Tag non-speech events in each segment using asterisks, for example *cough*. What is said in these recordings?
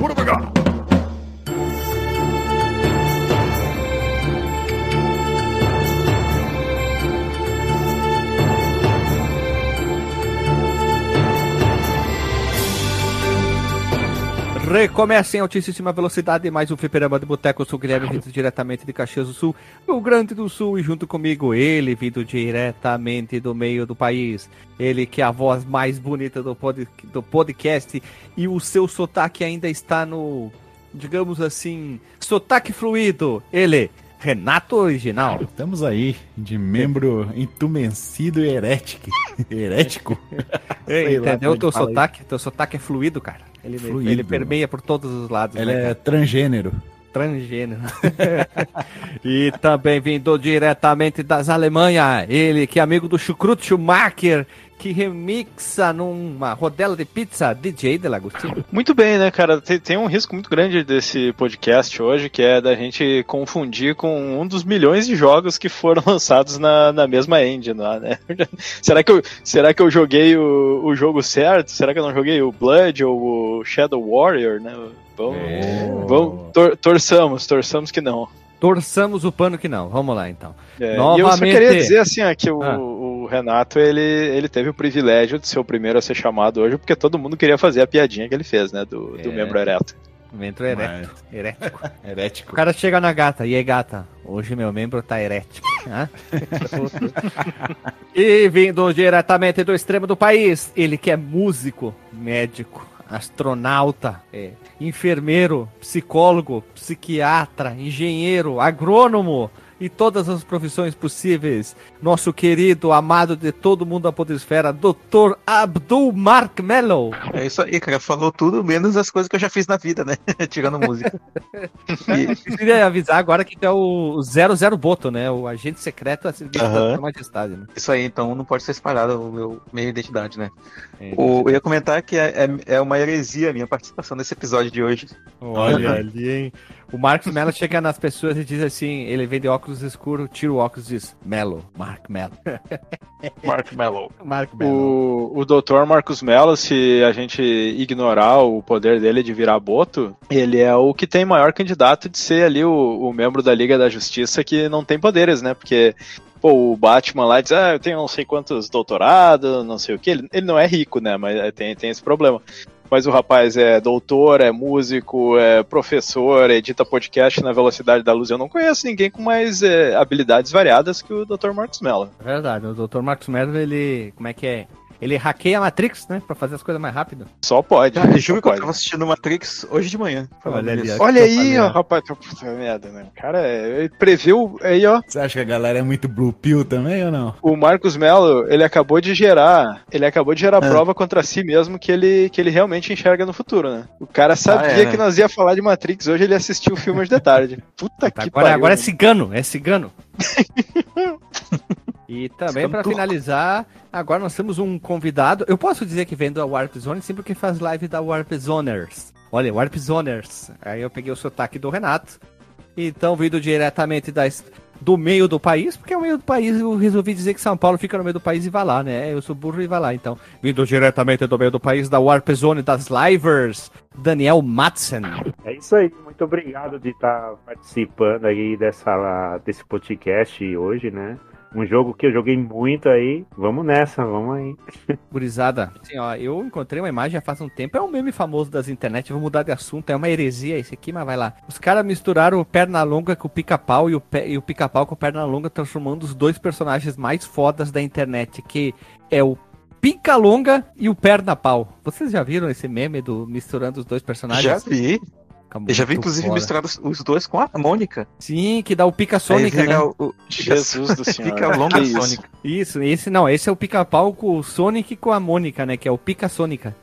bora pegar! Recomeça em altíssima velocidade mais um Fliperama de Boteco. Eu sou o Guilherme, vindo diretamente de Caxias do Sul, Rio Grande do Sul, e junto comigo ele, vindo diretamente do meio do país. Ele que é a voz mais bonita do, pod, do podcast e o seu sotaque ainda está no, digamos assim, sotaque fluido. Ele, Renato Original. Estamos aí, de membro entumecido e herético. *laughs* herético? Entendeu o teu sotaque? Teu sotaque é fluido, cara. Ele, Fluido. ele permeia por todos os lados. Ele né, é transgênero. transgênero. *laughs* e também vindo diretamente das Alemanha, ele que é amigo do Chucrut Schumacher, que remixa numa rodela de pizza, DJ de Lagostinho. Muito bem, né, cara? Tem, tem um risco muito grande desse podcast hoje, que é da gente confundir com um dos milhões de jogos que foram *laughs* lançados na, na mesma engine lá, né? *laughs* será, que eu, será que eu joguei o, o jogo certo? Será que eu não joguei o Blood ou o Shadow Warrior, né? Vamos, É. vamos tor- torçamos, torçamos que não. Torçamos o pano que não. Vamos lá então. É, E eu só Novamente- queria dizer assim, ó, que o, Ah. O Renato, ele, ele teve o privilégio de ser o primeiro a ser chamado hoje, porque todo mundo queria fazer a piadinha que ele fez, né, do, do É. membro ereto. Membro ereto. *laughs* Erético. O Herético. cara chega na gata, e aí gata, hoje meu membro tá erético. *laughs* Hã? e vindo diretamente do extremo do país, ele que é músico, médico, astronauta, é, enfermeiro, psicólogo, psiquiatra, engenheiro, agrônomo e todas as profissões possíveis. Nosso querido, amado de todo mundo da podesfera, Dr. Abdul Mark Mello. É isso aí, cara. Falou tudo, menos as coisas que eu já fiz na vida, né? *laughs* Tirando música. E- *laughs* Eu queria avisar agora que tu é o 00 Boto, né? O agente secreto a serviço da. Sua majestade, né? isso aí, então não pode ser espalhado o meu meio de identidade, né? É. O- eu ia comentar que é, é, é uma heresia a minha participação nesse episódio de hoje. Olha *laughs* ali, hein? O Marcos Mello chega nas pessoas e diz assim: ele vende óculos escuros, tira o óculos e diz: Mello, Mark Mello. *laughs* Mark Mello. Mark Mello. O, o Dr. Marcos Mello, se a gente ignorar o poder dele de virar boto, ele é o que tem maior candidato de ser ali o, o membro da Liga da Justiça que não tem poderes, né? Porque pô, o Batman lá diz, ah, eu tenho não sei quantos doutorados, não sei o que. Ele, ele não é rico, né? Mas é, tem, tem esse problema. Mas o rapaz é doutor, é músico, é professor, edita podcast na velocidade da luz. Eu não conheço ninguém com mais é, habilidades variadas que o Dr. Marcos Mello. É verdade, o Dr. Marcos Mello, ele. Como é que é? Ele hackeia a Matrix, né? Pra fazer as coisas mais rápido. Só pode. Só juro que eu tava assistindo Matrix hoje de manhã. Olha ali. Olha aí, ó, rapaz, puta merda, né? O cara é- ele previu aí, ó. Você acha que a galera é muito blue pill também ou não? O Marcos Mello, ele acabou de gerar, ele acabou de gerar Ah. prova contra si mesmo que ele, que ele realmente enxerga no futuro, né? O cara sabia é, né? que nós ia falar de Matrix hoje, ele assistiu o filme hoje de tarde. *laughs* Puta que Agora, pariu. agora é né? cigano, é cigano. *laughs* e também, turco. finalizar, agora nós temos um convidado. Eu posso dizer que vem da Warp Zone, sim, porque faz live da Warp Zoners. Olha, Warp Zoners. Aí eu peguei o sotaque do Renato. Então, vindo diretamente da, est- do meio do país, porque é o meio do país, eu resolvi dizer que São Paulo fica no meio do país e vai lá, né? Eu sou burro e vai lá, então. Vindo diretamente do meio do país, da Warp Zone das Livers, Daniel Madsen. É isso aí, muito obrigado de estar participando aí dessa, desse podcast hoje, né? Um jogo que eu joguei muito aí. Vamos nessa, vamos aí. *laughs* Gurizada, assim, ó, eu encontrei uma imagem já faz um tempo, é um meme famoso das internet, vou mudar de assunto, é uma heresia esse aqui, mas vai lá. Os caras misturaram o Pernalonga com o Pica-Pau e o, pe- e o Pica-Pau com o Pernalonga, transformando os dois personagens mais fodas da internet, que é o Pica-Longa e o Perna-Pau. Vocês já viram esse meme do misturando os dois personagens? Já vi. Fica Eu já vi, inclusive, foda. misturado os- dois com a Mônica. Sim, que dá o Pica Sônica, né? o, o- Jesus do Senhor. Fica longa isso? Sônica. Isso, esse não, esse é o Pica-Pau com o Sonic e com a Mônica, né? Que é o Pica Sônica.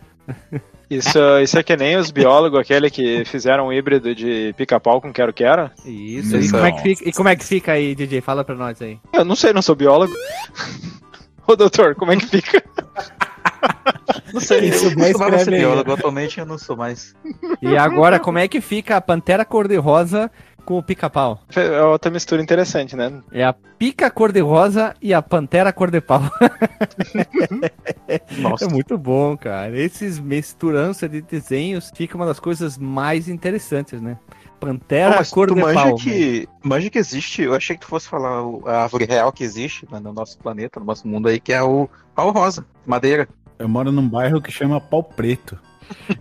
Isso, isso é que nem os biólogos, aquele que fizeram um híbrido de pica-pau com quero-quero. Isso, e Isso. como, é que fica, e como é que fica aí, DJ? Fala pra nós aí. Eu não sei, não sou biólogo. *laughs* Ô doutor, como é que fica? *laughs* Não sei, Quem eu costumava ser biólogo, atualmente eu não sou mais. E agora, como é que fica a Pantera Cor-de-Rosa com o pica-pau. É outra mistura interessante, né? É a pica cor-de-rosa e a pantera cor-de-pau. *laughs* Nossa. É muito bom, cara. Esses misturança de desenhos fica uma das coisas mais interessantes, né? Pantera mas tu cor-de-pau. manja né? que, manja que existe, eu achei que tu fosse falar a árvore real que existe né, no nosso planeta, no nosso mundo aí, que é o pau rosa, madeira. Eu moro num bairro que chama Pau Preto. *laughs*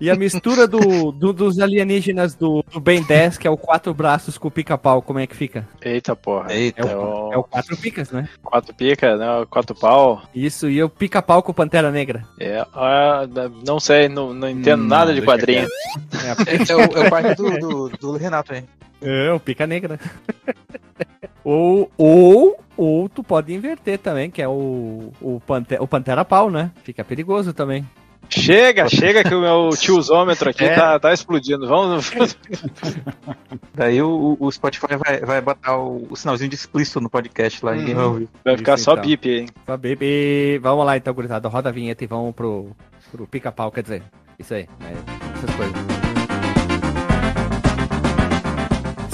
E a mistura do, do- dos alienígenas do, do Ben 10, que é o quatro braços com o pica-pau, como é que fica? Eita porra. Eita. É o, É o quatro picas, né? quatro pica, né? Quatro pau. Isso, e o pica-pau com pantera negra. É, ah, não sei, não, não entendo Hum, nada de quadrinho. É, é o, é o pai do, do, do Renato aí. É, o pica negra. *laughs* ou, ou, ou tu pode inverter também, que é o, o, pante, o pantera pau, né? Fica perigoso também. Chega, chega que o meu tiozômetro aqui *laughs* É. tá, tá explodindo. Vamos. Daí o, o Spotify vai, vai botar o, o sinalzinho de explícito no podcast lá, ninguém vai ouvir. Vai ficar Isso, só então. bip aí. Tá, baby. Vamos lá então, gurizada. Roda a vinheta e vamos pro, pro pica-pau, quer dizer. Isso aí, é, essas coisas.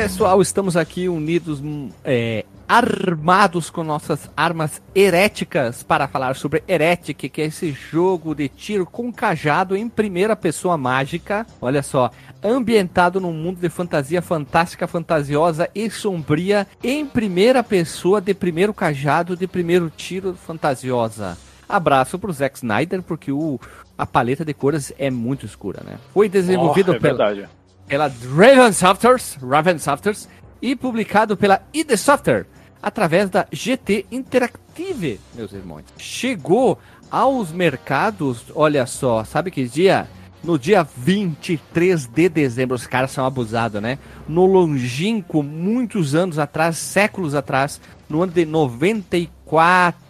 Pessoal, estamos aqui unidos, hum, é, armados com nossas armas heréticas para falar sobre Heretic, que é esse jogo de tiro com cajado em primeira pessoa mágica. Olha só, ambientado num mundo de fantasia fantástica, fantasiosa e sombria, em primeira pessoa, de primeiro cajado, de primeiro tiro fantasiosa. Abraço pro Zack Snyder, porque o, a paleta de cores é muito escura, né? Foi desenvolvido Oh, é pela verdade. Pela Raven Softwares, Raven Softwares e publicado pela ID Software através da GT Interactive, meus irmãos. Chegou aos mercados, olha só, sabe que dia? No dia 23 de dezembro, os caras são abusados, né? No longínquo, muitos anos atrás, séculos atrás, no ano de 94.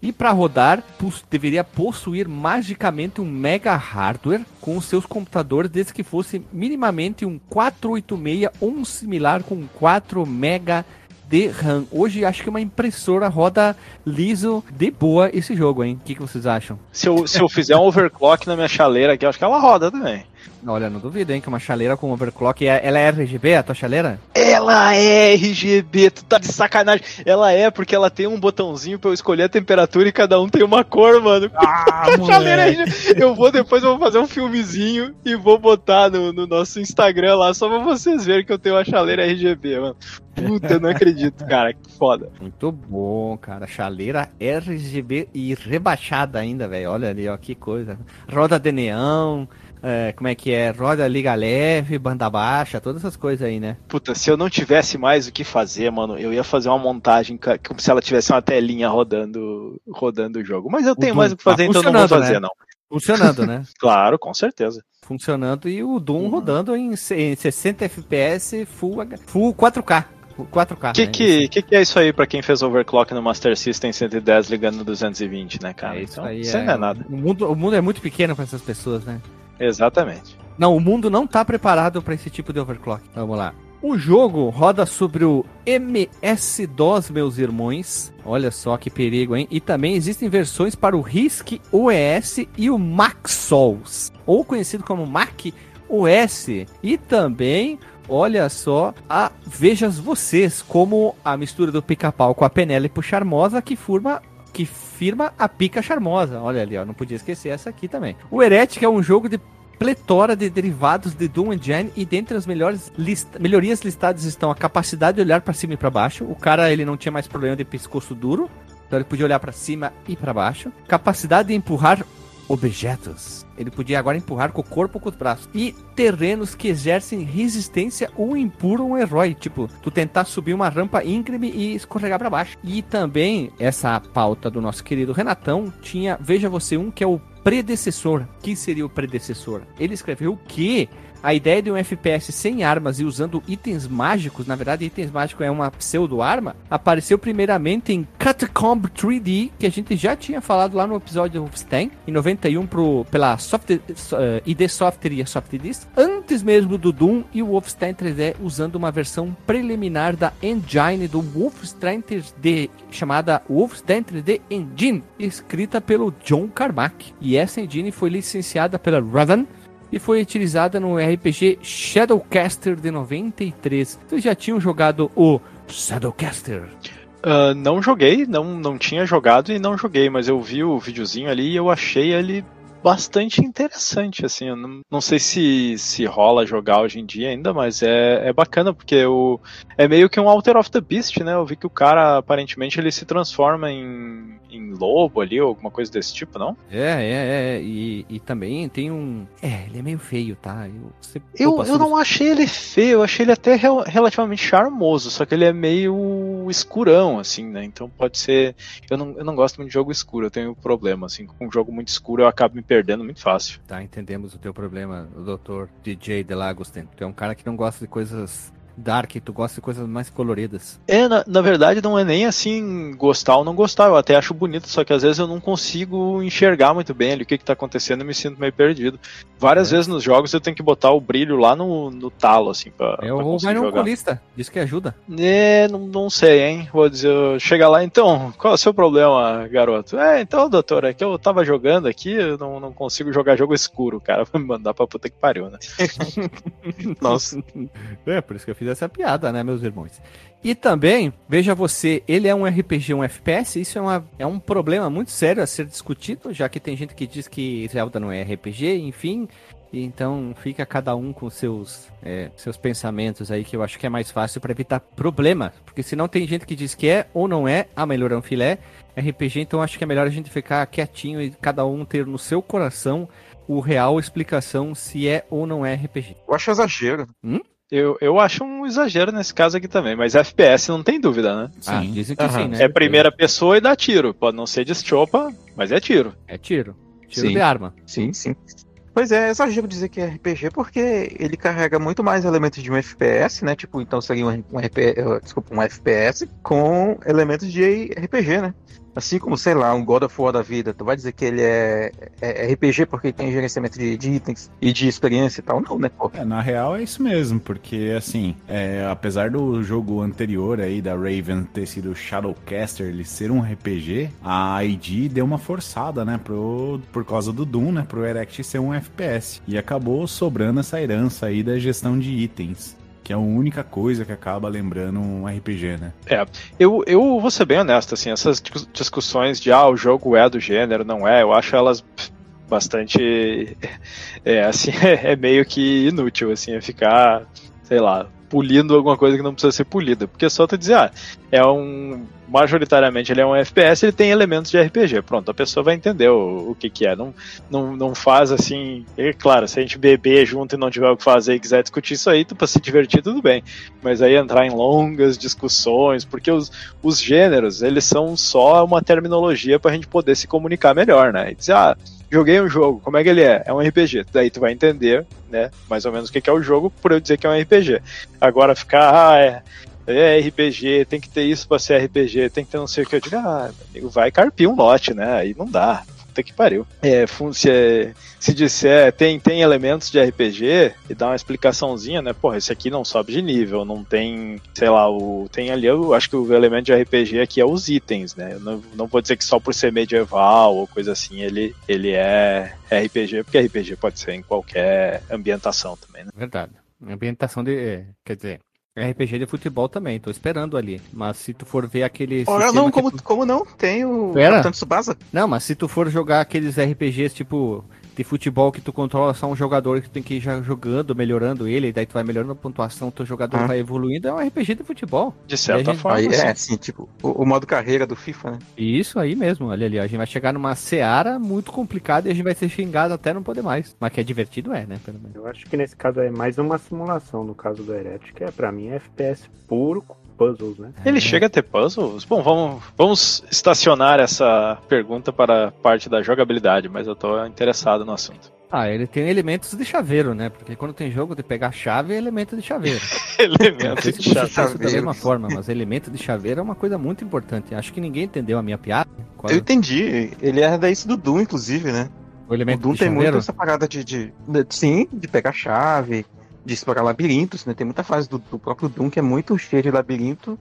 E para rodar, deveria possuir magicamente um mega hardware com seus computadores, desde que fosse minimamente um 486 ou um similar com 4 mega de RAM. Hoje acho que uma impressora roda liso de boa esse jogo, hein? O que, que vocês acham? Se eu, se eu fizer um overclock na minha chaleira aqui, acho que ela roda também. Olha, não duvido, hein? Que uma chaleira com overclock. é- Ela é RGB, a tua chaleira? Ela é RGB, tu tá de sacanagem. Ela é porque ela tem um botãozinho pra eu escolher a temperatura e cada um tem uma cor, mano. Ah, *laughs* A chaleira é RGB. Eu vou depois eu vou fazer um filmezinho e vou botar no, no nosso Instagram lá só pra vocês verem que eu tenho uma chaleira RGB, mano. Puta, eu não acredito, cara. Que foda. Muito bom, cara. Chaleira RGB e rebaixada ainda, velho. Olha ali, ó, que coisa. Roda de neão, é, como é que é? Roda liga leve, banda baixa, todas essas coisas aí, né? Puta, se eu não tivesse mais o que fazer, mano, eu ia fazer uma montagem como se ela tivesse uma telinha rodando, rodando o jogo. Mas eu tenho Doom mais o que tá fazer, então não vou fazer, né? não. Funcionando, né? *laughs* Claro, com certeza. Funcionando e o Doom rodando em, se- em 60 FPS Full, full 4K. Full 4K. O que, né? que, que, que é isso aí pra quem fez overclock no Master System 110 ligando no 220, né, cara? É, isso então, aí isso aí não é nada. O mundo, o mundo é muito pequeno para essas pessoas, né? Exatamente. Não, o mundo não tá preparado para esse tipo de overclock. Vamos lá. O jogo roda sobre o MS-DOS, meus irmãos. Olha só que perigo, hein? E também existem versões para o RISC OS e o Maxos, ou conhecido como Mac OS. E também, olha só, a Vejas Vocês, como a mistura do pica-pau com a Penélope Charmosa que forma que firma a pica charmosa. Olha ali, ó, não podia esquecer essa aqui também. O Heretic é um jogo de pletora de derivados de Doom Engine e dentre as melhores list- melhorias listadas estão a capacidade de olhar para cima e para baixo. O cara ele não tinha mais problema de pescoço duro, então ele podia olhar para cima e para baixo. Capacidade de empurrar objetos. Ele podia agora empurrar com o corpo ou com os braços. E terrenos que exercem resistência ou impuro um herói. Tipo, tu tentar subir uma rampa íngreme e escorregar para baixo. E também, essa pauta do nosso querido Renatão tinha, veja você, um que é o predecessor. Que seria o predecessor? Ele escreveu que a ideia de um FPS sem armas e usando itens mágicos, na verdade, itens mágicos é uma pseudo-arma, apareceu primeiramente em Catacomb 3D, que a gente já tinha falado lá no episódio do Wolfenstein, em 91 pro, pela Soft, uh, ID Software e a Softdisk, antes mesmo do Doom e o Wolfenstein 3D usando uma versão preliminar da engine do Wolfenstein 3D, chamada Wolfenstein 3D Engine, escrita pelo John Carmack. E essa engine foi licenciada pela Raven e foi utilizada no RPG Shadowcaster de 93. Vocês já tinham jogado o Shadowcaster? Uh, não joguei, não, não tinha jogado e não joguei, mas eu vi o videozinho ali e eu achei ele bastante interessante, assim, eu não, não sei se, se rola jogar hoje em dia ainda, mas é, é bacana, porque o, é meio que um Alter of the Beast, né, eu vi que o cara, aparentemente, ele se transforma em, em lobo ali, ou alguma coisa desse tipo, não? É, é, é, e, e também tem um... É, ele é meio feio, tá? Eu, você, eu, eu não achei ele feio, eu achei ele até rel, relativamente charmoso, só que ele é meio escurão, assim, né, então pode ser... Eu não, eu não gosto muito de jogo escuro, eu tenho um problema, assim, com um jogo muito escuro eu acabo me perdendo muito fácil. Tá, entendemos o teu problema, doutor DJ Delagostin. Tu é um cara que não gosta de coisas dark, tu gosta de coisas mais coloridas. É, na, na, verdade não é nem assim gostar ou não gostar, eu até acho bonito, só que às vezes eu não consigo enxergar muito bem ali o que, que tá acontecendo e me sinto meio perdido. Várias é. vezes nos jogos eu tenho que botar o brilho lá no, no talo, assim, pra. É o vai no oculista, diz que ajuda. É, não, não sei, hein? Vou dizer, chega lá, então, qual é o seu problema, garoto? É, então, doutor, é que eu tava jogando aqui, eu não, não consigo jogar jogo escuro, cara. *laughs* Vai me mandar pra puta que pariu, né? *laughs* *laughs* Nossa. É, por isso que eu fiz essa piada, né, meus irmãos? E também, veja você, ele é um RPG, um FPS, isso é, uma, é um problema muito sério a ser discutido, já que tem gente que diz que Zelda não é RPG, enfim. Então fica cada um com seus, é, seus pensamentos aí, que eu acho que é mais fácil para evitar problema. Porque senão tem gente que diz que é ou não é, ah, melhor é um filé, RPG, então acho que é melhor a gente ficar quietinho e cada um ter no seu coração o real explicação se é ou não é RPG. Eu acho exagero. Hum? Eu, eu acho um exagero nesse caso aqui também, mas FPS não tem dúvida, né? Sim. Ah, dizem que uhum. sim, né? É primeira pessoa e dá tiro. Pode não ser de estropa, mas é tiro. É tiro. Tiro sim. de arma. Sim, sim. Pois é, é exagero dizer que é RPG porque ele carrega muito mais elementos de um FPS, né? Tipo, então seria um, um, RP, desculpa, um FPS com elementos de RPG, né? Assim como, sei lá, um God of War da vida, tu vai dizer que ele é, é, é RPG porque tem gerenciamento de, de, itens e de experiência e tal? Não, né? Pô? É, na real é isso mesmo, porque assim, é, apesar do jogo anterior aí da Raven ter sido Shadowcaster, ele ser um RPG, a ID deu uma forçada, né, pro, por causa do Doom, né, pro Erect ser um FPS. E acabou sobrando essa herança aí da gestão de itens que é a única coisa que acaba lembrando um RPG, né? É, eu, eu vou ser bem honesto, assim, essas discussões de ah, o jogo é do gênero, não é, eu acho elas bastante *laughs* é assim *laughs* é, meio que inútil assim é ficar sei lá pulindo alguma coisa que não precisa ser polida. Porque é só tu dizer, ah, é um. Majoritariamente ele é um FPS, ele tem elementos de RPG. Pronto, a pessoa vai entender o, o que, que é. Não, não, não faz assim. É claro, se a gente beber junto e não tiver o que fazer e quiser discutir isso aí, tu pra se divertir, tudo bem. Mas aí entrar em longas discussões, porque os, os gêneros, eles são só uma terminologia pra gente poder se comunicar melhor, né? E dizer, ah joguei um jogo, como é que ele é? É um RPG. Daí tu vai entender, né, mais ou menos o que é o jogo por eu dizer que é um RPG. Agora ficar, ah, é, é RPG, tem que ter isso pra ser RPG, tem que ter não sei o que. Eu digo, ah, amigo, vai carpir um lote, né? Aí não dá puta que pariu. É, se, se disser tem, tem elementos de RPG e dá uma explicaçãozinha, né? Porra, esse aqui não sobe de nível, não tem, sei lá, o, tem ali, eu acho que o elemento de RPG aqui é os itens, né? Eu não, não vou dizer que só por ser medieval ou coisa assim ele, ele é RPG, porque RPG pode ser em qualquer ambientação também, né? Verdade. Ambientação de. Quer dizer, RPG de futebol também, tô esperando ali. Mas se tu for ver aqueles. Ora, não, como, tu... como não? Tem o Pera. Capitão Tsubasa. Não, mas se tu for jogar aqueles RPGs tipo de futebol que tu controla só um jogador que tu tem que ir já jogando, melhorando ele, e daí tu vai melhorando a pontuação, teu jogador Ah. vai evoluindo, é um RPG de futebol. De certa forma. Aí sim. é assim, tipo, o, o modo carreira do FIFA, né? Isso aí mesmo, olha ali, ó, a gente vai chegar numa seara muito complicada e a gente vai ser xingado até não poder mais. Mas que é divertido é, né, pelo menos. Eu acho que nesse caso é mais uma simulação, no caso do Heretic, que é pra mim é FPS puro puzzles, né? Ele chega a ter puzzles? Bom, vamos, vamos estacionar essa pergunta para a parte da jogabilidade, mas eu tô interessado no assunto. Ah, ele tem elementos de chaveiro, né? Porque quando tem jogo de pegar chave, é elemento de chaveiro. *laughs* Se de você chave. pensa da chaveiro. mesma forma, mas elemento de chaveiro é uma coisa muito importante. Acho que ninguém entendeu a minha piada. Qual Eu é entendi. Ele é da isso do Doom, inclusive, né? o O elemento Doom de tem muito chaveiro? essa parada de, de, de- Sim, de pegar chave, de explorar labirintos, né? Tem muita fase do, do próprio Doom que é muito cheia de labirinto.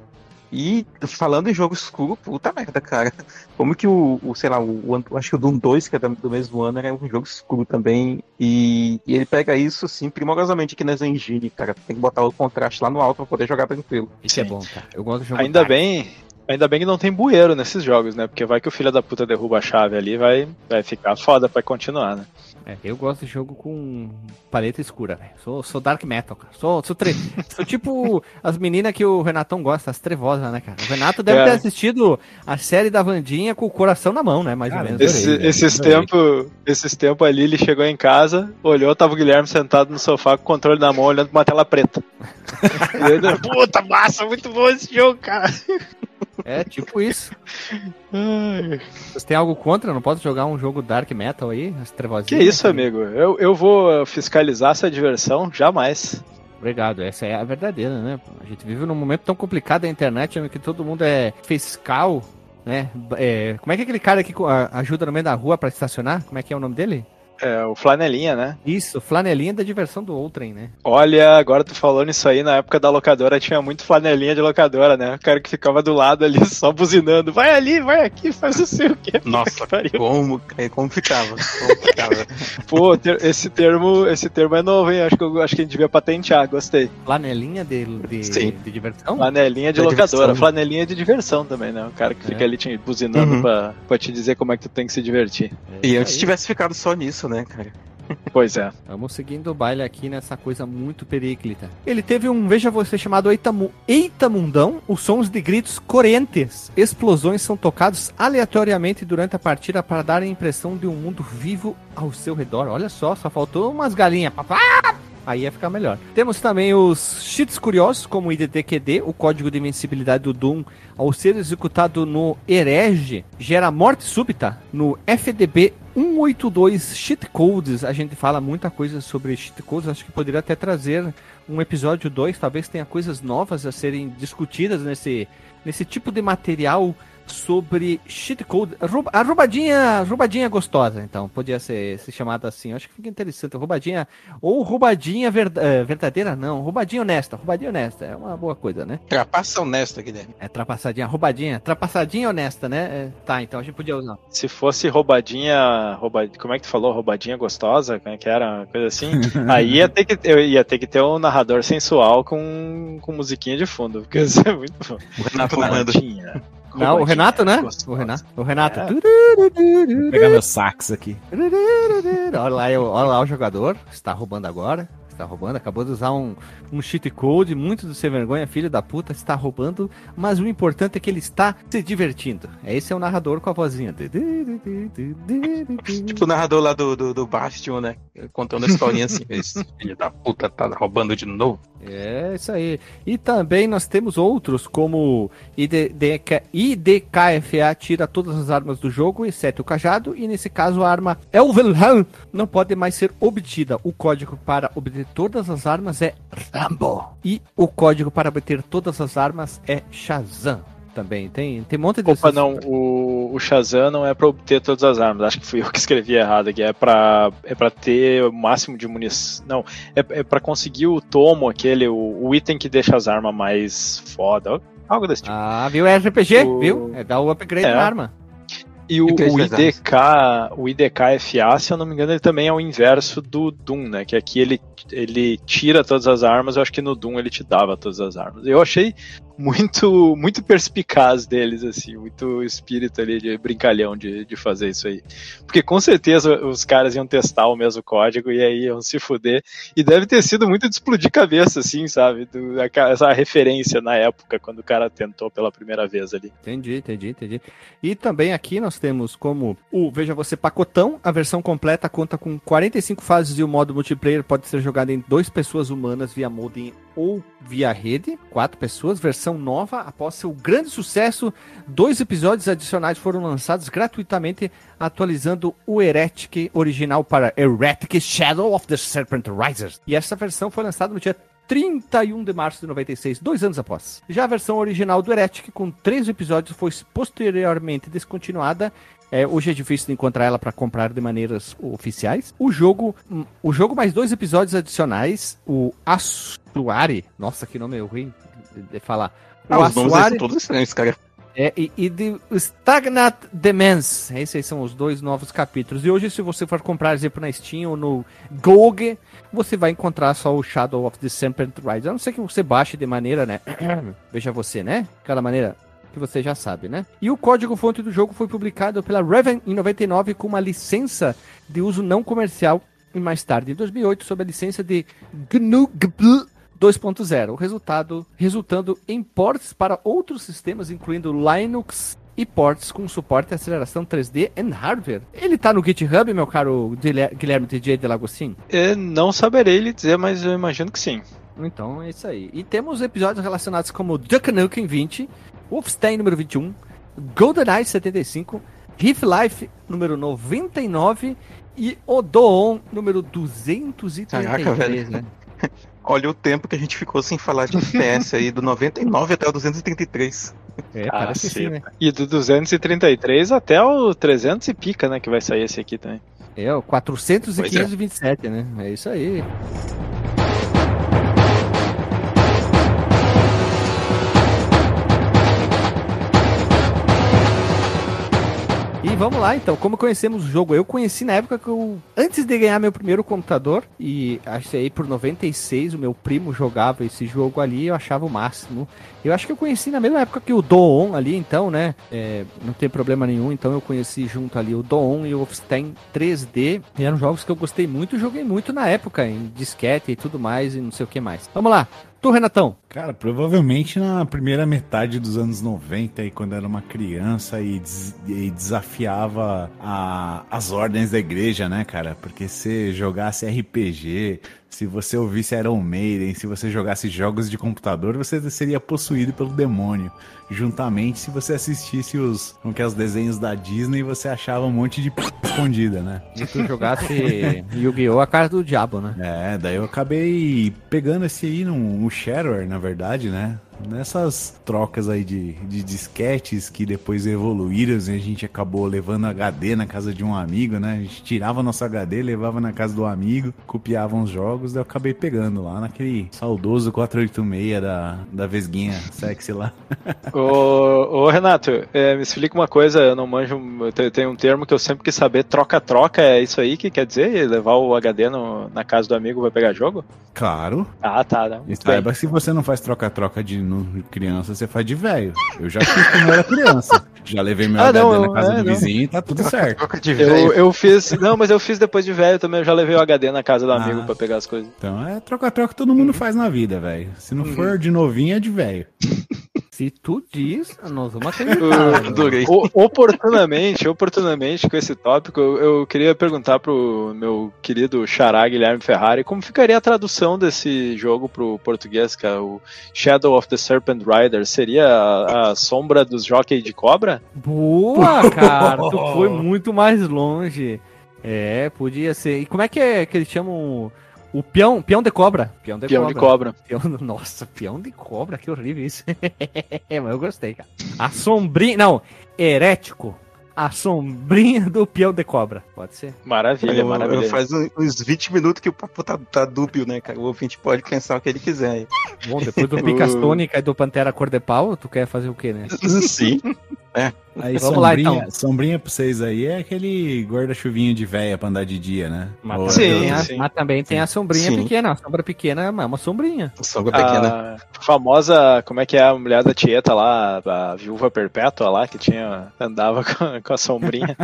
E falando em jogo escuro, puta merda, cara. Como que o, o sei lá, o, o- acho que o Doom 2, que é do mesmo ano, era um jogo escuro também. E, e ele pega isso, assim, primorosamente aqui nessa engine, cara. Tem que botar o contraste lá no alto pra poder jogar tranquilo. Isso é bom, cara. Eu gosto de jogo Ainda dark. bem, ainda bem que não tem bueiro nesses jogos, né? Porque vai que o filho da puta derruba a chave ali, vai, vai ficar foda pra continuar, né? É, eu gosto de jogo com paleta escura, velho. Sou, sou dark metal, cara. Sou, sou, tre... *laughs* sou tipo as meninas que o Renatão gosta, as trevosas, né, cara? O Renato deve É. ter assistido a série da Vandinha com o coração na mão, né? Mais Cara, ou menos. Esse- velho, esses tempos esses tempo ali, ele chegou em casa, olhou, tava o Guilherme sentado no sofá com o controle na mão, olhando pra uma tela preta. Ele, *laughs* Puta, massa, muito bom esse jogo, cara. É tipo isso. Ai, Vocês têm algo contra? Não pode jogar um jogo dark metal aí? As? Que isso, amigo? Eu, eu vou fiscalizar essa diversão? Jamais. Obrigado, essa é a verdadeira, né? A gente vive num momento tão complicado da internet em que todo mundo é fiscal, né? É, como é que é aquele cara que ajuda no meio da rua pra estacionar? Como é que é o nome dele? É, o flanelinha, né? Isso, flanelinha da diversão do outrem, né? Olha, agora tu falando isso aí, na época da locadora tinha muito flanelinha de locadora, né? O cara que ficava do lado ali *laughs* só buzinando. Vai ali, vai aqui, faz o quê. Nossa, *laughs* Que como, é, como ficava? Como ficava? *laughs* Pô, ter- esse termo, esse termo é novo, hein? Acho que, eu, acho que a gente devia patentear, gostei. Flanelinha de, de, Sim. de diversão? Flanelinha de Da locadora, diversão. flanelinha de diversão também, né? O cara que fica É. ali te buzinando Uhum. pra, pra te dizer como é que tu tem que se divertir. E É antes tivesse ficado só nisso, né, cara? Pois é. Vamos seguindo o baile aqui nessa coisa muito períclita. Ele teve um Veja Você chamado Eita, Mu- Eita Mundão, os sons de gritos correntes. Explosões são tocados aleatoriamente durante a partida para dar a impressão de um mundo vivo ao seu redor. Olha só, só faltou umas galinhas. Aí ia ficar melhor. Temos também os cheats curiosos, como o IDDQD, o código de invencibilidade do Doom, ao ser executado no Herege, gera morte súbita. No FDB 182 cheat codes, a gente fala muita coisa sobre cheat codes, acho que poderia até trazer um episódio 2, talvez tenha coisas novas a serem discutidas nesse, nesse tipo de material sobre cheat code, a roubadinha, roubadinha gostosa, então, podia ser, ser chamada assim, acho que fica interessante, roubadinha, ou roubadinha verd- eh, verdadeira, não, roubadinha honesta, roubadinha honesta, é uma boa coisa, né? Trapaça honesta, Guilherme. É trapaçadinha, roubadinha, trapaçadinha honesta, né? É, tá, então a gente podia usar. Se fosse roubadinha, rouba, como é que tu falou? Roubadinha gostosa? Como é que era? Uma coisa assim. *laughs* Aí ia ter que, eu ia ter que ter um narrador sensual com, com musiquinha de fundo, porque isso é muito bom. O Renato. Não, o Renato, né? O Renato. O Renato. É. Vou pegar meu sax aqui. *laughs* Olha lá, eu- olha lá o jogador. Está roubando agora. Está roubando. Acabou de usar um, um cheat code. Muito do sem vergonha, filho da puta, está roubando. Mas o importante é que ele está se divertindo. Esse é o narrador com a vozinha. *laughs* Tipo o narrador lá do, do, do Bastion, né? Contando a historinha assim. *laughs* Esse filho da puta tá roubando de novo. É isso aí. E também nós temos outros, como IDK, IDKFA tira todas as armas do jogo, exceto o cajado, e nesse caso a arma Elvelhan não pode mais ser obtida. O código para obter todas as armas é Rambo. E o código para obter todas as armas é Shazam. Também tem, tem um monte de. Opa, não, o, o Shazam não é pra obter todas as armas. Acho que fui *laughs* eu que escrevi errado aqui. É pra, é pra ter o máximo de munição. Não, é, é pra conseguir o tomo, aquele, o, o item que deixa as armas mais foda. Algo desse tipo. Ah, viu? É RPG, O- viu? É dar o upgrade É. na arma. E o, o Cage o IDK, IDK-FA, se eu não me engano, ele também é o inverso do Doom, né? Que aqui ele, ele tira todas as armas, eu acho que no Doom ele te dava todas as armas. Eu achei muito muito perspicaz deles, assim, muito espírito ali de brincalhão de, de fazer isso aí. Porque com certeza os caras iam testar o mesmo código e aí iam se fuder. E deve ter sido muito de explodir cabeça, assim, sabe? Do, essa referência na época, quando o cara tentou pela primeira vez ali. Entendi, entendi, entendi. E também aqui nós temos como o Veja Você Pacotão, a versão completa conta com 45 fases e o modo multiplayer pode ser jogado em duas pessoas humanas via modem ou via rede, quatro pessoas, versão nova, após seu grande sucesso, dois episódios adicionais foram lançados gratuitamente, atualizando o Heretic original para Heretic Shadow of the Serpent Risers. E essa versão foi lançada no dia 31 de março de 96, dois anos após. Já a versão original do Heretic, com três episódios, foi posteriormente descontinuada. É, hoje é difícil encontrar ela para comprar de maneiras oficiais. O jogo, hum, o jogo mais dois episódios adicionais, o Assuari, nossa que nome ruim de, falar. O Ah, os nomes Assuari todos estranhos, cara. é, e, e de Stagnant Demens. Esses são os dois novos capítulos. E hoje, se você for comprar, exemplo, na Steam ou no GOG, você vai encontrar só o Shadow of the Serpent Rise. A não ser que você baixe de maneira, né? *clears throat* Veja você, né? Aquela maneira que você já sabe, né? E o código-fonte do jogo foi publicado pela Raven em 99 com uma licença de uso não comercial e mais tarde, em 2008, sob a licença de GNU GPL 2.0, o resultado resultando em ports para outros sistemas, incluindo Linux e ports com suporte e aceleração 3D em hardware. Ele tá no GitHub, meu caro Guilher- Guilherme TJ de Lagostin? Eu não saberei lhe dizer, mas eu imagino que sim. Então é isso aí. E temos episódios relacionados como Duck Nukem 20, Wolfenstein número 21, GoldenEye 75, Riff Life número 99 e Odoon número 233, Caraca, velho. né? *laughs* Olha o tempo que a gente ficou sem falar de FPS aí, do 99 até o 233. É, Ah, parece que sim, né? E do 233 até o 300 e pica, né? Que vai sair esse aqui também. É, o 400 e Pois é. 527, né? É isso aí. Vamos lá então, como conhecemos o jogo? Eu conheci na época que eu, antes de ganhar meu primeiro computador, e achei por 96, o meu primo jogava esse jogo ali, eu achava o máximo. Eu acho que eu conheci na mesma época que o Doon ali, então, né? É, não tem problema nenhum, então eu conheci junto ali o Doon e o Wolfenstein 3D. E eram jogos que eu gostei muito, joguei muito na época, em disquete e tudo mais, e não sei o que mais. Vamos lá, tu, Renatão. Cara, provavelmente na primeira metade dos anos 90, aí, quando era uma criança e, des- e desafiava a- as ordens da igreja, né, cara? Porque se jogasse RPG, se você ouvisse Iron Maiden, se você jogasse jogos de computador, você seria possuído pelo demônio. Juntamente, se você assistisse os, como que é, os desenhos da Disney, você achava um monte de p escondida, né? Se tu jogasse *laughs* Yu-Gi-Oh! a cara do diabo, né? É, daí eu acabei pegando esse aí no, no shareware, na verdade, né? Nessas trocas aí de, de disquetes que depois evoluíram e a gente acabou levando HD na casa de um amigo, né? A gente tirava nosso HD, levava na casa do amigo, copiava uns jogos, daí eu acabei pegando lá naquele saudoso 486 da, da Vesguinha sexy lá. *laughs* Ô, ô, Renato, é, me explica uma coisa, eu não manjo. Tem, tem um termo que eu sempre quis saber: troca-troca, é isso aí que quer dizer? Levar o HD no- na casa do amigo vai pegar jogo? Claro. Ah, tá. E saiba se você não faz troca-troca de no- criança, você faz de velho. Eu já fiz quando eu era criança. Já levei meu Ah, HD não, na eu- casa é, do não. vizinho e tá tudo certo. Troca de Eu, velho. eu fiz. Não, mas eu fiz depois de velho também. Eu já levei o HD na casa do Ah. amigo pra pegar as coisas. Então é troca-troca que todo mundo faz na vida, velho. Se não for de novinho, é de velho. Se tu diz, nós vamos *laughs* acreditar. né? O- oportunamente, oportunamente com esse tópico, eu, eu queria perguntar pro meu querido xará Guilherme Ferrari como ficaria a tradução desse jogo pro português, que é o Shadow of the Serpent Rider. Seria a, a sombra dos jockey de cobra? Boa, *laughs* cara! Tu foi muito mais longe. É, podia ser. E como é que é que eles chamam o peão? Peão de cobra. Peão de Peão cobra. de cobra. Peão- Nossa, peão de cobra, que horrível isso. *laughs* Mas eu gostei, cara. A sombrinha. Não, herético. A sombrinha do peão de cobra. Pode ser? Maravilha, Eu- maravilha. eu faz uns 20 minutos que o papo tá, tá dúbio, né, cara? O ouvinte pode pensar o que ele quiser. aí. Bom, depois do Picas *laughs* Tônica e do Pantera Cor de Pau, tu quer fazer o quê, né? *laughs* Sim. É. Aí Vamos lá, sombrinha, então. sombrinha pra vocês aí é aquele guarda-chuvinho de véia pra andar de dia, né? Mas, Sim, tem a, sim. mas também tem a sombrinha Sim. pequena. A sombra pequena é uma sombrinha. Sombra pequena. A famosa, como é que é a mulher da Tieta lá, a viúva perpétua lá, que tinha, andava *laughs* com, com a sombrinha.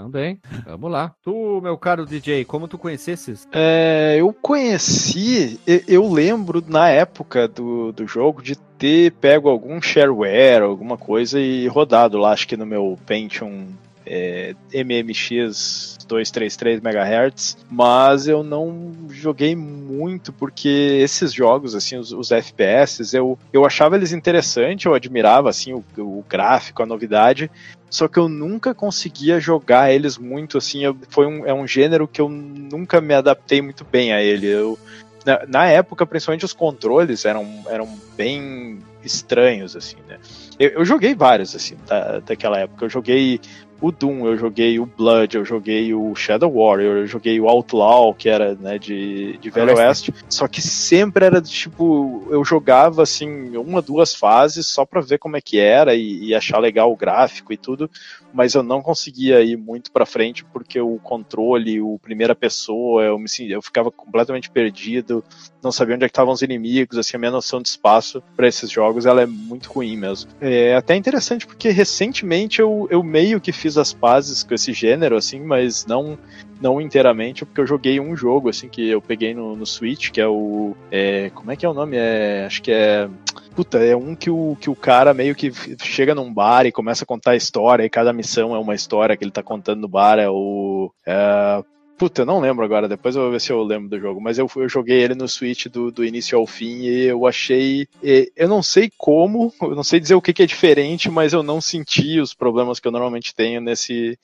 Também. Vamos lá. Tu, meu caro DJ, como tu conhecesses? É, eu conheci, eu lembro na época do, do jogo de ter pego algum shareware, alguma coisa e rodado lá, acho que no meu Pentium é, MMX 233 MHz, mas eu não joguei muito porque esses jogos, assim, os, os FPS, eu, eu achava eles interessantes, eu admirava, assim, o, o gráfico, a novidade, só que eu nunca conseguia jogar eles muito, assim, eu- foi um, é um gênero que eu nunca me adaptei muito bem a ele, eu na, na época, principalmente os controles eram, eram bem estranhos, assim, né? Eu, eu joguei vários, assim, da, daquela época. Eu joguei o Doom, eu joguei o Blood, eu joguei o Shadow Warrior, eu joguei o Outlaw, que era, né, de, de Velho Oeste. Só que sempre era, tipo, eu jogava, assim, uma, duas fases só pra ver como é que era e, e achar legal o gráfico e tudo, mas eu não conseguia ir muito pra frente porque o controle, o primeira pessoa, eu, me, eu ficava completamente perdido, não sabia onde é que estavam os inimigos, assim, a minha noção de espaço pra esses jogos, ela é muito ruim mesmo. É até interessante porque recentemente eu, eu meio que fiz as pazes com esse gênero, assim, mas não não inteiramente, porque eu joguei um jogo, assim, que eu peguei no, no Switch, que é o... é, como é que é o nome? É, acho que é... Puta, é um que o, que o cara meio que chega num bar e começa a contar a história, e cada missão é uma história que ele tá contando no bar, é o... É, Puta, eu não lembro agora, depois eu vou ver se eu lembro do jogo. Mas eu, eu joguei ele no Switch do, do início ao fim e eu achei. e Eu não sei como, eu não sei dizer o que, que é diferente, mas eu não senti os problemas que eu normalmente tenho nesse,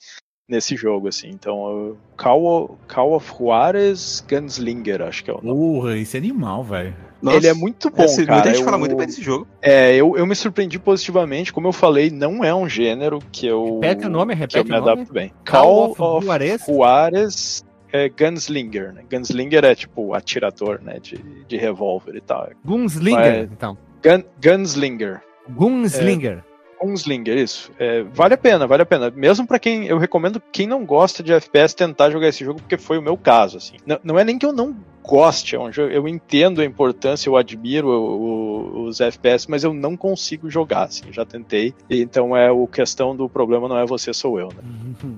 nesse jogo, assim. Então, Call, Call of Juarez Gunslinger, acho que é o nome. Porra, isso é animal, velho. Nossa, Ele é muito bom, esse- cara. Muita gente Eu- fala muito bem desse jogo. É, eu, eu me surpreendi positivamente. Como eu falei, não é um gênero que eu, Repete o nome, que eu repete me o nome. adapto bem. Call Call, of of Juarez? Juarez é Gunslinger, né? Gunslinger é tipo atirador, né? De, de revólver e tal. Gunslinger, Mas- então. Gun, Gunslinger. Gunslinger. Gunslinger, isso. É, vale a pena, vale a pena. Mesmo pra quem. Eu recomendo quem não gosta de FPS tentar jogar esse jogo, porque foi o meu caso, assim. Não, não é nem que eu não goste, é um jogo, eu entendo a importância, eu admiro o- o- os FPS, mas eu não consigo jogar, assim. Já tentei. Então é o questão do problema não é você, sou eu, né?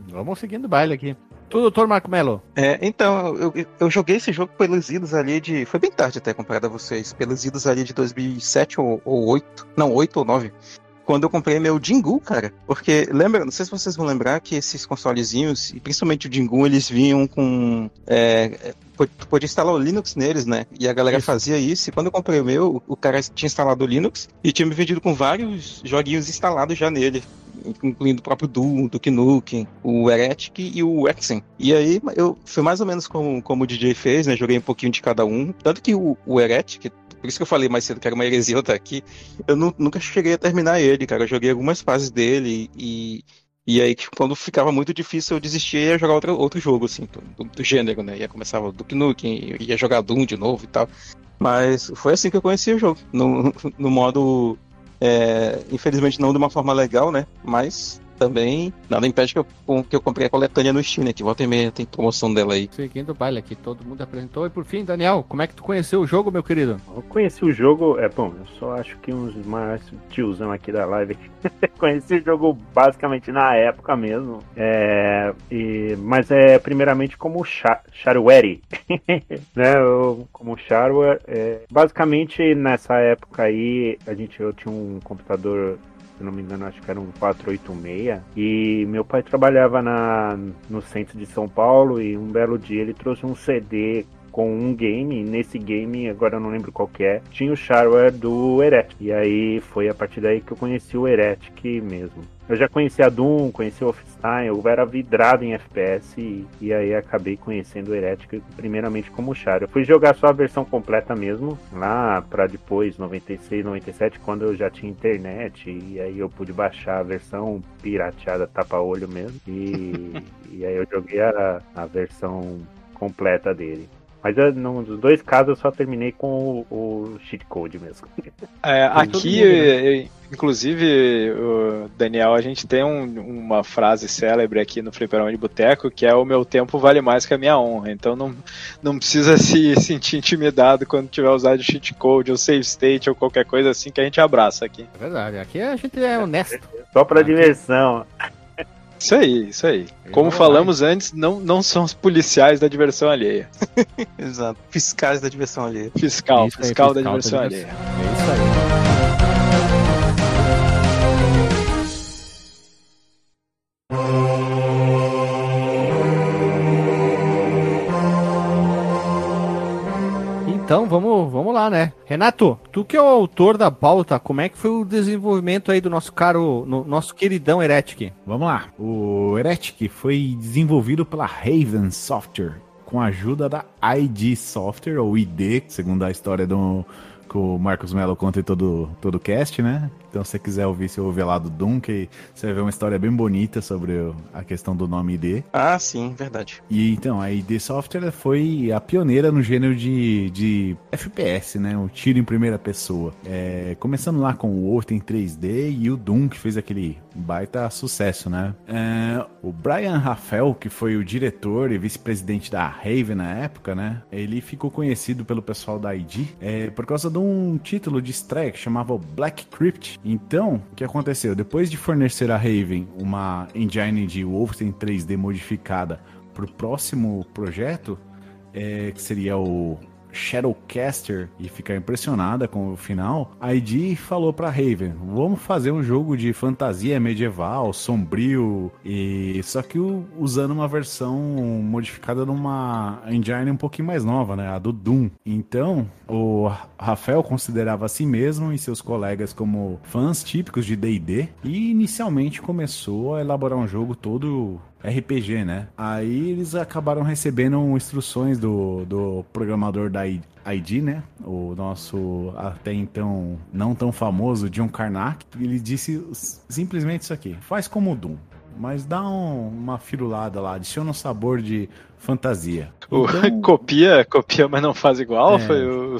Vamos seguindo o baile aqui. Tu, doutor Marco Melo. É, então, eu, eu joguei esse jogo pelos idos ali de. Foi bem tarde até comparado a vocês. Pelos idos ali de 2007 ou, ou 8. Não, 8 ou 9. Quando eu comprei meu Jingu, cara. Porque, lembra, não sei se vocês vão lembrar que esses consolezinhos, e principalmente o Jingu, eles vinham com. É, é, tu podia instalar o Linux neles, né? E a galera Isso. fazia isso. E quando eu comprei o meu, o cara tinha instalado o Linux e tinha me vendido com vários joguinhos instalados já nele incluindo o próprio Doom, o Duke Nukem, o Heretic e o Exen. E aí eu foi mais ou menos como, como o DJ fez, né? Joguei um pouquinho de cada um. Tanto que o, o Heretic, por isso que eu falei mais cedo que era uma heresia eu estar aqui, eu nu- nunca cheguei a terminar ele, cara. Eu joguei algumas fases dele e. E aí, tipo, quando ficava muito difícil, eu desistia e ia jogar outro, outro jogo, assim, do, do gênero, né? Ia começar o Duke Nukem, ia jogar Doom de novo e tal. Mas foi assim que eu conheci o jogo. No, *laughs* no modo é, infelizmente não de uma forma legal, né? Mas também nada impede que eu, que eu comprei a coletânea no Steam, né? Que volta e meia tem promoção dela aí. Seguindo o baile aqui, todo mundo apresentou. E por fim, Daniel, como é que tu conheceu o jogo, meu querido? Eu conheci o jogo, é bom, eu só acho que uns mais tiozão aqui da live. *laughs* conheci o jogo basicamente na época mesmo. É, e, mas é primeiramente como Shareware. *laughs* né? eu- como Shareware. É, basicamente nessa época aí, a gente, eu tinha um computador se não me engano, acho que era um 486. E meu pai trabalhava na, no centro de São Paulo e um belo dia ele trouxe um CD com um game, e nesse game, agora eu não lembro qual que é, tinha o shareware do Heretic. E aí foi a partir daí que eu conheci o Heretic mesmo. Eu já conhecia Doom, conhecia o Wolfenstein, eu era vidrado em FPS e, e aí acabei conhecendo o Heretic primeiramente como Char. Eu fui jogar só a versão completa mesmo, lá pra depois, 96, 97, quando eu já tinha internet e aí eu pude baixar a versão pirateada tapa-olho mesmo e, *laughs* e aí eu joguei a, a versão completa dele. Mas eu, nos dois casos eu só terminei com o, o cheat code mesmo. É, aqui, mundo, né? inclusive, Daniel, a gente tem um, uma frase célebre aqui no Fliperão de Boteco que é o meu tempo vale mais que a minha honra. Então não, não precisa *laughs* se sentir intimidado quando tiver usado cheat code ou save state ou qualquer coisa assim que a gente abraça aqui. É verdade, aqui a gente é honesto. Só pra aqui. diversão. Isso aí, isso aí. Como falamos antes, não, não são os policiais da diversão alheia. Exato. Fiscais da diversão alheia. Fiscal, fiscal, fiscal, da diversão da alheia. É isso aí. Então vamos, vamos lá, né? Renato, tu que é o autor da pauta, como é que foi o desenvolvimento aí do nosso caro, no, nosso queridão Heretic? Vamos lá. O Heretic foi desenvolvido pela Raven Software com a ajuda da ID Software, ou ID, segundo a história do que o Marcos Mello conta em todo, todo o cast, né? Então, se você quiser ouvir, você ouve lá do Doom, que você vai ver uma história bem bonita sobre a questão do nome ID. Ah, sim, verdade. E então, a ID Software foi a pioneira no gênero de, de FPS, né? O tiro em primeira pessoa. É, começando lá com o em 3D e o Doom, que fez aquele baita sucesso, né? É, o Brian Rafael, que foi o diretor e vice-presidente da Raven na época, né? Ele ficou conhecido pelo pessoal da ID é, por causa de um título de estreia que chamava Black Crypt, então, o que aconteceu? Depois de fornecer a Raven uma engine de Wolfenstein 3D modificada para o próximo projeto, é, que seria o Shadowcaster e ficar impressionada com o final, a ID falou para Raven: "Vamos fazer um jogo de fantasia medieval, sombrio e só que usando uma versão modificada numa engine um pouquinho mais nova, né, a do Doom". Então, o Rafael considerava a si mesmo e seus colegas como fãs típicos de D&D e inicialmente começou a elaborar um jogo todo RPG, né? Aí eles acabaram recebendo instruções do, do programador da ID, né? O nosso até então não tão famoso John Carnac. Ele disse simplesmente isso aqui: faz como o Doom mas dá um, uma firulada lá, adiciona um sabor de fantasia. Então, *laughs* copia, copia, mas não faz igual? É, foi o...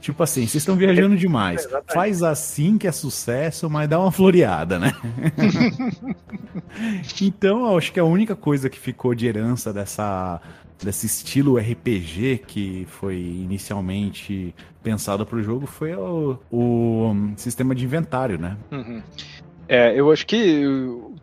Tipo assim, vocês estão viajando demais. Faz assim que é sucesso, mas dá uma floreada, né? *laughs* então, eu acho que a única coisa que ficou de herança dessa desse estilo RPG que foi inicialmente pensado para o jogo foi o, o, sistema de inventário, né? Uhum. É, eu acho que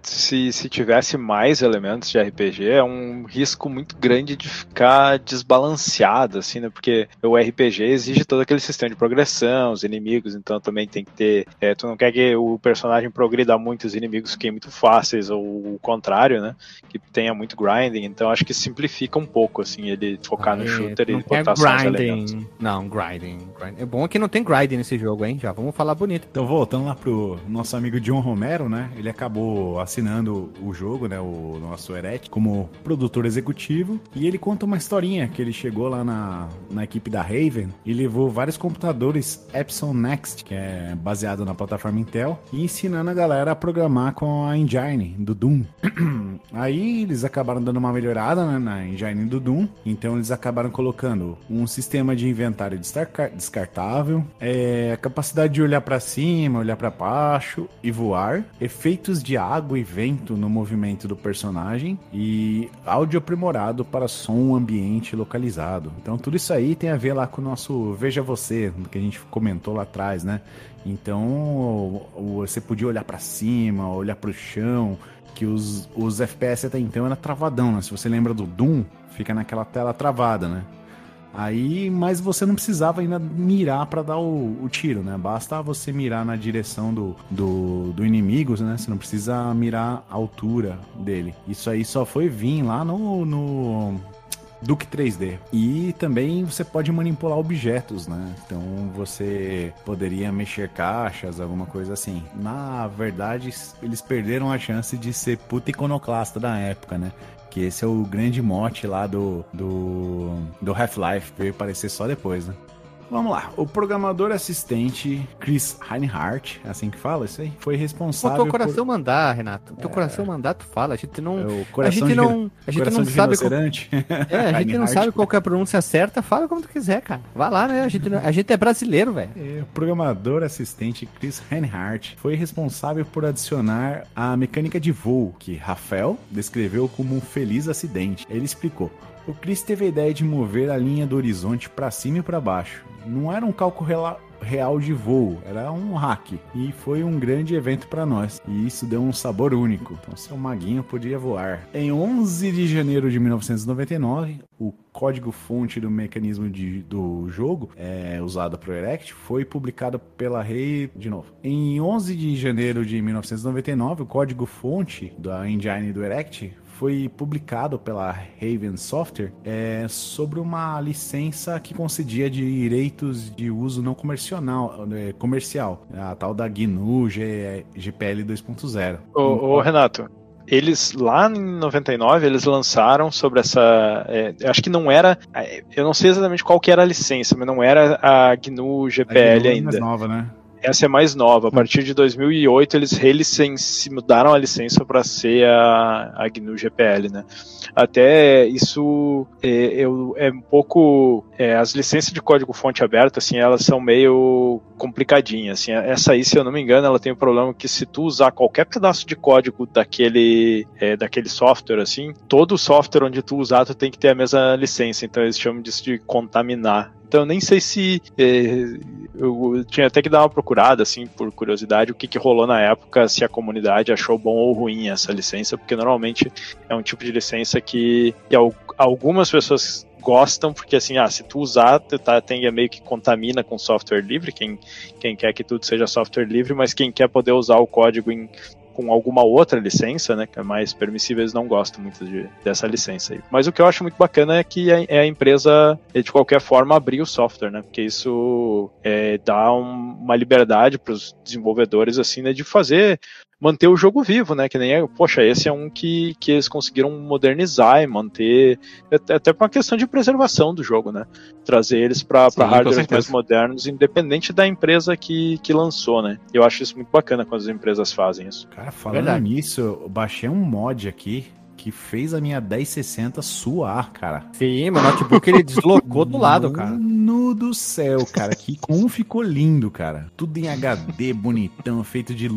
se, se tivesse mais elementos de RPG, é um risco muito grande de ficar desbalanceado, assim, né? Porque o RPG exige todo aquele sistema de progressão, os inimigos, então também tem que ter. É, tu não quer que o personagem progrida muito, os inimigos fiquem muito fáceis, ou o contrário, né? Que tenha muito grinding, então acho que simplifica um pouco, assim, ele focar no shooter e botar só os elementos. Não, grinding, grinding. É bom que não tem grinding nesse jogo, hein? Já vamos falar bonito. Então, voltando lá pro nosso amigo John Romero, né? Ele acabou assinando o jogo, né? O nosso Eret, como produtor executivo. E ele conta uma historinha que ele chegou lá na, na equipe da Raven e levou vários computadores Epson Next, que é baseado na plataforma Intel, e ensinando a galera a programar com a engine do Doom. *clears throat* Aí eles acabaram dando uma melhorada né, na engine do Doom, então eles acabaram colocando um sistema de inventário descartável, é, a capacidade de olhar para cima, olhar para baixo e voar, efeitos de água e vento no movimento do personagem e áudio aprimorado para som ambiente localizado. Então tudo isso aí tem a ver lá com o nosso Veja Você, que a gente comentou lá atrás, né? Então você podia olhar para cima, olhar para o chão, que os, os FPS até então era travadão, né? Se você lembra do Doom, fica naquela tela travada, né? Aí, mas você não precisava ainda mirar para dar o, o, tiro, né? Basta você mirar na direção do, do, do, inimigo, né? Você não precisa mirar a altura dele. Isso aí só foi vir lá no, no Duke 3D. E também você pode manipular objetos, né? Então você poderia mexer caixas, alguma coisa assim. Na verdade, eles perderam a chance de ser puta iconoclasta da época, né? Que esse é o grande mote lá do, do, do Half-Life, veio aparecer só depois, né? Vamos lá. O programador assistente Chris Reinhardt, é assim que fala isso aí, foi responsável. O teu coração por... mandar, Renato. O teu é... coração mandar, tu fala. A gente não. É a gente não. A gente não sabe. Qual... É, a gente não sabe qual é a pronúncia certa. Fala como tu quiser, cara. Vai lá, né? A gente, não... a gente é brasileiro, velho. É, o programador assistente Chris Reinhardt foi responsável por adicionar a mecânica de voo que Rafael descreveu como um feliz acidente. Ele explicou. O Chris teve a ideia de mover a linha do horizonte para cima e para baixo. Não era um cálculo real de voo, era um hack. E foi um grande evento para nós. E isso deu um sabor único. Então, seu maguinho podia voar. Em 11 de janeiro de 1999, o código-fonte do mecanismo de, do jogo é, usado para o Erect foi publicado pela Rei de novo. Em 11 de janeiro de 1999, o código-fonte da engine do Erect foi publicado pela Raven Software é, sobre uma licença que concedia direitos de uso não comercial, é, comercial. A tal da GNU G, GPL 2.0. Ô, ô, Renato, eles lá em 99 eles lançaram sobre essa é, acho que não era é, eu não sei exatamente qual que era a licença mas não era a GNU GPL a GNU ainda. é nova né essa é mais nova. A partir de 2008 eles relicenci, mudaram a licença para ser a, a GNU GPL, né? Até isso é, é um pouco é, as licenças de código fonte aberto, assim, elas são meio complicadinhas. Assim, essa aí, se eu não me engano, ela tem o um problema que se tu usar qualquer pedaço de código daquele é, daquele software, assim, todo software onde tu usar, tu tem que ter a mesma licença. Então eles chamam disso de contaminar. Então nem sei se é, eu tinha até que dar uma procurada, assim, por curiosidade, o que, que rolou na época, se a comunidade achou bom ou ruim essa licença, porque normalmente é um tipo de licença que, que algumas pessoas gostam, porque assim, ah, se tu usar, tu tá, tem, meio que contamina com software livre, quem, quem quer que tudo seja software livre, mas quem quer poder usar o código em com alguma outra licença, né, que é mais permissível, eles não gostam muito de, dessa licença aí. Mas o que eu acho muito bacana é que a, é a empresa, de qualquer forma, abrir o software, né, porque isso é, dá um, uma liberdade para os desenvolvedores, assim, né, de fazer manter o jogo vivo, né? Que nem é, poxa, esse é um que, que eles conseguiram modernizar e manter, até por uma questão de preservação do jogo, né? Trazer eles para hardwares mais modernos, independente da empresa que, que lançou, né? Eu acho isso muito bacana quando as empresas fazem isso. Cara, falando Verdade. nisso, eu baixei um mod aqui que fez a minha 1060 suar, cara. Sim, meu notebook ele deslocou do lado, cara. Mano do céu, cara, que como ficou lindo, cara. Tudo em HD, bonitão, feito de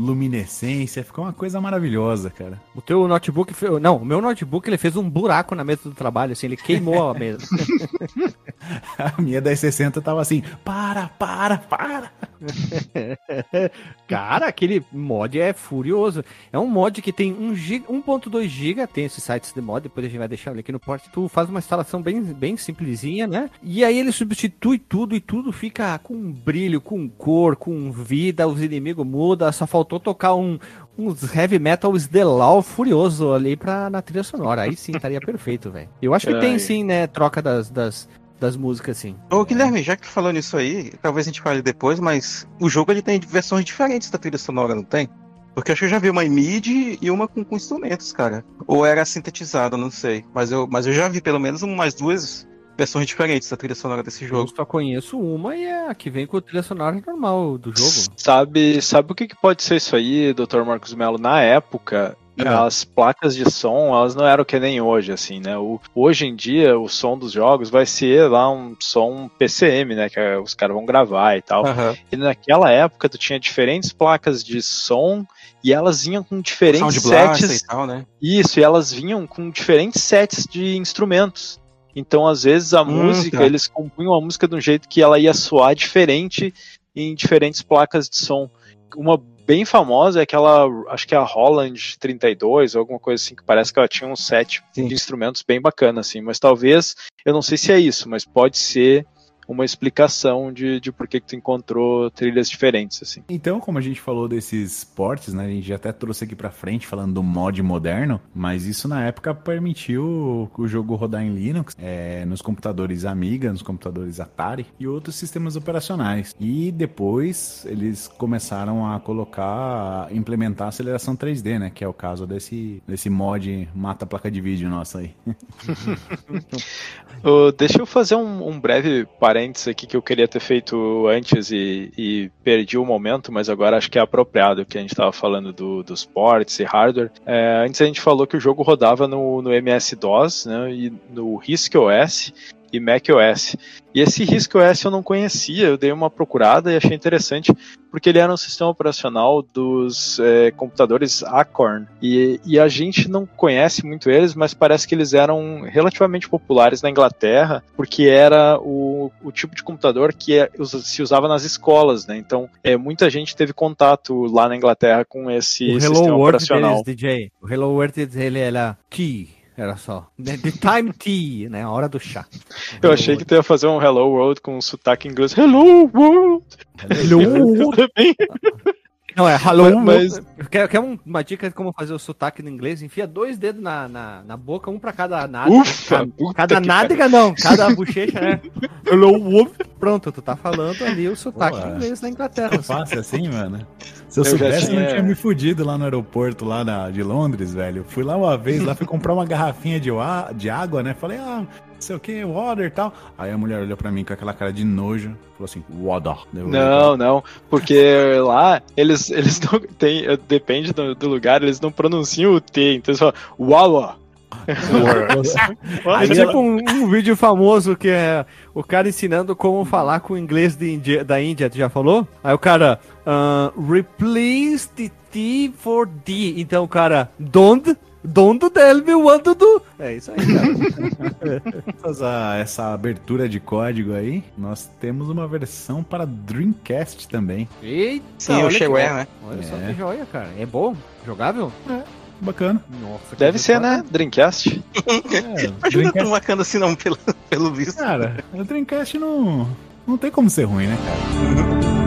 luminescência, ficou uma coisa maravilhosa, cara. O teu notebook, não, o meu notebook ele fez um buraco na mesa do trabalho, assim, ele queimou a mesa. *laughs* *laughs* a minha 1060 tava assim, para, para, para. *laughs* cara, aquele mod é furioso. É um mod que tem 1.2 GB, tem esses sites de mod, depois a gente vai deixar ele aqui no porte. Tu faz uma instalação bem, bem simplesinha, né? E aí ele substitui tudo e tudo fica com brilho, com cor, com vida, os inimigos mudam, só faltou tocar um, uns heavy metal Sdelau furioso ali pra, na trilha sonora. Aí sim estaria perfeito, velho. Eu acho que é, tem sim, né, troca das, das, das músicas, sim. Ô, Guilherme, já que tu falou nisso aí, talvez a gente fale depois, mas o jogo ele tem versões diferentes da trilha sonora, não tem? Porque acho que eu já vi uma em MIDI e uma com, com instrumentos, cara. Ou era sintetizado, não sei. Mas eu, mas eu já vi pelo menos umas duas versões diferentes da trilha sonora desse jogo. Eu só conheço uma e é a que vem com a trilha sonora normal do jogo. Sabe, sabe o que, que pode ser isso aí, Dr. Marcos Mello? Na época. As placas de som, elas não eram que nem hoje, assim, né? O, hoje em dia, o som dos jogos vai ser lá um som PCM, né? Que os caras vão gravar e tal. Uhum. E naquela época, tu tinha diferentes placas de som e elas vinham com diferentes sets. E tal, né? Isso, e elas vinham com diferentes sets de instrumentos. Então, às vezes, a hum, música, tá. eles compunham a música de um jeito que ela ia soar diferente em diferentes placas de som. Uma bem famosa é aquela, acho que é a Holland 32, ou alguma coisa assim, que parece que ela tinha um set Sim. de instrumentos bem bacana, assim. Mas talvez, eu não sei se é isso, mas pode ser uma explicação de, de por que, que tu encontrou trilhas diferentes, assim. Então, como a gente falou desses ports, né, a gente até trouxe aqui pra frente falando do mod moderno, mas isso na época permitiu o jogo rodar em Linux, é, nos computadores Amiga, nos computadores Atari e outros sistemas operacionais. E depois eles começaram a colocar, implementar a aceleração 3D, né, que é o caso desse, desse mod mata placa de vídeo nossa aí. *laughs* *laughs* uh, deixa eu fazer um, um breve parênteses parênteses aqui que eu queria ter feito antes e, e perdi o momento, mas agora acho que é apropriado que a gente estava falando do, dos ports e hardware. É, antes a gente falou que o jogo rodava no, no MS-DOS né, e no RISC OS e macOS. E esse RISC OS eu não conhecia, eu dei uma procurada e achei interessante, porque ele era um sistema operacional dos é, computadores Acorn. E, e, a gente não conhece muito eles, mas parece que eles eram relativamente populares na Inglaterra, porque era o, o tipo de computador que é, se usava nas escolas, né? Então, é, muita gente teve contato lá na Inglaterra com esse o sistema Hello World operacional. Deles, DJ. O Hello World dele era key. Era só. *laughs* The, the time tea, né? A hora do chá. Eu achei que tu ia fazer um Hello World com um sotaque inglês. Hello World! Hello *laughs* World! *laughs* Não, é hello, Mas- mas... Quer, quer um- uma dica de como fazer o sotaque no inglês? Enfia dois dedos na, na, na boca, um pra cada nádega. Ufa, Cada- cada nádega não, cada bochecha, né? Hello, Wolf. Pronto, tu tá falando ali o sotaque Boa. inglês na Inglaterra. Fácil assim, mano. Se eu, Eu soubesse, eu não tinha- tinha me fudido lá no aeroporto lá na- de Londres, velho. Fui lá uma vez, lá fui comprar uma garrafinha de, de água, né? Falei, ah, não sei o que, water e tal. Aí a mulher olhou pra mim com aquela cara de nojo, falou assim, water. Não, não, porque lá eles, eles *laughs* não tem, depende do, do lugar, eles não pronunciam o T, então eles falam Wawa. É tipo um, um vídeo famoso que é o cara ensinando como falar com o inglês Índia- da Índia, tu já falou? Aí o cara, ah, replace the T for D. Então o cara, don't, don't tell me what to do. É isso aí, cara. *laughs* essa, abertura de código aí, nós temos uma versão para Dreamcast também. Eita, Sim, o Shareware, né? Olha só É. que joia, cara. É bom? Jogável? Bacana. Nossa, Deve ser, né? Dreamcast. É, *laughs* é Dreamcast, tão bacana assim não, pelo, pelo visto. cara, o Dreamcast não, não tem como ser ruim, né, cara?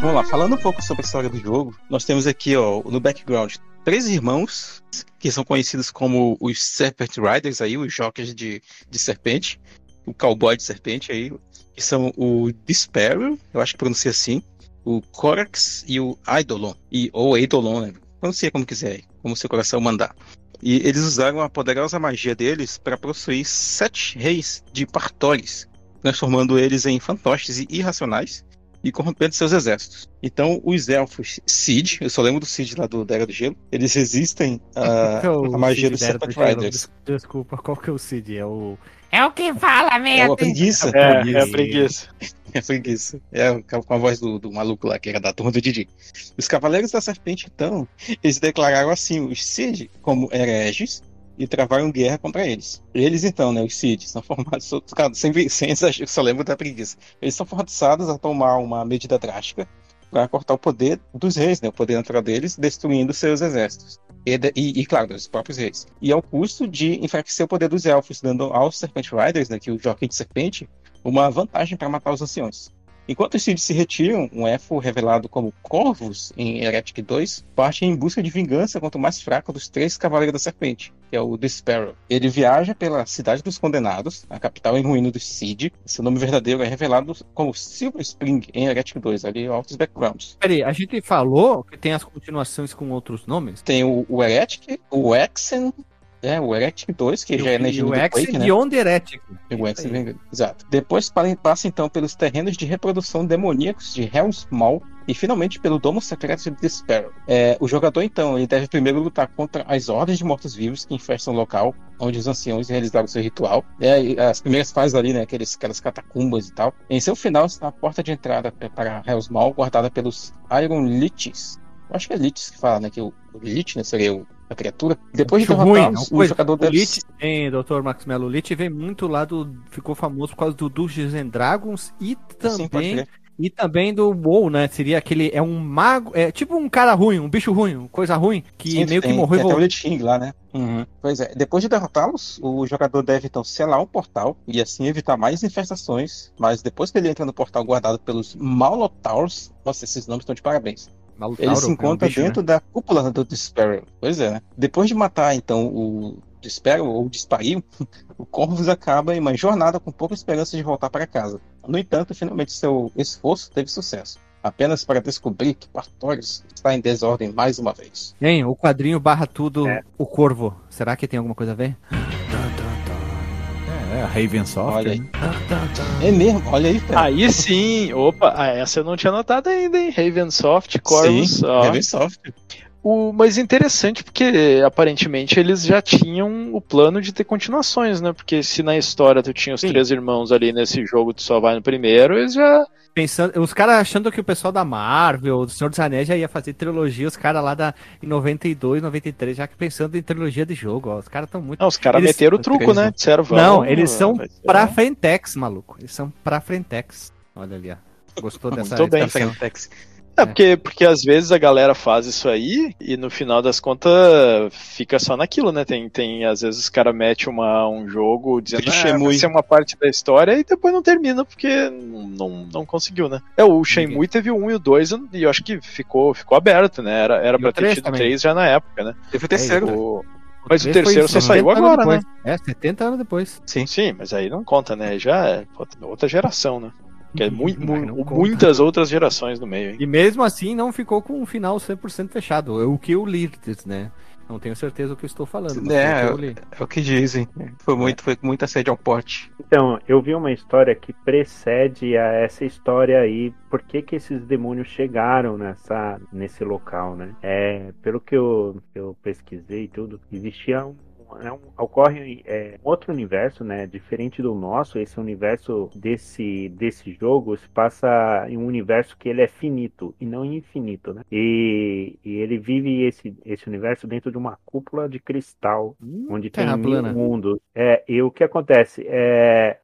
Vamos lá, falando um pouco sobre a história do jogo, nós temos aqui, ó, no background, três irmãos que são conhecidos como os Serpent Riders aí, os jockeys de, de serpente, o cowboy de serpente aí, que são o Despair, eu acho que pronuncia assim, o Corax e o Eidolon, e, ou Eidolon, né? Pronuncia como quiser, aí, como seu coração mandar. E eles usaram a poderosa magia deles para possuir sete reis de Partoles, transformando eles em fantoches e irracionais e corrompendo seus exércitos. Então, os elfos Cid, eu só lembro do Cid lá do da Era do Gelo, eles resistem à, *laughs* é magia Cid dos Serpent? Riders. Des- Desculpa, qual que é o Cid? É o. É o que fala, É merda. uma preguiça. É, é a preguiça. *laughs* É preguiça. É com a voz do, do maluco lá, que era da turma do Didi. Os Cavaleiros da Serpente, então, eles declararam assim os Cid como hereges e travaram guerra contra eles. Eles, então, né, os Cid, são formados, cara, *laughs* sem, sem exagero, só lembro da preguiça. Eles são forçados a tomar uma medida drástica para cortar o poder dos reis, né, o poder natural deles, destruindo seus exércitos. E, e, e, claro, dos próprios reis. E ao custo de enfraquecer o poder dos elfos, dando aos Serpent Riders, né, que é o jockey de serpente, uma vantagem para matar os anciões. Enquanto os Cid se retiram, um elfo revelado como Corvus em Heretic 2 parte em busca de vingança contra o mais fraco dos três Cavaleiros da Serpente, que é o Desparrow. Ele viaja pela Cidade dos Condenados, a capital em ruína dos Cid. Seu nome verdadeiro é revelado como Silver Spring em Heretic 2, ali altos backgrounds. Peraí, a gente falou que tem as continuações com outros nomes? Tem o, o Heretic, o Exen, é, o Heretic 2, que já é na e engine o do X Quake, né? Beyond Heretic. O X Exato. Depois pa- passa então pelos terrenos de reprodução demoníacos de Hellsmaw e finalmente pelo domo secreto de Despair. É, o jogador então ele deve primeiro lutar contra as hordas de mortos-vivos que infestam o local onde os anciãos realizaram seu ritual. É, as primeiras fases ali, né, aqueles, aquelas catacumbas e tal. Em seu final está a porta de entrada para Hellsmaw guardada pelos Iron Liches. Eu acho que é Liches que fala, né, que o, o Lich, né, seria o- a criatura. Depois de Bicho ruim, o jogador o deve Lich vem, Dr. Max Mello, o Lich vem muito lá do. Ficou famoso por causa do Dungeons and Dragons e Sim, pode também. crer. E também do WoW, né? Seria aquele. É um mago. É tipo um cara ruim, um bicho ruim, coisa ruim, que Sim, meio tem, que morreu e tem até o. Lich lá, né? Pois é, depois de derrotá-los, o jogador deve então selar um portal e assim evitar mais infestações. Mas depois que ele entra no portal guardado pelos Malotaurs, nossa, esses nomes estão de parabéns. Malutauro, Ele se é um encontra bicho, né? dentro da cúpula do Despair. Pois é, né? Depois de matar então o Despair ou Despario, *laughs* o Corvus acaba em uma jornada com pouca esperança de voltar para casa. No entanto, finalmente seu esforço teve sucesso. apenas para descobrir que Pastorius está em desordem mais uma vez. Hein, o quadrinho barra tudo, É. o corvo. Será que tem alguma coisa a ver? É, a Raven Software. Aí. É mesmo, olha aí, cara. Aí sim, opa, ah, essa eu não tinha notado ainda, hein? Ravensoft, Corvus, Sim, ó. Ravensoft. O, mas interessante porque aparentemente eles já tinham o plano de ter continuações, né? Porque se na história tu tinha os Sim. três irmãos ali nesse jogo, tu só vai no primeiro, eles já. Pensando, os caras achando que o pessoal da Marvel, do Senhor dos Anéis já ia fazer trilogia, os caras lá da, em 92, 93, já que pensando em trilogia de jogo, ó. Os caras estão muito. Não, os caras Eles- meteram o truco, né? Disseram, vamos. Não, eles são ser- pra Frentex, maluco. Eles são pra Frentex. Olha ali, ó. Gostou *laughs* dessa Muito bem. Frentex. É, porque, porque às vezes a galera faz isso aí e no final das contas fica só naquilo, né? Tem, tem às vezes os caras metem um jogo dizendo que ah, vai ser uma parte da história e depois não termina porque não, não, conseguiu, né? É, o Shenmue teve o 1 e o 2 e eu acho que ficou, ficou aberto, né? Era, era E pra o ter três tido também. 3 já na época, né? Teve o terceiro. O- Mas o foi terceiro só 70 saiu agora, né? É, 70 anos depois. Sim. Sim, mas aí não conta, né? Já é outra geração, né? Que é mu- não conta. muitas outras gerações no meio, hein? E mesmo assim não ficou com um final 100% fechado. É o que eu li, né? Não tenho certeza do que eu estou falando. mas É, foi o que eu li. É o que dizem. Foi muito, foi com muita sede ao pote. Então, eu vi uma história que precede a essa história aí. Por que, que esses demônios chegaram nessa, nesse local, né? É, pelo que eu, eu pesquisei e tudo, existia um. É um- ocorre é, outro universo, né? Diferente do nosso, esse universo desse, desse jogo se passa em um universo que ele é finito e não infinito, né? E, e ele vive esse, esse universo dentro de uma cúpula de cristal onde tem mil plana. mundos. É, e o que acontece? É,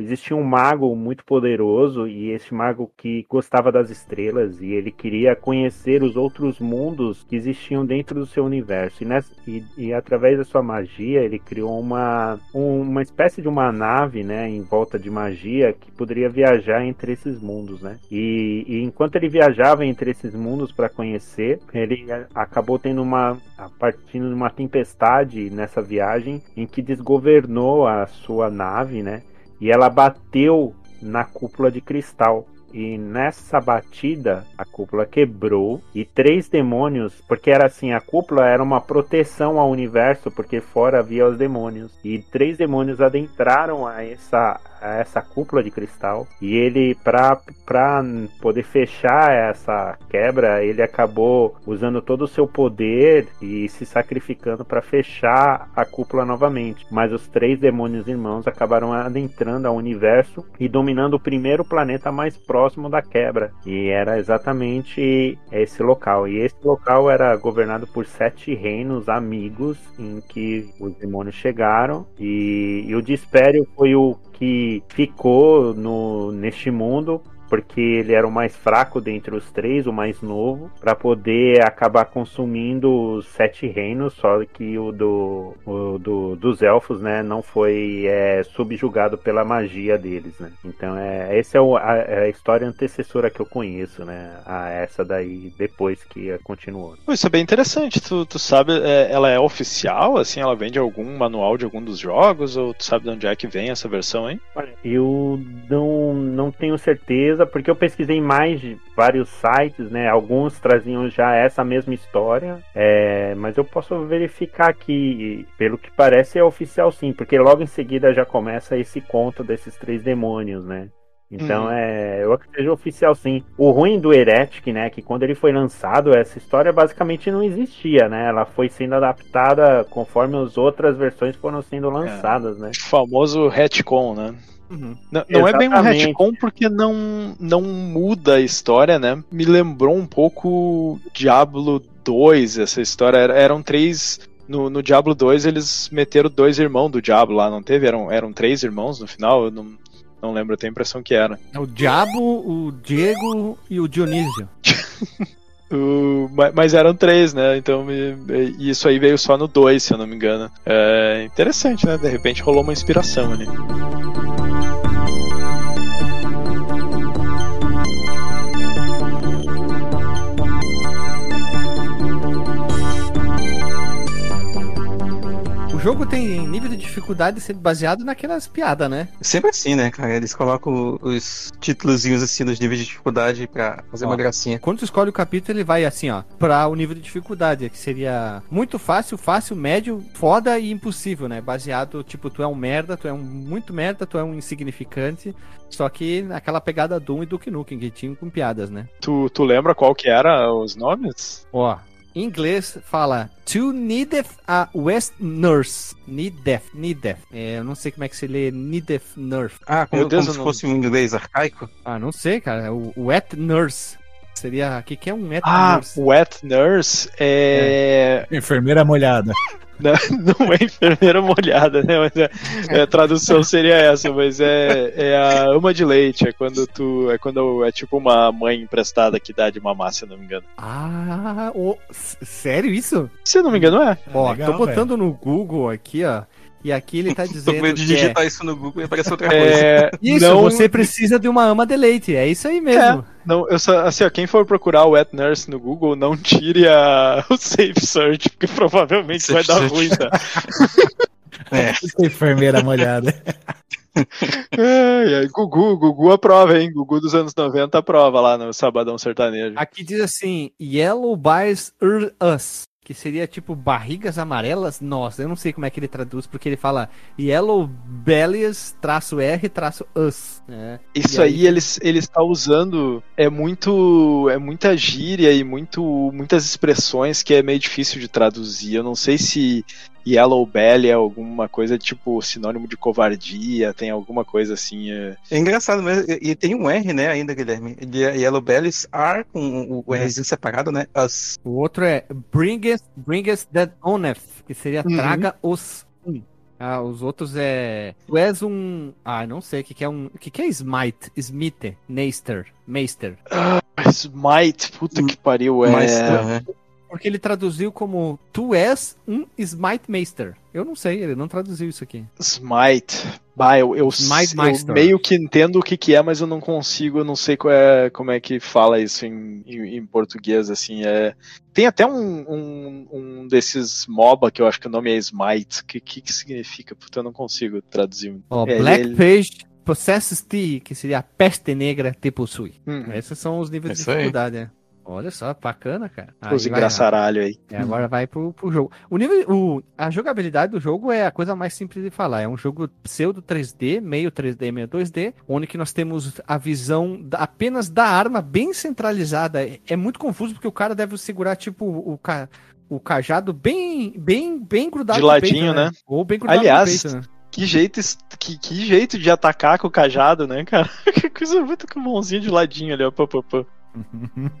existia um mago muito poderoso e esse mago que gostava das estrelas e ele queria conhecer os outros mundos que existiam dentro do seu universo. E, nessa- e- e através da sua magia, ele criou uma, um- uma espécie de uma nave, né, em volta de magia que poderia viajar entre esses mundos, né? E, e enquanto ele viajava entre esses mundos para conhecer, ele acabou tendo uma partindo de uma tempestade nessa viagem em que desgovernou a sua nave, né? E ela bateu na cúpula de cristal. E nessa batida, a cúpula quebrou e três demônios, porque era assim, a cúpula era uma proteção ao universo, porque fora havia os demônios. E três demônios adentraram a essa, a essa cúpula de cristal. E ele, para poder fechar essa quebra, ele acabou usando todo o seu poder e se sacrificando para fechar a cúpula novamente. Mas os três demônios irmãos acabaram adentrando ao universo e dominando o primeiro planeta mais próximo da quebra. E era exatamente esse local. E esse local era governado por sete reinos amigos em que os demônios chegaram. E, e o Dispério foi o que ficou no, neste mundo porque ele era o mais fraco dentre os três, o mais novo, para poder acabar consumindo os sete reinos, só que o do, o do dos elfos, né, não foi é, subjugado pela magia deles, né. Então é essa é o- a, é a história antecessora que eu conheço, né, a essa daí depois que continuou. Isso é bem interessante. Tu, tu sabe, é, ela é oficial, assim, ela vem de algum manual de algum dos jogos, ou tu sabe de onde é que vem essa versão, hein? Olha, eu não, não tenho certeza, porque eu pesquisei mais de vários sites, né? Alguns traziam já essa mesma história, é, mas eu posso verificar aqui, pelo que parece é oficial sim, porque logo em seguida já começa esse conto desses três demônios, né? Então Uhum. é, eu acredito que seja oficial sim. O ruim do Heretic, né, que quando ele foi lançado, essa história basicamente não existia, né? Ela foi sendo adaptada conforme as outras versões foram sendo lançadas, né? O famoso retcon, né? Uhum. Não, não é bem um retcon porque não, não muda a história, né? Me lembrou um pouco Diablo 2, essa história. Era- Eram três. No, no Diablo 2 eles meteram dois irmãos do Diablo lá, não teve? Eram, eram três irmãos no final? Eu não, não lembro, eu tenho a impressão que era. É o Diabo, o Diego e o Dionísio. *laughs* O- ma- mas eram três, né? Então me- e isso aí veio só no 2, se eu não me engano. É interessante, né? De repente rolou uma inspiração ali. Jogo tem nível de dificuldade sendo baseado naquelas piadas, né? Sempre assim, né, cara? Eles colocam os títulozinhos assim nos níveis de dificuldade pra fazer Ó. uma gracinha. Quando tu escolhe o capítulo, ele vai assim, ó, pra o nível de dificuldade, que seria muito fácil, fácil, médio, foda e impossível, né? Baseado, tipo, tu é um merda, tu é um muito merda, tu é um insignificante, só que naquela pegada Doom e Duke Nukem, que tinham com piadas, né? Tu, tu lembra qual que era os nomes? Ó, em inglês fala To needeth a West Nurse. Needeth, needeth. É, eu não sei como é que se lê needeth nurse. Ah, como, Meu Deus, como se fosse um inglês arcaico? Ah, não sei, cara. O wet nurse. Seria. O que, que é um wet Ah, nurse? Wet Nurse é. Enfermeira molhada. Não, *laughs* não é enfermeira molhada, né? Mas é, é, a tradução seria essa, mas é, é a ama de leite. É quando tu. É quando é tipo uma mãe emprestada que dá de mamar, se eu não me engano. Ah, s- sério isso? Se eu não me engano, é. ó, legal, tô botando no Google aqui, ó. E aqui ele tá *laughs* Tô dizendo. com medo de que é- digitar isso no Google e aparecer outra coisa. É, *laughs* Isso, não, você precisa de uma ama de leite. É isso aí mesmo. não, eu só, assim, ó, quem for procurar o Wet Nurse no Google, não tire a, *laughs* o Safe Search, porque provavelmente Safe vai dar search. ruim, tá? Enfermeira molhada. Ai, ai, Gugu, Gugu aprova, hein? Gugu dos anos 90 aprova lá no Sabadão Sertanejo. Aqui diz assim: Yellow Ur Us. Que seria tipo barrigas amarelas? Nossa, eu não sei como é que ele traduz, porque ele fala Yellow Bellies traço R traço Us. né? Isso aí- aí, eles ele está usando é muito é muita gíria e muito muitas expressões que é meio difícil de traduzir. Eu não sei se Yellow Belly é alguma coisa tipo sinônimo de covardia, tem alguma coisa assim. é- É engraçado mesmo. E, e tem um R, né, ainda, Guilherme. É Yellow Bellies are com o, o Rzinho separado, né? Us. O outro é Bring us, bring us that oneth, que seria Uhum. traga os um. Ah, os outros é. Tu és um. Ah, não sei o que, que é um. O que, que é Smite? Smite, Meister, Meister. Smite, puta que pariu, é. Mais, né? Porque ele traduziu como Tu és um Smite Meister. Eu não sei, ele não traduziu isso aqui. Smite. Bah, eu, eu, Smite eu meio que entendo o que, que é, mas eu não consigo, eu não sei qual é, como é que fala isso em, em, em português, assim. É... Tem até um, um, um desses MOBA que eu acho que o nome é Smite. O que, que, que significa? Puta, eu não consigo traduzir. Ó, É, Black ele- Page Possesses Thee, que seria a peste negra te possui. Hum, Esses são os níveis de Isso aí. dificuldade, né? Olha só, bacana, cara. Aí os vai- engraçaralho aí. É, agora vai pro, pro jogo. O nível, o, a jogabilidade do jogo é a coisa mais simples de falar. É um jogo pseudo 3D, meio 3D, meio 2D, onde que nós temos a visão da- apenas da arma bem centralizada. É, é muito confuso porque o cara deve segurar tipo o, ca, o cajado bem, bem, bem grudado De ladinho, né? Ou bem grudado Aliás, no peito, né? Que jeito, que, que jeito de atacar com o cajado, né, cara? *laughs* Que coisa muito com mãozinha de ladinho ali, ó. pá, pá, pá.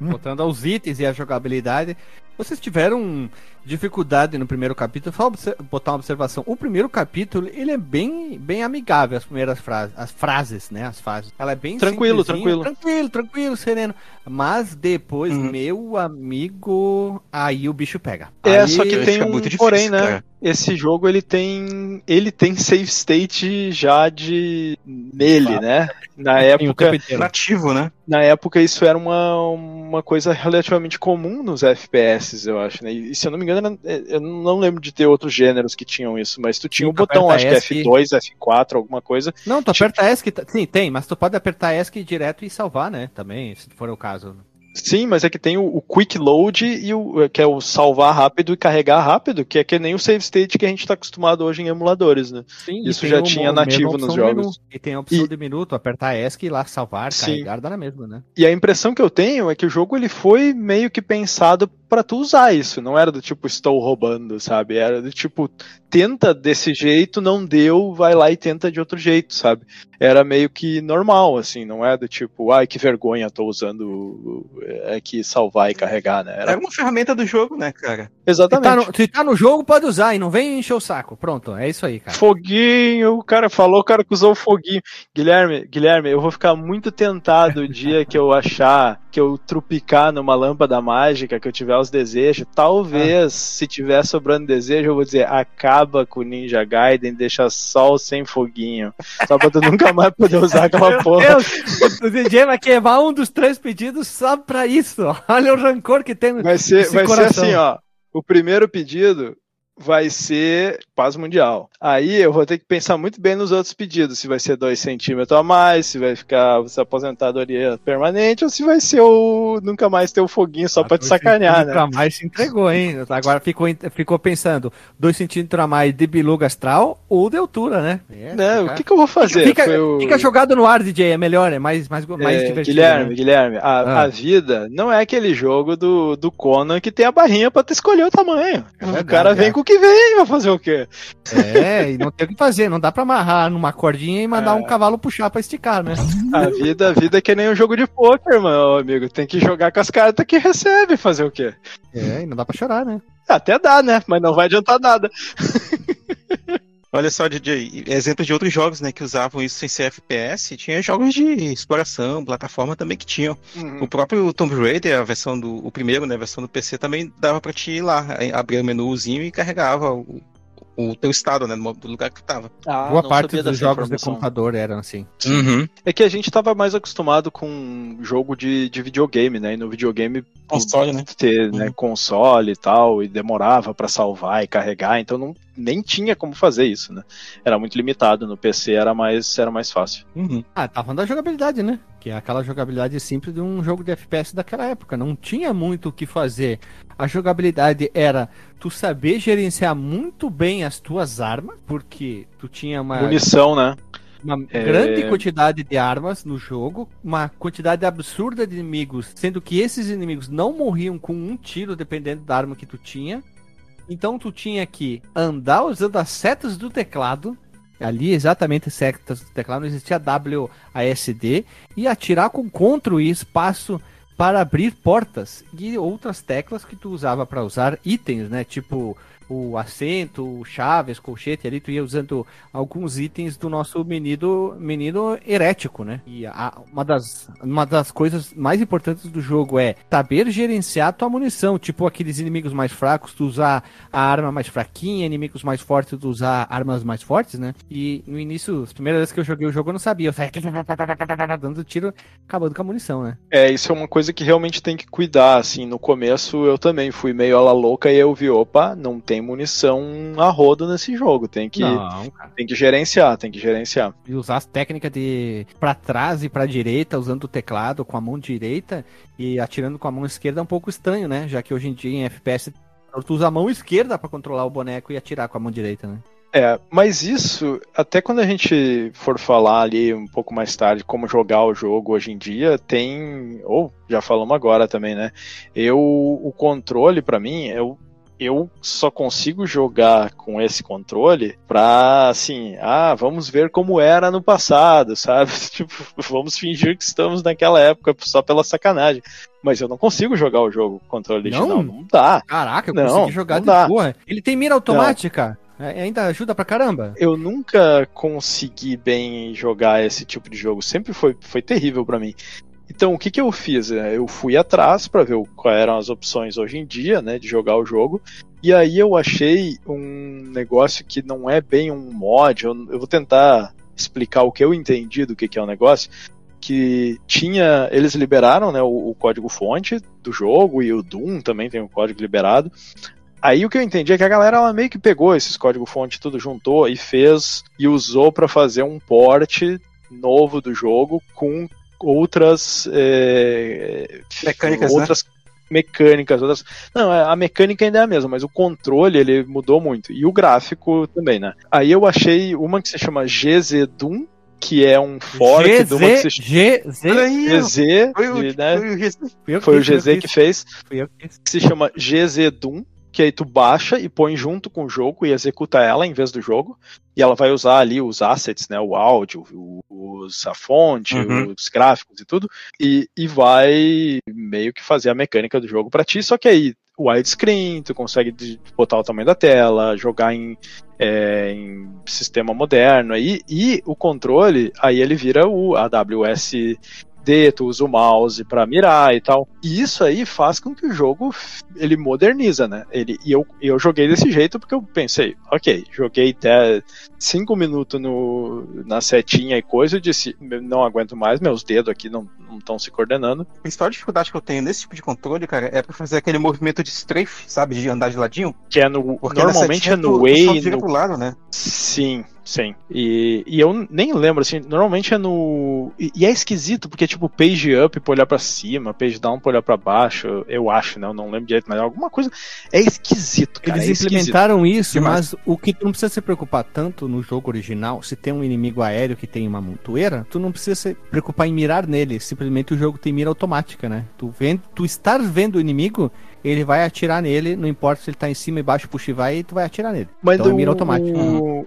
Voltando aos itens e a jogabilidade. Vocês tiveram dificuldade no primeiro capítulo? Só botar uma observação. O primeiro capítulo, ele é bem, bem amigável, as primeiras frases, as frases, né? As fases. Ela é bem Tranquilo, tranquilo. Tranquilo, tranquilo, sereno. Mas depois, Uhum. meu amigo, aí o bicho pega. É, Aí- só que tem um muito difícil, porém, né? cara. Esse jogo ele tem ele tem save state já de nele, né? Na o época. Nativo, né? na época isso era uma, uma coisa relativamente comum nos FPS, eu acho, né? E se eu não me engano, era- eu não lembro de ter outros gêneros que tinham isso, mas tu tinha Sim, o botão, aperta acho que ESC. F2, F4, alguma coisa. Não, tu Tipo- aperta ESC, tá- sim, tem, mas tu pode apertar ESC direto e salvar, né? Também, se for o caso. Sim, mas é que tem o, o Quick Load e o que é o salvar rápido e carregar rápido, que é que nem o save state que a gente tá acostumado hoje em emuladores, né? Sim, Isso já o tinha nativo nos jogos. E tem a opção E- de minuto, apertar ESC e lá salvar, Sim. carregar, dá na mesma, né? E a impressão que eu tenho é que o jogo ele foi meio que pensado pra tu usar isso, não era do tipo estou roubando, sabe? Era do tipo tenta desse jeito, não deu, vai lá e tenta de outro jeito, sabe? Era meio que normal assim, não é do tipo, ai que vergonha, tô usando o- é que salvar e carregar, né? Era Era uma ferramenta do jogo, né, cara? Se exatamente. tá, no, se tá no jogo, pode usar e não vem encher o saco. Pronto, é isso aí, cara. Foguinho, o cara falou, o cara que usou o foguinho. Guilherme, Guilherme, eu vou ficar muito tentado o dia que eu achar que eu trupicar numa lâmpada mágica, que eu tiver os desejos. Talvez, se tiver sobrando desejo, eu vou dizer, acaba com o Ninja Gaiden, deixa só o sem foguinho. Só pra tu nunca mais poder usar aquela Meu porra. Deus, o DJ vai queimar um dos três pedidos só pra isso. Olha o rancor que tem. Vai ser, vai ser coração. assim, ó. O primeiro pedido vai ser paz mundial. Aí eu vou ter que pensar muito bem nos outros pedidos, se vai ser 2 centímetros a mais, se vai ficar se aposentadoria permanente ou se vai ser o nunca mais ter o foguinho só para te sacanear, né? a mais se entregou, hein? Agora ficou, ficou pensando, 2 centímetros a mais de biluga astral ou de altura, né? É, né? O que, que eu vou fazer? Fica, fica, jogado no ar, DJ, é melhor, é mais, mais, mais é, divertido. Guilherme, né? Guilherme, a, ah. a, vida não é aquele jogo do, do Conan que tem a barrinha para escolher o tamanho. É verdade, o cara vem é. com que vem, vai fazer o quê? É, e não tem o que fazer, não dá pra amarrar numa cordinha e mandar é. um cavalo puxar pra esticar, né? A vida, a vida é que nem um jogo de pôquer, meu amigo. Tem que jogar com as cartas que recebe, fazer o quê? É, e não dá pra chorar, né? Até dá, né? Mas não vai adiantar nada. Olha só, DJ, exemplos de outros jogos, né, que usavam isso sem ser FPS, tinha jogos de exploração, plataforma também que tinham. Uhum. O próprio Tomb Raider, a versão do o primeiro, né, a versão do PC também dava para te ir lá, abrir o menuzinho e carregava o, o teu estado, né? No lugar que tu tava. Ah, Boa parte dos jogos de computador eram assim. Uhum. É que a gente tava mais acostumado com jogo de, de videogame, né? E no videogame console, né? ter né, uhum. console e tal, e demorava para salvar e carregar, então não, nem tinha como fazer isso, né? Era muito limitado, no PC era mais, era mais fácil. Uhum. Ah, tava falando da jogabilidade, né? Que é aquela jogabilidade simples de um jogo de FPS daquela época. Não tinha muito o que fazer. A jogabilidade era tu saber gerenciar muito bem as tuas armas, porque tu tinha uma. Munição, né? uma é... grande quantidade de armas no jogo, uma quantidade absurda de inimigos, sendo que esses inimigos não morriam com um tiro, dependendo da arma que tu tinha. Então tu tinha que andar usando as setas do teclado, ali exatamente setas do teclado, não existia WASD, e atirar com CTRL e espaço para abrir portas e outras teclas que tu usava para usar itens, né? Tipo o assento, o chaves, colchete ali, tu ia usando alguns itens do nosso menino, menino herético, né? E a, uma, das, uma das coisas mais importantes do jogo é saber gerenciar tua munição, tipo aqueles inimigos mais fracos, tu usar a arma mais fraquinha, inimigos mais fortes, tu usar armas mais fortes, né? E no início, as primeiras vezes que eu joguei o jogo eu não sabia, eu saía *laughs* dando tiro, acabando com a munição, né? É, isso é uma coisa que realmente tem que cuidar, assim, no começo eu também fui meio ala louca e eu vi, opa, não tem munição a rodo nesse jogo. Tem que, Não, tem que gerenciar, tem que gerenciar. E usar as técnicas de para trás e para direita, usando o teclado com a mão direita e atirando com a mão esquerda é um pouco estranho, né? Já que hoje em dia em FPS tu usa a mão esquerda para controlar o boneco e atirar com a mão direita, né? É, mas isso, até quando a gente for falar ali um pouco mais tarde como jogar o jogo hoje em dia, tem, ou já falamos agora também, né? Eu, o controle para mim, eu eu só consigo jogar com esse controle pra, assim, ah, vamos ver como era no passado, *laughs* sabe? Tipo, vamos fingir que estamos naquela época só pela sacanagem. Mas eu não consigo jogar o jogo com controle original. Não, não dá. Caraca, eu não, consegui jogar de dá. boa. Ele tem mira automática. Não. É, ainda ajuda pra caramba. Eu nunca consegui bem jogar esse tipo de jogo. Sempre foi, foi terrível para mim. Então, o que, que eu fiz? É, eu fui atrás para ver quais eram as opções hoje em dia, né, de jogar o jogo. E aí eu achei um negócio que não é bem um mod. Eu, eu vou tentar explicar o que eu entendi do que, que é o negócio. Que tinha. Eles liberaram né, o, o código-fonte do jogo e o Doom também tem o código liberado. Aí o que eu entendi é que a galera ela meio que pegou esses código-fonte, tudo juntou e fez e usou para fazer um port novo do jogo com outras é, mecânicas, né? outras né? mecânicas, outras. Não, é, a mecânica ainda é a mesma, mas o controle ele mudou muito e o gráfico também, né? Aí eu achei uma que se chama GZ Doom, que é um fork GZ, de uma que se chama GZ, foi o, né? Foi o GZ que fez, que se chama GZ Doom que aí tu baixa e põe junto com o jogo e executa ela em vez do jogo. E ela vai usar ali os assets, né? O áudio, os, a fonte, uhum. os gráficos e tudo. E, e vai meio que fazer a mecânica do jogo para ti. Só que aí widescreen, tu consegue botar o tamanho da tela, jogar em, é, em sistema moderno aí, e o controle, aí ele vira o AWS D, tu usa o mouse para mirar e tal. E isso aí faz com que o jogo ele moderniza, né? Ele, e eu, eu joguei desse jeito porque eu pensei, ok, joguei até cinco minutos no, na setinha e coisa, eu disse, não aguento mais, meus dedos aqui não estão se coordenando. A principal dificuldade que eu tenho nesse tipo de controle, cara, é pra fazer aquele movimento de strafe, sabe? De andar de ladinho. Que é no. Porque normalmente é no way. No... Pro lado, né? Sim, Sim. E, e eu nem lembro, assim, normalmente é no. E, e, é esquisito, porque, tipo, page up pra olhar pra cima, page down pra olhar pra baixo, eu acho, né? Eu não lembro direito, mas alguma coisa. É esquisito, cara. Eles é implementaram isso, mas o que tu não precisa se preocupar tanto no jogo original, se tem um inimigo aéreo que tem uma montoeira, tu não precisa se preocupar em mirar nele. Simplesmente o jogo tem mira automática, né? Tu, vendo, tu estar vendo o inimigo, ele vai atirar nele, não importa se ele tá em cima, embaixo, puxa e vai, tu vai atirar nele. Mas então é mira automática.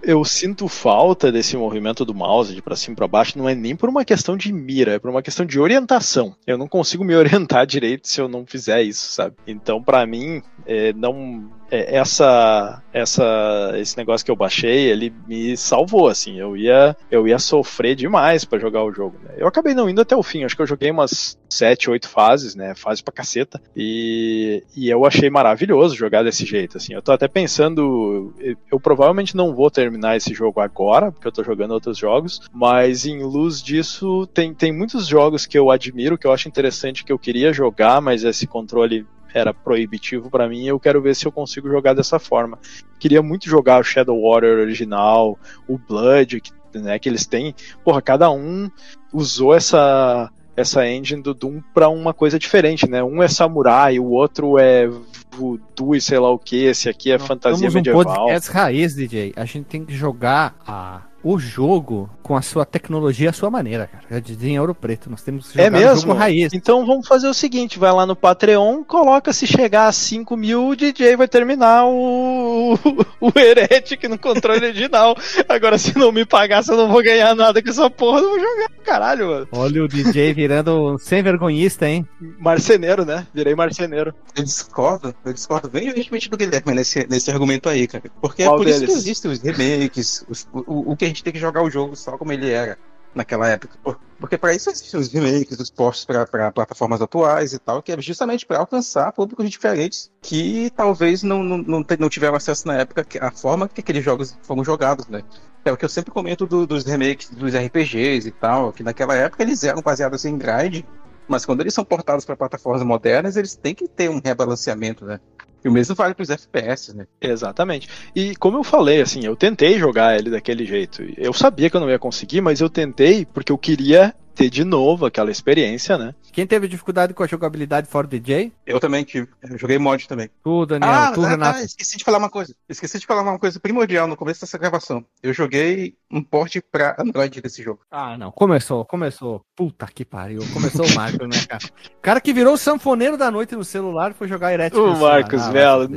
Eu sinto falta desse movimento do mouse de para cima para baixo, não é nem por uma questão de mira, é por uma questão de orientação. Eu não consigo me *laughs* orientar direito se eu não fizer isso, sabe? Então, para mim, é, não é, essa, essa, esse negócio que eu baixei, ele me salvou, assim. Eu ia, eu ia sofrer demais para jogar o jogo. Né? Eu acabei não indo até o fim. Acho que eu joguei umas sete, oito fases, né? Fase pra caceta. E, e eu achei maravilhoso jogar desse jeito, assim. Eu tô até pensando, eu, eu provavelmente não vou terminar esse jogo agora, porque eu tô jogando outros jogos, mas em luz disso, tem, tem muitos jogos que eu admiro, que eu acho interessante, que eu queria jogar, mas esse controle era proibitivo para mim, eu quero ver se eu consigo jogar dessa forma. Queria muito jogar o Shadow Warrior original, o Blood, que, né, que eles têm. Porra, cada um usou essa essa engine do Doom para uma coisa diferente, né? Um é samurai, o outro é voodoo e sei lá o que, esse aqui é Nós fantasia medieval. Um podcast raiz, DJ. A gente tem que jogar a o jogo com a sua tecnologia, a sua maneira, cara. Já dizia em Ouro Preto, nós temos que é jogar é mesmo? jogo raiz. Então vamos fazer o seguinte, vai lá no Patreon, coloca se chegar a 5 mil, o DJ vai terminar o, o Heretic no controle original. Agora se não me pagar, se eu não vou ganhar nada com essa porra, eu vou jogar, caralho, mano. Olha o DJ virando sem vergonhista, hein? Marceneiro, né? Virei marceneiro. Eu discordo, eu discordo veementemente do Guilherme nesse, nesse argumento aí, cara. Porque Qual é por deles? isso que existem os remakes, os, o, o que a gente tem que jogar o jogo só como ele era naquela época. Porque para isso existem os remakes, os ports para plataformas atuais e tal, que é justamente para alcançar públicos diferentes que talvez não, não, não, tiveram acesso na época a forma que aqueles jogos foram jogados, né? É o que eu sempre comento do, dos remakes dos RPGs e tal, que naquela época eles eram baseados em grind, mas quando eles são portados para plataformas modernas, eles têm que ter um rebalanceamento, né? E o mesmo vale para os FPS, né? Exatamente. E como eu falei, assim, eu tentei jogar ele daquele jeito. Eu sabia que eu não ia conseguir, mas eu tentei porque eu queria ter de novo aquela experiência, né? Quem teve dificuldade com a jogabilidade fora DJ? Eu também tive. Eu joguei mod também. Tu, Daniel, ah, tu, ah, Renato. Tá, esqueci de falar uma coisa. Esqueci de falar uma coisa primordial no começo dessa gravação. Eu joguei um port pra Android desse jogo. Ah, não. Começou, começou. Puta que pariu. Começou o Marcos, né, cara? O cara que virou o sanfoneiro da noite no celular foi jogar Heretic. O Marcos ah, Velo.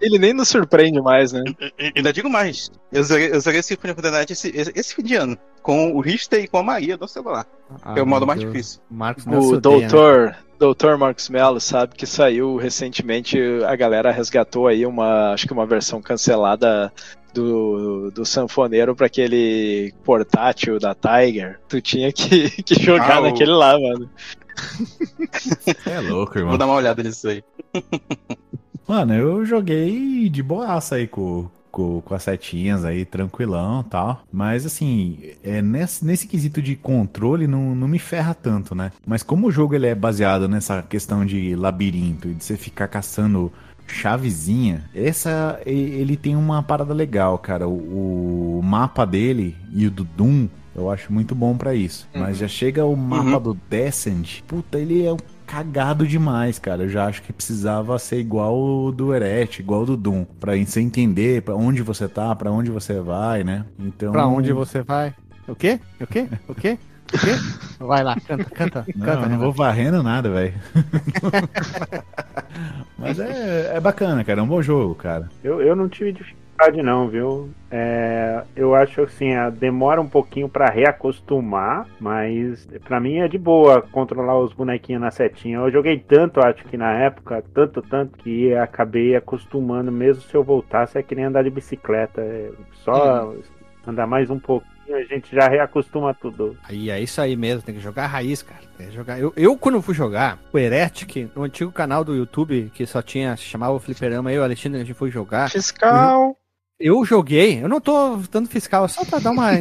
Ele nem nos surpreende mais, né? Eu, ainda digo mais. Eu zerei, eu zerei Symphony of the Night esse, esse, esse fim de ano. Com o Richter e com a Maria do celular. Ah, é o modo mais Deus. difícil. Marcos o doutor, né? doutor Marcos Mello sabe que saiu recentemente, a galera resgatou aí uma, acho que uma versão cancelada do, do sanfoneiro para aquele portátil da Tiger. Tu tinha que, *laughs* que jogar ah, naquele lá, mano. *laughs* É louco, irmão. Vou dar uma olhada nisso aí. *laughs* Mano, eu joguei de boaça aí com, com, com as setinhas aí, tranquilão tal. Mas assim, é, nesse, nesse quesito de controle não, não me ferra tanto, né? Mas como o jogo ele é baseado nessa questão de labirinto e de você ficar caçando chavezinha, essa ele tem uma parada legal, cara. O, o mapa dele e o do Doom eu acho muito bom para isso. Uhum. Mas já chega o mapa uhum. do Descent, puta, ele é cagado demais, cara. Eu já acho que precisava ser igual o do Eret, igual o do Doom, para você entender para onde você tá, para onde você vai, né? Então. Para onde você vai? O quê? O quê? O quê? O quê? Vai lá, canta, canta, não, canta. Não vou varrendo nada, velho. *laughs* Mas é, é bacana, cara. É um bom jogo, cara. Eu, eu não tive dificuldade dificuldade não, viu? É, eu acho assim, demora um pouquinho para reacostumar, mas para mim é de boa controlar os bonequinhos na setinha. Eu joguei tanto, acho que na época, tanto, tanto, que acabei acostumando, mesmo se eu voltasse, é que nem andar de bicicleta. É só andar mais um pouquinho a gente já reacostuma tudo. Aí é isso aí mesmo, tem que jogar raiz, cara. Tem que jogar. Eu, eu, quando fui jogar, o Heretic, no antigo canal do YouTube, que só tinha, se chamava o Fliperama, eu e o Alexandre, a gente foi jogar. Fiscal. Eu joguei, eu não tô dando fiscal, é só pra dar uma.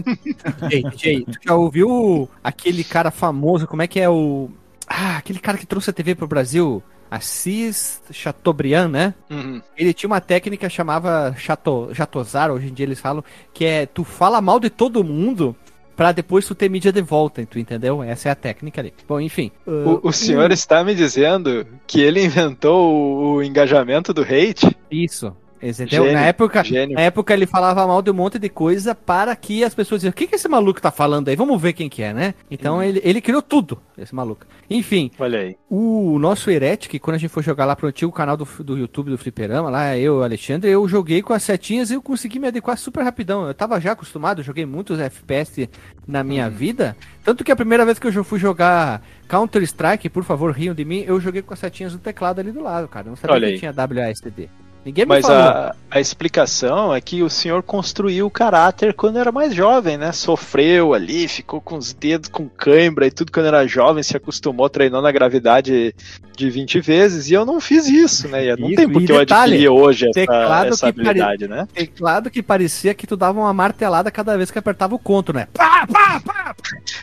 Ei, DJ, tu já ouviu aquele cara famoso, como é que é o. Ah, aquele cara que trouxe a TV pro Brasil? Assis Chateaubriand, né? Uhum. Ele tinha uma técnica chamava Chatozar, hoje em dia eles falam, que é tu fala mal de todo mundo pra depois tu ter mídia de volta, tu entendeu? Essa é a técnica ali. Bom, enfim. uh, O, o senhor está me dizendo que ele inventou o, o engajamento do hate? Isso. Entendeu? Gênio, na, época, gênio. na época ele falava mal de um monte de coisa para que as pessoas diziam, o que, que esse maluco tá falando aí? Vamos ver quem que é, né? Então Uhum. ele, ele criou tudo, esse maluco. Enfim, Olha aí. o nosso Heretic, quando a gente foi jogar lá pro antigo canal do, do YouTube do Fliperama, lá eu o Alexandre, eu joguei com as setinhas e eu consegui me adequar super rapidão. Eu tava já acostumado, joguei muitos FPS na minha Uhum. vida. Tanto que a primeira vez que eu fui jogar Counter-Strike, por favor, riam de mim, eu joguei com as setinhas do teclado ali do lado, cara. Eu não sabia Olha que aí. tinha WASD. Ninguém me Mas falou. a, a explicação é que o senhor construiu o caráter quando era mais jovem, né? Sofreu ali, ficou com os dedos com cãibra e tudo quando era jovem, se acostumou, treinou na gravidade de 20 vezes, e eu não fiz isso, né? E não Isso, tem porque eu detalhe, adquiri hoje essa, essa que pare- habilidade, né? Teclado que parecia que tu dava uma martelada cada vez que apertava o conto, né? Pá, pá, pá!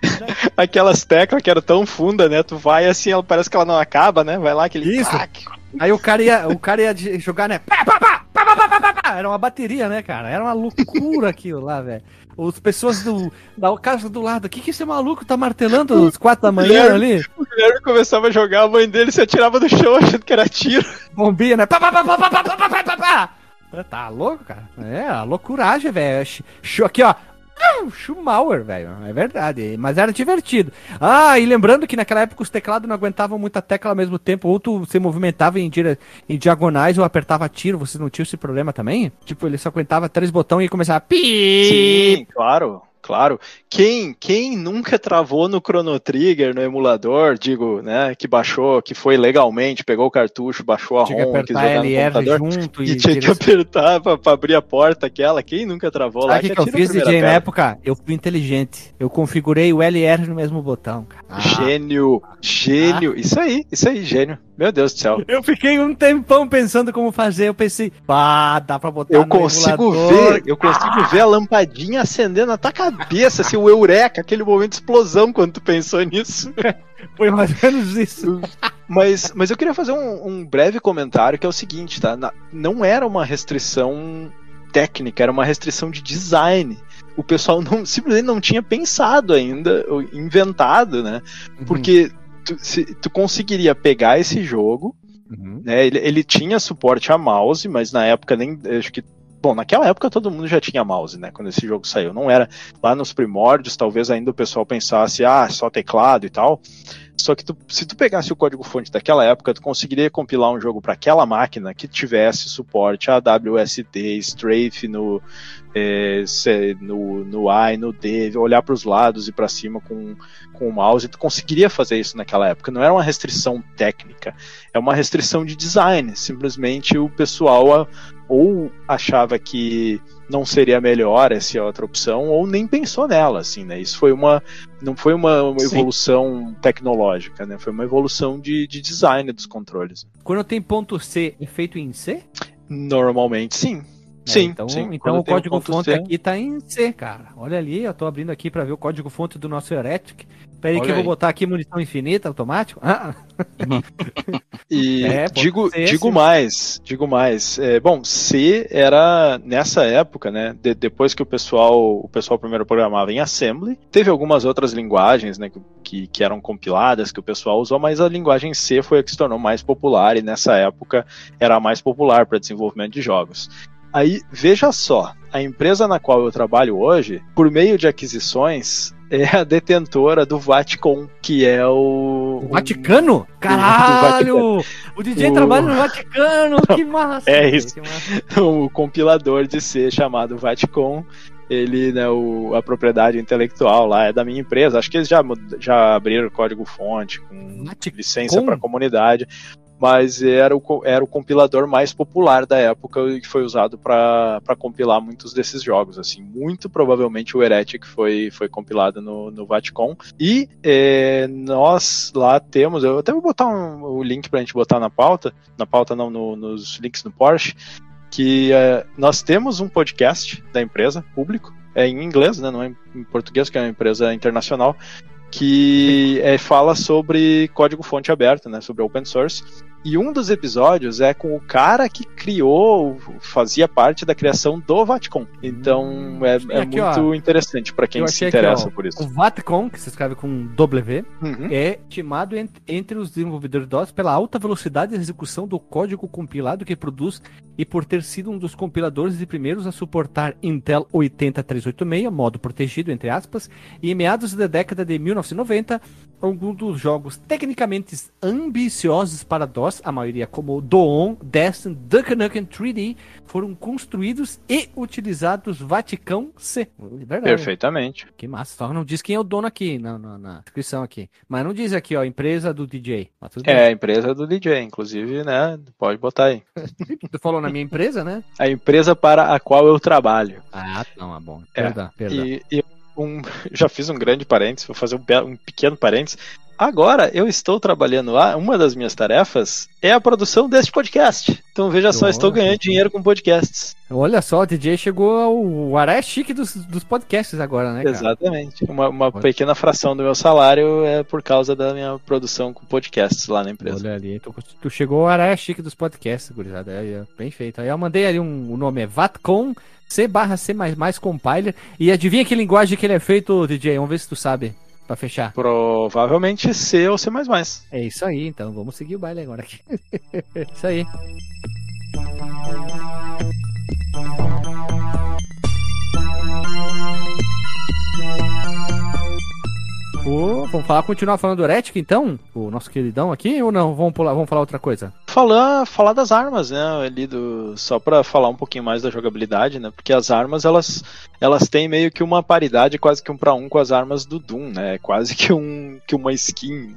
*laughs* Aquelas teclas que eram tão funda, né? Tu vai assim, ela parece que ela não acaba, né? Vai lá aquele Isso. clac. Aí o cara ia, o cara ia jogar, né? Pá, pá, pá. Era uma bateria, né, cara? Era uma loucura aquilo lá, velho. As pessoas do, da casa do lado, o que que esse maluco tá martelando às quatro da manhã ali? O Guilherme começava a jogar, a mãe dele se atirava do chão achando que era tiro. Bombinha, né? Pá, pá, pá, pá, pá, pá, pá, pá, pá, pá. Tá louco, cara? É, a loucuragem, velho. Aqui, ó. Ah, Schumauer, velho. É verdade. Mas era divertido. Ah, e lembrando que naquela época os teclados não aguentavam muita tecla ao mesmo tempo. Ou tu se movimentava em, dire... em diagonais ou apertava tiro. Você não tinha esse problema também? Tipo, ele só aguentava três botões e começava pi. Sim, claro, claro. Quem, quem nunca travou no Chrono Trigger no emulador, digo, né, que baixou, que foi legalmente, pegou o cartucho, baixou a Tinha que ROM, quis apertar jogar no computador junto e e. tinha que apertar pra, pra abrir a porta aquela. Quem nunca travou lá? Sabe o que, que eu fiz, DJ, na época? Eu fui inteligente. Eu configurei o LR no mesmo botão, cara. Ah. Gênio, gênio. Isso aí, isso aí, gênio. Meu Deus do céu. Eu fiquei um tempão pensando como fazer. Eu pensei, pá, dá pra botar Eu consigo emulador. ver, eu consigo ver a lampadinha acendendo na tua cabeça, assim, o eureka, aquele momento de explosão quando tu pensou nisso. *laughs* Foi mais ou menos isso. Mas, mas eu queria fazer um, um breve comentário que é o seguinte, tá? Na- não era uma restrição técnica, era uma restrição de design. O pessoal não, simplesmente não tinha pensado ainda, inventado, né? Porque tu, se- tu conseguiria pegar esse jogo, Uhum. né? Ele, ele tinha suporte a mouse, mas na época nem. Acho que. Bom, naquela época todo mundo já tinha mouse, né? Quando esse jogo saiu. Não era lá nos primórdios, talvez ainda o pessoal pensasse, ah, só teclado e tal. Só que tu- se tu pegasse o código-fonte daquela época, tu conseguiria compilar um jogo para aquela máquina que tivesse suporte a WSD, strafe no, se- no, no A e no D, olhar para os lados e para cima com, com o mouse. Tu conseguiria fazer isso naquela época. Não era uma restrição técnica, é uma restrição de design. Simplesmente o pessoal ou achava que não seria melhor essa outra opção, ou nem pensou nela, assim, né? Isso foi uma. Não foi uma, uma evolução tecnológica, né? Foi uma evolução de, de design dos controles. Quando tem ponto C é feito em C? Normalmente, sim. É, Sim, então, sim. então Quando o tem um código ponto fonte C- aqui tá em C, cara. Olha ali, eu tô abrindo aqui pra ver o código fonte do nosso Heretic. Peraí que eu vou botar aqui munição infinita automático. Ah, *laughs* E *laughs* É, digo, ser, digo sim. mais, digo mais. É, bom, C era nessa época, né? de- depois que o pessoal, o pessoal primeiro programava em Assembly, teve algumas outras linguagens, né? Que, que eram compiladas que o pessoal usou, mas a linguagem C foi a que se tornou mais popular e nessa época era a mais popular para desenvolvimento de jogos. Aí veja só, a empresa na qual eu trabalho hoje, por meio de aquisições, é a detentora do Vaticom, que é o o Vaticano? Caralho! O DJ O- trabalha no Vaticano, que massa! É isso. que massa. o compilador de C chamado Vaticom. Ele, né, o, a propriedade intelectual lá é da minha empresa. Acho que eles já, já abriram código fonte com Vaticom? licença para comunidade. Mas era o, era o compilador mais popular da época e que foi usado para compilar muitos desses jogos. Assim, muito provavelmente o Heretic foi, foi compilado no, no Vaticon. E é, nós lá temos, eu até vou botar um, o link para a gente botar na pauta, na pauta não, no, nos links no Porsche, que é, nós temos um podcast da empresa, público, é em inglês, né, não é em português, que é uma empresa internacional, que é, fala sobre código fonte aberto, né, sobre open source. E um dos episódios é com o cara que criou, fazia parte da criação do Vaticon. Então é, é aqui, muito ó, interessante para quem se achei aqui, interessa ó, por isso. O Vaticon, que se escreve com W, Uhum. é estimado ent- entre os desenvolvedores DOS pela alta velocidade de execução do código compilado que produz e por ter sido um dos compiladores de primeiros a suportar Intel 80386, modo protegido, entre aspas, e em meados da década de 1990, alguns dos jogos tecnicamente ambiciosos para DOS, a maioria como Doon, Destiny, Duck Nukem 3D, foram construídos e utilizados Vaticão C. Verdade. Perfeitamente. Que massa. Só não diz quem é o dono aqui na, na, na descrição aqui. Mas não diz aqui, ó, empresa do DJ. É empresa do DJ, inclusive, né? Pode botar aí. *laughs* Tu falou na minha empresa, né? A empresa para a qual eu trabalho. Ah, não, é bom. É, Perdão, perdão. E, e um, *laughs* já fiz um grande parênteses, vou fazer um, um pequeno parênteses. Agora eu estou trabalhando lá, uma das minhas tarefas é a produção deste podcast. Então veja só, estou ganhando dinheiro com podcasts. Olha só, o DJ chegou ao aré chique dos, dos podcasts agora, né, cara? Exatamente. Uma, uma pequena fração do meu salário é por causa da minha produção com podcasts lá na empresa. Olha ali, tu, tu chegou ao aré chique dos podcasts, gurizada. Aí, ó, bem feito. Aí eu mandei ali um, o nome é Vatcom C barra C compiler. E adivinha que linguagem que ele é feito, DJ? Vamos ver se tu sabe, pra fechar. Provavelmente C ou C. É isso aí, então vamos seguir o baile agora aqui. *laughs* isso aí. Vamos falar, continuar falando do Heretic, então? O nosso queridão aqui, ou não? Vamos, pular, vamos falar outra coisa? Falar, falar das armas, né? Ali do, só para falar um pouquinho mais da jogabilidade, né? Porque as armas elas, elas têm meio que uma paridade, quase que um para um com as armas do Doom, né? Quase que, um, que uma skin.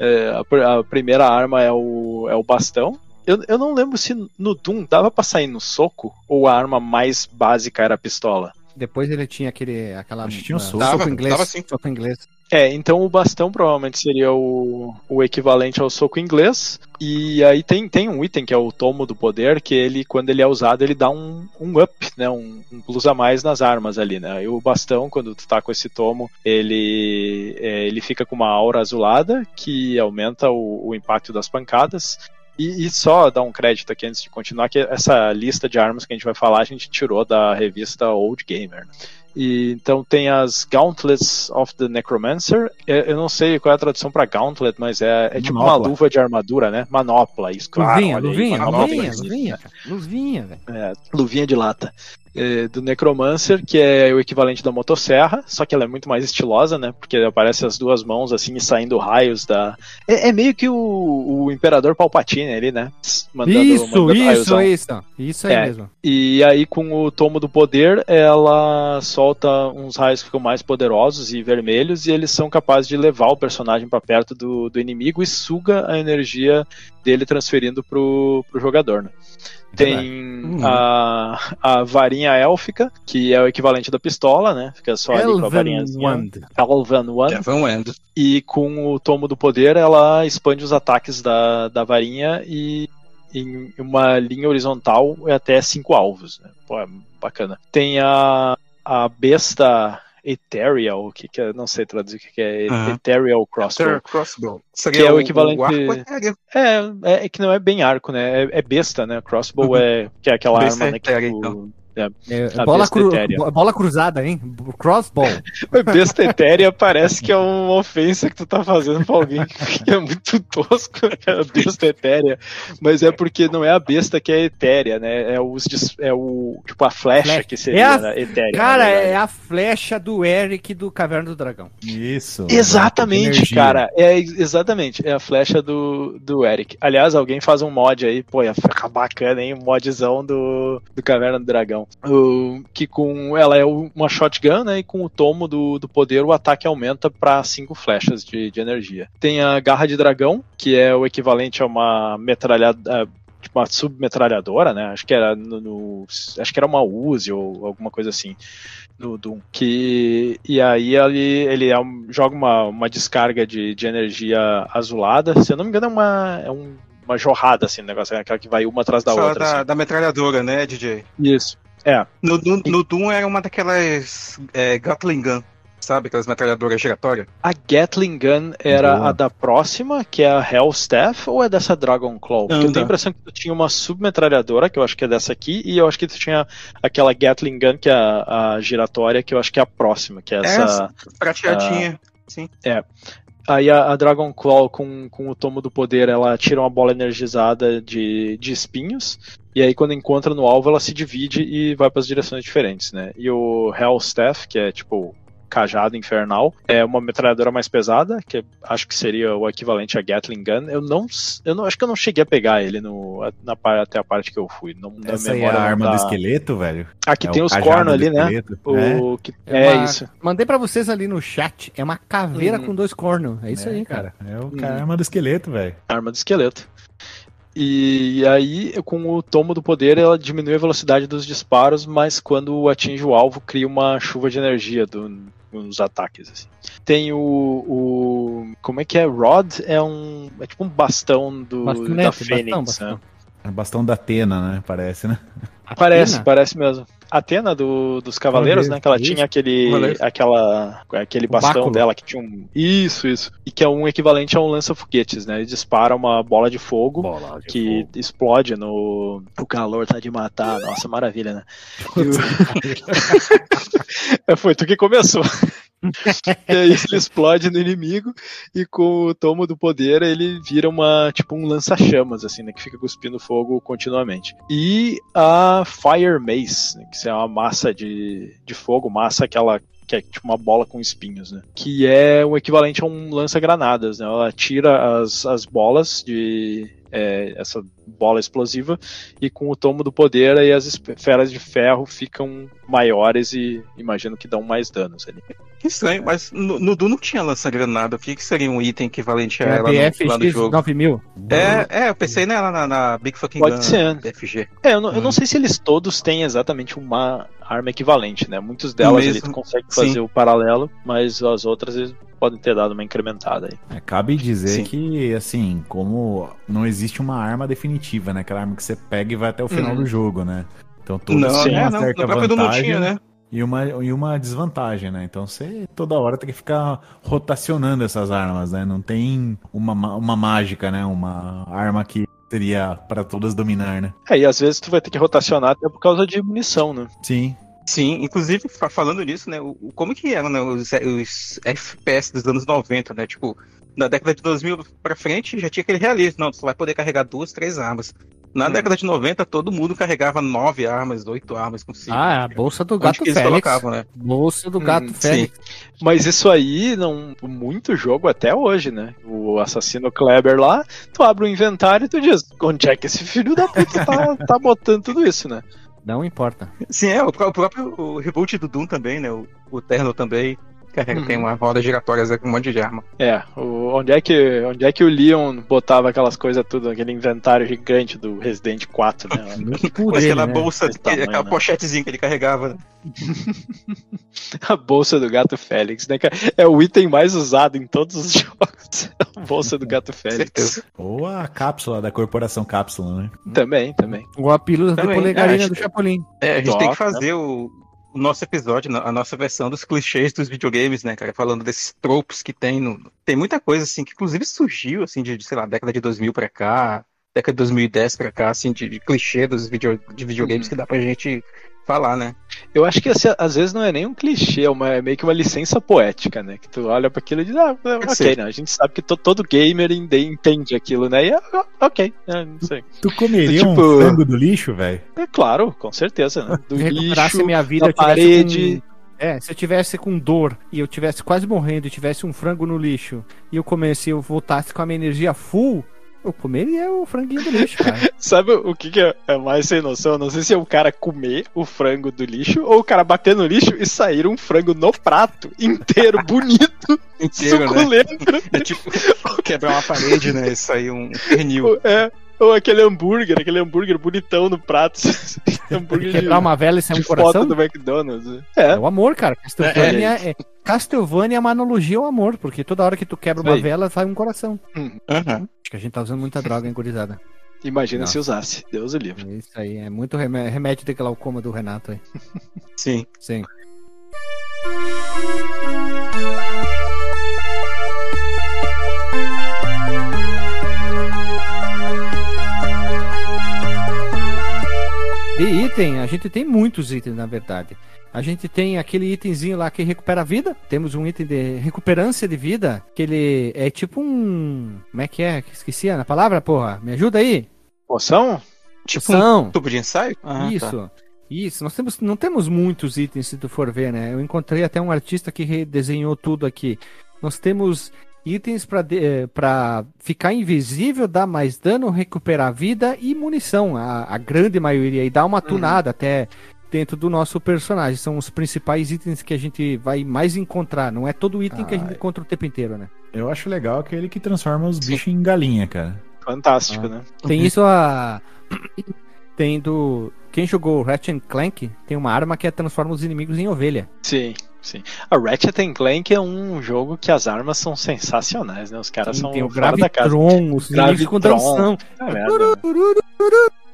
É, a, a primeira arma é o, é o bastão. Eu, eu não lembro se no Doom dava pra sair no soco ou a arma mais básica era a pistola. Depois ele tinha aquele, aquela... Acho que tinha um soco. Dava, inglês. dava sim. Soco inglês. É, então o bastão provavelmente seria o, o equivalente ao soco inglês. E aí tem, tem um item que é o tomo do poder, que ele, quando ele é usado, ele dá um, um up, né? Um, um plus a mais nas armas ali, né? E o bastão, quando tu tá com esse tomo, ele, é, ele fica com uma aura azulada, que aumenta o, o impacto das pancadas. E, e só dar um crédito aqui antes de continuar, que essa lista de armas que a gente vai falar, a gente tirou da revista Old Gamer. E, então tem as Gauntlets of the Necromancer. É, Eu não sei qual é a tradução para Gauntlet, mas é, é tipo uma luva de armadura, né? Manopla, isso, claro. luvinha, olha aí, luvinha, luvinha, luvinha. Luvinha, velho. É, luvinha de lata. É, do Necromancer, que é o equivalente da motosserra, só que ela é muito mais estilosa, né? Porque aparece as duas mãos assim e saindo raios da. É, é meio que o, o Imperador Palpatine ali, né? Mandando, Isso, mandando isso, isso. Isso aí É. mesmo. E aí, com o tomo do poder, ela solta uns raios que ficam mais poderosos e vermelhos, e eles são capazes de levar o personagem para perto do, do inimigo e suga a energia dele transferindo pro, pro jogador. Né? Tem a, a varinha élfica, que é o equivalente da pistola, né? Fica só ali com a Elven varinhazinha. Wand. Elven One. Evan Wend. E com o tomo do poder, ela expande os ataques da, da varinha e em uma linha horizontal é até cinco alvos. Né? Pô, é bacana. Tem a, a besta Ethereal, que, que é, não sei traduzir o que, que é Aham. Ethereal Crossbow. Crossbow. Que é o equivalente- O arco etéreo. É, é, é que não é bem arco, né? É, é besta, né? Crossbow Uhum. é, que é aquela Besta arma né, que tu- então. É, A bola, cru- bola cruzada, hein? Crossbow. Besta etérea parece que é uma ofensa que tu tá fazendo pra alguém que é *laughs* muito tosco, né? A besta etérea. Mas é porque não é a besta que é etérea, né? É, os, é o. Tipo, a flecha, Flecha. que seria É a- né? etérea. Cara, é a flecha do Eric do Caverna do Dragão. Isso. Exatamente, Energia. cara. É ex- exatamente. É a flecha do, do Eric. Aliás, alguém faz um mod aí, pô, ia ficar bacana, hein? Um modzão do, do Caverna do Dragão. Uh, que com ela é uma shotgun, né? E com o tomo do, do poder, o ataque aumenta para cinco flechas de, de energia. Tem a garra de dragão, que é o equivalente a uma metralhadora tipo uma submetralhadora, né? Acho que era no, no, acho que era uma Uzi ou alguma coisa assim do Doom. Que, e aí ele, ele é um, joga uma, uma descarga de, de energia azulada. Se eu não me engano, é uma, é um, uma jorrada, assim, negócio, é aquela que vai uma atrás da Fala outra. da, assim. da metralhadora, né, DJ? Isso. É. No, no, no Doom era uma daquelas é, Gatling Gun, sabe? Aquelas metralhadoras giratórias. A Gatling Gun era Boa. a da próxima, que é a Hellstaff, ou é dessa Dragon Claw? Porque eu tenho a impressão que tu tinha uma submetralhadora, que eu acho que é dessa aqui, e eu acho que tu tinha aquela Gatling Gun, que é a, a giratória, que eu acho que é a próxima, que é essa. Prateadinha. Sim. Aí a, a Dragon Claw, com, com o tomo do poder, ela tira uma bola energizada de, de espinhos. E aí, quando encontra no alvo, ela se divide e vai para as direções diferentes, né? E o Hellstaff, que é tipo cajado infernal, é uma metralhadora mais pesada, que acho que seria o equivalente a Gatling Gun. Eu não, eu não acho que eu não cheguei a pegar ele no, na, até a parte que eu fui. Não, na Essa aí é a não arma tá- do esqueleto, velho? Aqui É tem o os cornos ali, né? esqueleto, é. O, que, é uma- isso. Mandei pra vocês ali no chat. É uma caveira Uhum. com dois cornos. É isso É, aí, cara. É o Hum. cara, a arma do esqueleto, velho. arma do esqueleto. E aí, com o tomo do poder, ela diminui a velocidade dos disparos, mas quando atinge o alvo, cria uma chuva de energia do- nos ataques. assim. Tem o, o- Como é que é? Rod é um. É tipo um bastão do, da Fênix. bastão, né? bastão. É o bastão da Atena, né? Parece, né? *laughs* Parece, Atena? parece mesmo. Atena do, dos Cavaleiros, né? Que ela isso. tinha aquele, Cavaleiros. aquela, aquele bastão báculo. dela que tinha um. Isso, isso. E que é um equivalente a um lança-foguetes, né? Ele dispara uma bola de fogo. Bola de que fogo. explode no. O calor tá de matar. Nossa, maravilha, né? *laughs* E o- *laughs* É, Foi tu que começou. E aí ele explode no inimigo e com o tomo do poder ele vira uma tipo um lança-chamas, assim, né? Que fica cuspindo fogo continuamente. E a Fire Mace, né, que é uma massa de, de fogo, massa aquela que é tipo uma bola com espinhos, né? Que é o equivalente a um lança-granadas, né? Ela tira as, as bolas de. É, essa bola explosiva e com o tomo do poder aí as esferas de ferro ficam maiores e imagino que dão mais danos ali. Que estranho, mas no, no Doom não tinha lança-granada. O que, que seria um item equivalente a ela no, lá no jogo? 9000. É, é, eu pensei nela na, na Big Fucking Pode Gun ser. BFG. É, eu não, eu não Hum. sei se eles todos têm exatamente uma arma equivalente, né? Muitos delas Mesmo, ele consegue sim. fazer o paralelo, mas as outras eles podem ter dado uma incrementada aí. É, cabe dizer Sim. que, assim, como não existe uma arma definitiva, né? Aquela arma que você pega e vai até o final Uhum. do jogo, né? Então todas Não, têm é, uma não, certa Doom não vantagem tinha, né? e, uma, e uma desvantagem, né? Então você toda hora tem que ficar rotacionando essas armas, né? Não tem uma, ma- uma mágica, né? Uma arma que seria para todas dominar, né? É, e às vezes tu vai ter que rotacionar até por causa de munição, né? Sim. Sim, inclusive, fa- falando nisso, né, o, como que eram né, os, os FPS dos anos 90, né, tipo, na década de 2000 pra frente já tinha aquele realismo, não, tu só vai poder carregar duas, três armas. Na Hum. década de 90, todo mundo carregava nove armas, oito armas consigo. Ah, é a bolsa do gato Félix. colocavam, né? Bolsa do gato Hum, Félix. Mas isso aí, não, muito jogo até hoje, né? O assassino Kleber lá, tu abre o inventário e tu diz, onde é que esse filho da puta tá, tá botando tudo isso, né? Não importa. Sim, é, o, pró- o próprio o reboot do Doom também, né, o, o Terno também carrega, Uhum. tem uma roda giratória com um monte de arma. É, o- onde, é que, onde é que o Leon botava aquelas coisas tudo, aquele inventário gigante do Resident 4, né? *laughs* Ele, aquela né? bolsa, Esse tamanho, aquela né? pochetezinha que ele carregava, né? *laughs* A bolsa do gato Félix, né, cara? É o item mais usado em todos os *laughs* jogos. A bolsa do gato Félix. Ou a cápsula da corporação cápsula, né? Também, também. Ou a pílula Também, polegarina é, do Chapolin. É, a gente Top, tem que fazer o, o nosso episódio, a nossa versão dos clichês dos videogames, né, cara? Falando desses tropos que tem no. Tem muita coisa, assim, que inclusive surgiu, assim, de, de, sei lá, década de 2000 pra cá, década de 2010 pra cá, assim, de, de clichê dos video, de videogames Uhum. que dá pra gente falar, né? Eu acho que assim, às vezes não é nem um clichê, é, uma- é meio que uma licença poética, né? Que tu olha pra aquilo e diz, ah, é, ok, né? A gente sabe que to- todo gamer ende- entende aquilo, né? E é, ah, ok, é, não sei. Tu comeria Tipo- um frango do lixo, velho? É claro, com certeza, né? Do lixo, minha vida, da parede. com- É, se eu tivesse com dor e eu tivesse quase morrendo e tivesse um frango no lixo e eu comecei, eu voltasse com a minha energia full, Eu comeria o franguinho do lixo, cara. *laughs* Sabe o que, que é é mais sem noção? Não sei se é o cara comer o frango do lixo ou o cara bater no lixo e sair um frango no prato inteiro, *laughs* bonito, Inteiro, né? suculento. É tipo quebrar uma parede, né? Isso aí, um pernil. É, ou aquele hambúrguer, aquele hambúrguer bonitão no prato. *laughs* hambúrguer de, Quebrar uma vela e sair de um foto coração. do McDonald's. É É, o amor, cara. Castlevania é, Castlevania é uma analogia ao amor, porque toda hora que tu quebra uma Aí. vela, sai um coração. Aham. Acho que a gente tá usando muita droga, hein, gurizada. imagina Nossa. se usasse. Deus o livre. É Isso aí, é muito remé- remédio de glaucoma do Renato aí. Sim. Sim. De item, a gente tem muitos itens, na verdade. A gente tem aquele itemzinho lá que recupera a vida. Temos um item de recuperância de vida, que ele é tipo um. Como é que é? Esqueci a palavra, porra. Me ajuda aí. Poção? Tipo um Poção. tubo de ensaio? Ah, Isso. tá. Isso, nós temos, não temos muitos itens se tu for ver, né? Eu encontrei até um artista que redesenhou tudo aqui. Nós temos itens para ficar invisível, dar mais dano, recuperar vida e munição, a, a grande maioria, e dar uma tunada até dentro do nosso personagem. São os principais itens que a gente vai mais encontrar. Não é todo item que a gente Ah, encontra o tempo inteiro, né? Eu acho legal aquele que transforma os bichos em galinha, cara. Fantástico, Ah. né? Tem isso a. *coughs* Tem do. Quem jogou Ratchet Clank tem uma arma que é transforma os inimigos em ovelha. Sim, sim. A Ratchet and Clank é um jogo que as armas são sensacionais, né? Os caras Tem, são tem o fora da casa. Gravitron, os Gravitron. É.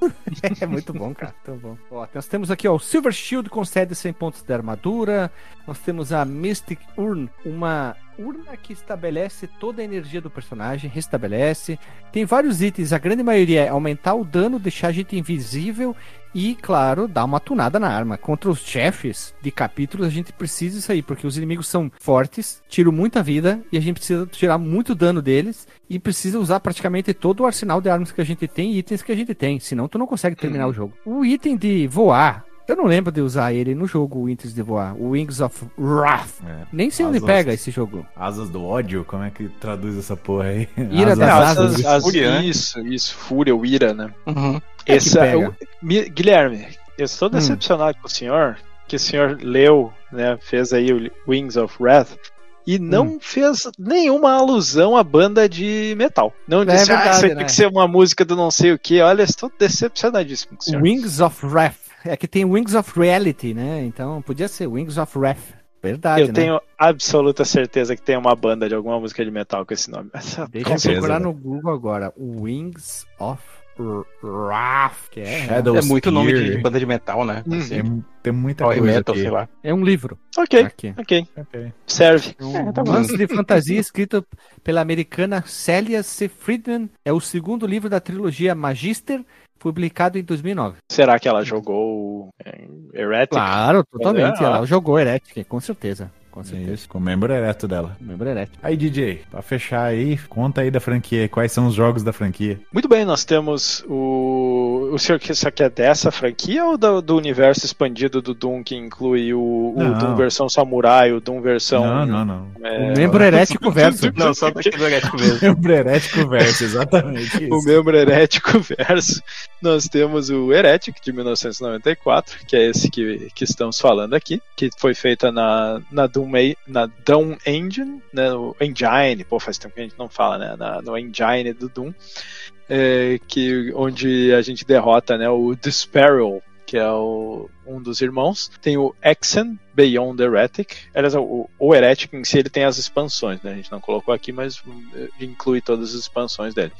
*laughs* É muito bom, cara. Muito bom. Ó, nós temos aqui ó, o Silver Shield concede 100 pontos de armadura. Nós temos a Mystic Urn, uma urna que estabelece toda a energia do personagem, restabelece. Tem vários itens, a grande maioria é aumentar o dano, deixar a gente invisível e, claro, dar uma tunada na arma. Contra os chefes de capítulos, a gente precisa disso aí, porque os inimigos são fortes, tiram muita vida e a gente precisa tirar muito dano deles e precisa usar praticamente todo o arsenal de armas que a gente tem e itens que a gente tem, senão tu não consegue terminar o jogo. O item de voar, eu não lembro de usar ele no jogo, o itens de voar, o Wings of Wrath. É. Nem sei onde Asas. pega esse jogo. Asas do ódio? Como é que traduz essa porra aí? Ira Asas- das É, asas as- de as- fúria, né? Isso, isso, fúria ou ira, né? Uhum. É que Esse é Mi- Guilherme, eu estou Hum. decepcionado com o senhor, que o senhor leu, né, fez aí o Wings of Wrath e não Hum. fez nenhuma alusão à banda de metal. Não disse, ah, verdade, isso aí né? tem que ser uma música do não sei o que. Olha, estou decepcionadíssimo com o senhor. Wings of Wrath. É que tem Wings of Reality, né? Então podia ser Wings of Wrath. Verdade, Eu né? tenho absoluta certeza que tem uma banda de alguma música de metal com esse nome. *laughs* Deixa Com eu certeza, procurar né? no Google agora. Wings of Wrath. Que é, É muito nome de banda de metal, né? Hum. Assim, Tem, tem muita Power coisa metal, aqui. sei lá. é um livro. Ok, Aqui. ok. Ok. Serve. É um É, tá romance de fantasia escrito pela americana Celia C. Friedman. É o segundo livro da trilogia Magister, publicado em 2009. Será que ela jogou é, Heretic? Claro, totalmente. Ela jogou Heretic, com certeza. Com certeza. Isso, com o membro ereto dela. Membro Heretic. Aí, DJ, pra fechar aí, conta aí da franquia. Quais são os jogos da franquia? Muito bem, nós temos o. O senhor que só quer dessa franquia ou do, do universo expandido do Doom que inclui o, o. Doom versão samurai, o Doom versão. Não, não, não. é, O membro herético *laughs* verso. Não, só daquele herético mesmo. *laughs* Membro erético verso, exatamente *laughs* o isso. membro herético verso. Nós temos o Heretic de 1994, que é esse que, que estamos falando aqui, que foi feita na, na Doom, Ma- na Doom Engine, né, o Engine, pô, faz tempo que a gente não fala, né, na, no Engine do Doom, é, que, onde a gente derrota né, o Disparol, que é o, um dos irmãos. Tem o Exen Beyond Heretic. Aliás, o, o Heretic em si ele tem as expansões, né? A gente não colocou aqui, mas hum, inclui todas as expansões dele.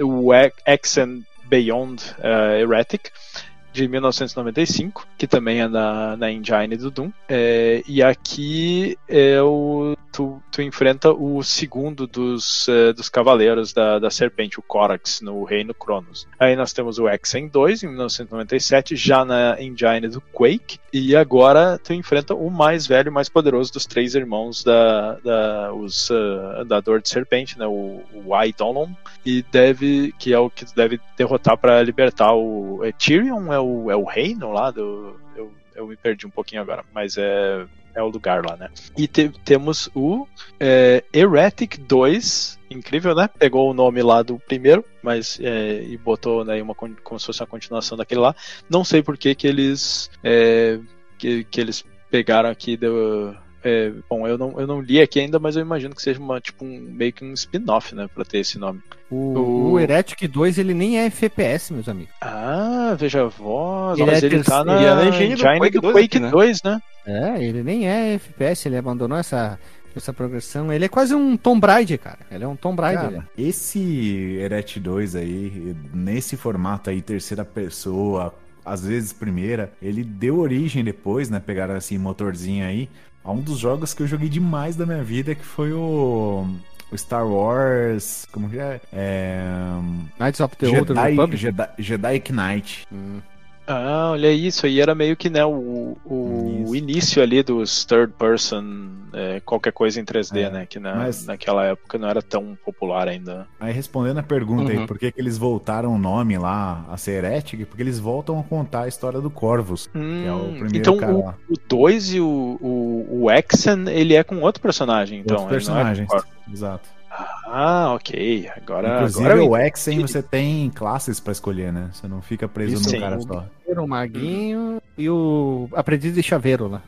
O Exen Beyond eh, Heretic de 1995, que também é na, na engine do Doom. É, e aqui é o, tu, tu enfrenta o segundo dos, eh, dos cavaleiros da, da serpente, o Corax, no Reino Cronos. Aí nós temos o Exen 2, em 1997, já na engine do Quake. E agora tu enfrenta o mais velho mais poderoso dos três irmãos da, da os eh, andador de serpente, né, o, o Eidolon, e deve que é o que tu deve derrotar para libertar o é Tyrion é o, é o reino lá do eu, eu me perdi um pouquinho agora, mas é é o lugar lá, né? E te- temos o é, Heretic 2, incrível, né? Pegou o nome lá do primeiro, mas é, e botou né, uma, como se fosse uma continuação daquele lá. Não sei por que que eles é, que, que eles pegaram aqui do é, bom, eu não, eu não li aqui ainda, mas eu imagino que seja uma, tipo um, meio que um spin-off, né, pra ter esse nome. O, O- o Heretic 2, ele nem é FPS, meus amigos. Ah, veja a voz, Ele mas é ele tá na ele é engine do Quake do 2 Quake aqui, né? 2, né? É, ele nem é FPS, ele abandonou essa, essa progressão. Ele é quase um Tomb Raider, cara. Ele é um Tomb Raider. Cara, esse Eret 2 aí, nesse formato aí, terceira pessoa, às vezes primeira, ele deu origem depois, né? Pegaram assim, motorzinho aí, a um dos jogos que eu joguei demais da minha vida, que foi o. O Star Wars. Como que é? é Knights of the Old Jedi, Republic. Jedi, Jedi Knight. Hum. Ah, olha isso aí, era meio que né, o, o Isso. início ali dos third person, é, qualquer coisa em 3D, É, né? Que na, mas- naquela época não era tão popular ainda. Aí respondendo a pergunta Uhum. aí, por que, que eles voltaram o nome lá a ser Heretic? Porque eles voltam a contar a história do Corvus. é o Hum, primeiro então cara o, lá. o 2 e o, o, o Exen, ele é com outro personagem, então. Não é. Corvus. Exato. Ah, ok. Agora, Inclusive, agora o Exen você tem classes pra escolher, né? Você não fica preso Isso, num sim. cara só. O Maguinho e o Aprendiz de Chaveiro lá.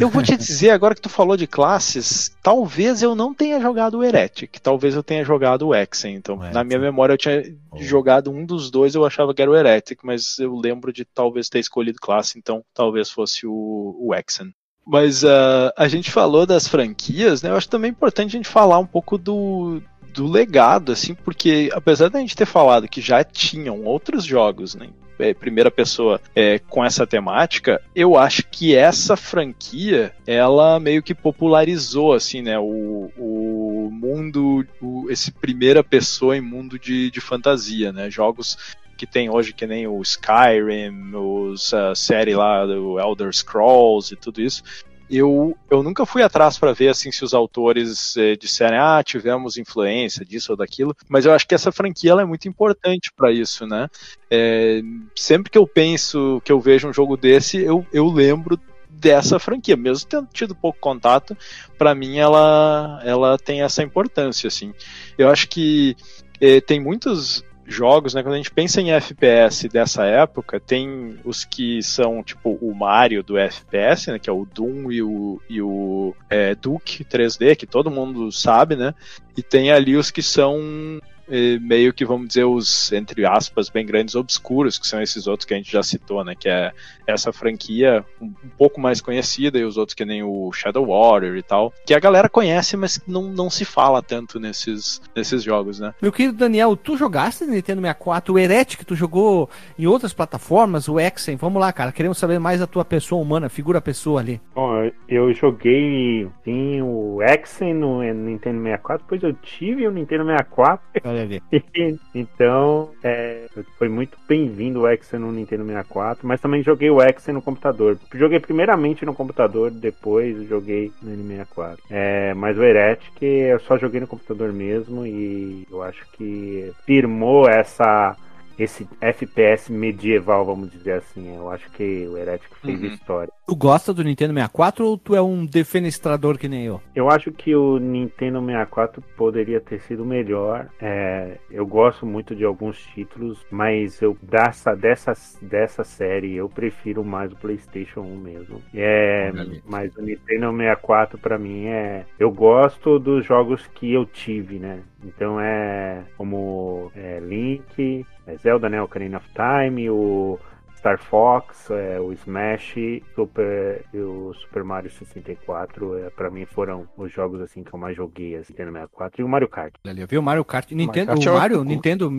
Eu vou te dizer, agora que tu falou de classes, talvez eu não tenha jogado o Heretic, talvez eu tenha jogado o Exen. Então, O na minha memória, eu tinha Oh. jogado um dos dois, eu achava que era o Heretic, mas eu lembro de talvez ter escolhido classe, então talvez fosse o, o Exen. Mas ah, a gente falou das franquias, né? Eu acho também importante a gente falar um pouco do, do legado, assim, porque apesar da gente ter falado que já tinham outros jogos, né? é, primeira pessoa é, com essa temática, eu acho que essa franquia ela meio que popularizou assim, né, o, o mundo, o- esse primeira pessoa em mundo de, de fantasia, né, jogos que tem hoje que nem o Skyrim, os, a série lá do Elder Scrolls e tudo isso. Eu, eu nunca fui atrás para ver assim se os autores eh, disserem ah tivemos influência disso ou daquilo, mas eu acho que essa franquia é muito importante para isso, né? É, sempre que eu penso que eu vejo um jogo desse, eu, eu lembro dessa franquia, mesmo tendo tido pouco contato, para mim ela, ela tem essa importância, assim. Eu acho que eh, tem muitos jogos, né, quando a gente pensa em FPS dessa época, tem os que são tipo o Mario do FPS, né, que é o Doom e o, e o é, Duke 3D, que todo mundo sabe, né, e tem ali os que são meio que, vamos dizer, os, entre aspas, bem grandes obscuros, que são esses outros que a gente já citou, né? Que é essa franquia um, um pouco mais conhecida e os outros que nem o Shadow Warrior e tal, que a galera conhece, mas não, não se fala tanto nesses, nesses jogos, né? Meu querido Daniel, tu jogaste Nintendo 64, o Heretic, tu jogou em outras plataformas, o Exen, vamos lá, cara, queremos saber mais da tua pessoa humana, figura pessoa ali. Bom, eu joguei sim, o Exen no Nintendo 64, depois eu tive o Nintendo 64. Olha *laughs* ali. então, é, foi muito bem-vindo o Exen no Nintendo 64, mas também joguei o Exen no computador. Joguei primeiramente no computador, depois joguei no N64. É, mas o Heretic eu só joguei no computador mesmo e eu acho que firmou essa esse FPS medieval, vamos dizer assim. Eu acho que o Heretic fez Uhum. história. Tu gosta do Nintendo 64 ou tu é um defenestrador que nem eu? Eu acho que o Nintendo 64 poderia ter sido melhor. É, eu gosto muito de alguns títulos, mas eu dessa, dessa, dessa série eu prefiro mais o PlayStation 1 mesmo. É, mas o Nintendo 64 para mim é. Eu gosto dos jogos que eu tive, né? Então é como é, Link, é Zelda, né? Ocarina of Time, o Star Fox, é, o Smash Super, e o Super Mario 64, é, para mim foram os jogos assim que eu mais joguei, assim, no 64 e o Mario Kart. Ali, viu? O Mario Kart. Nintendo, Kart o é Mario, ótimo. Nintendo.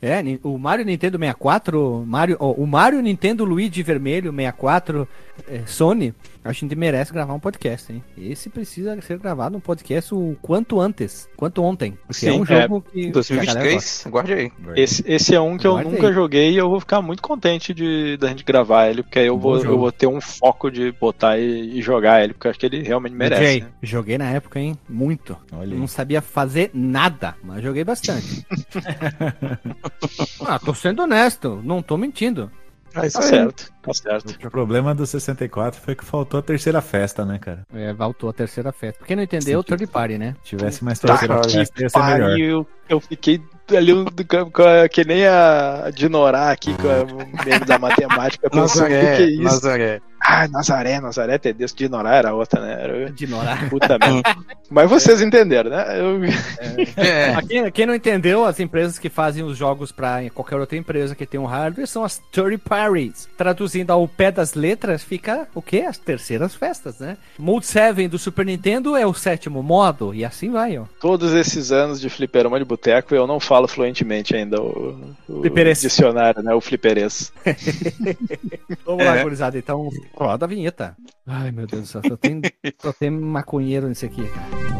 É, o Mario Nintendo 64, Mario, ó, o Mario Nintendo Luigi Vermelho 64, é, Sony, a gente merece gravar um podcast, hein? Esse precisa ser gravado um podcast o quanto antes, quanto ontem. Porque é Sim, um jogo que. que a galera 2023, guarde aí. Esse, esse é um que eu nunca aí. joguei e eu vou ficar muito contente de da gente gravar ele, porque aí eu vou, eu vou ter um foco de botar e, e jogar ele, porque eu acho que ele realmente merece. DJ, né? joguei na época, hein? Muito. Olha Eu não sabia fazer nada, mas joguei bastante. *laughs* *laughs* ah, tô sendo honesto, não tô mentindo. Ah, isso Tá aí. certo, tá certo. O problema do 64 foi que faltou a terceira festa, né, cara? É, voltou a terceira festa. Pra quem não entendeu, Sim. third party, né? Se tivesse mais Tá terceira que festa, ia ser melhor. pariu. Eu fiquei ali um- que nem a de Norá aqui com a- o meme da matemática. O que, que é Nazaré, isso? Nazaré. Ah, Nazaré, Nazaré Tedesco de Norá era outra, né? Era... De ignorar. Puta merda. *laughs* Mas vocês entenderam, né? Eu... *laughs* É. Pra quem, quem não entendeu, as empresas que fazem os jogos pra qualquer outra empresa que tem um hardware são as third parties. Traduzindo ao pé das letras, fica o quê? As terceiras festas, né? Mode 7 do Super Nintendo é o sétimo modo, e assim vai, ó. Todos esses anos de fliperama de boteco, eu não falo fluentemente ainda o, o dicionário, né? O fliperês. *laughs* Vamos lá, É. gurizada, então roda a vinheta. Ai, meu Deus do céu, só tem, só tem maconheiro nisso aqui, cara.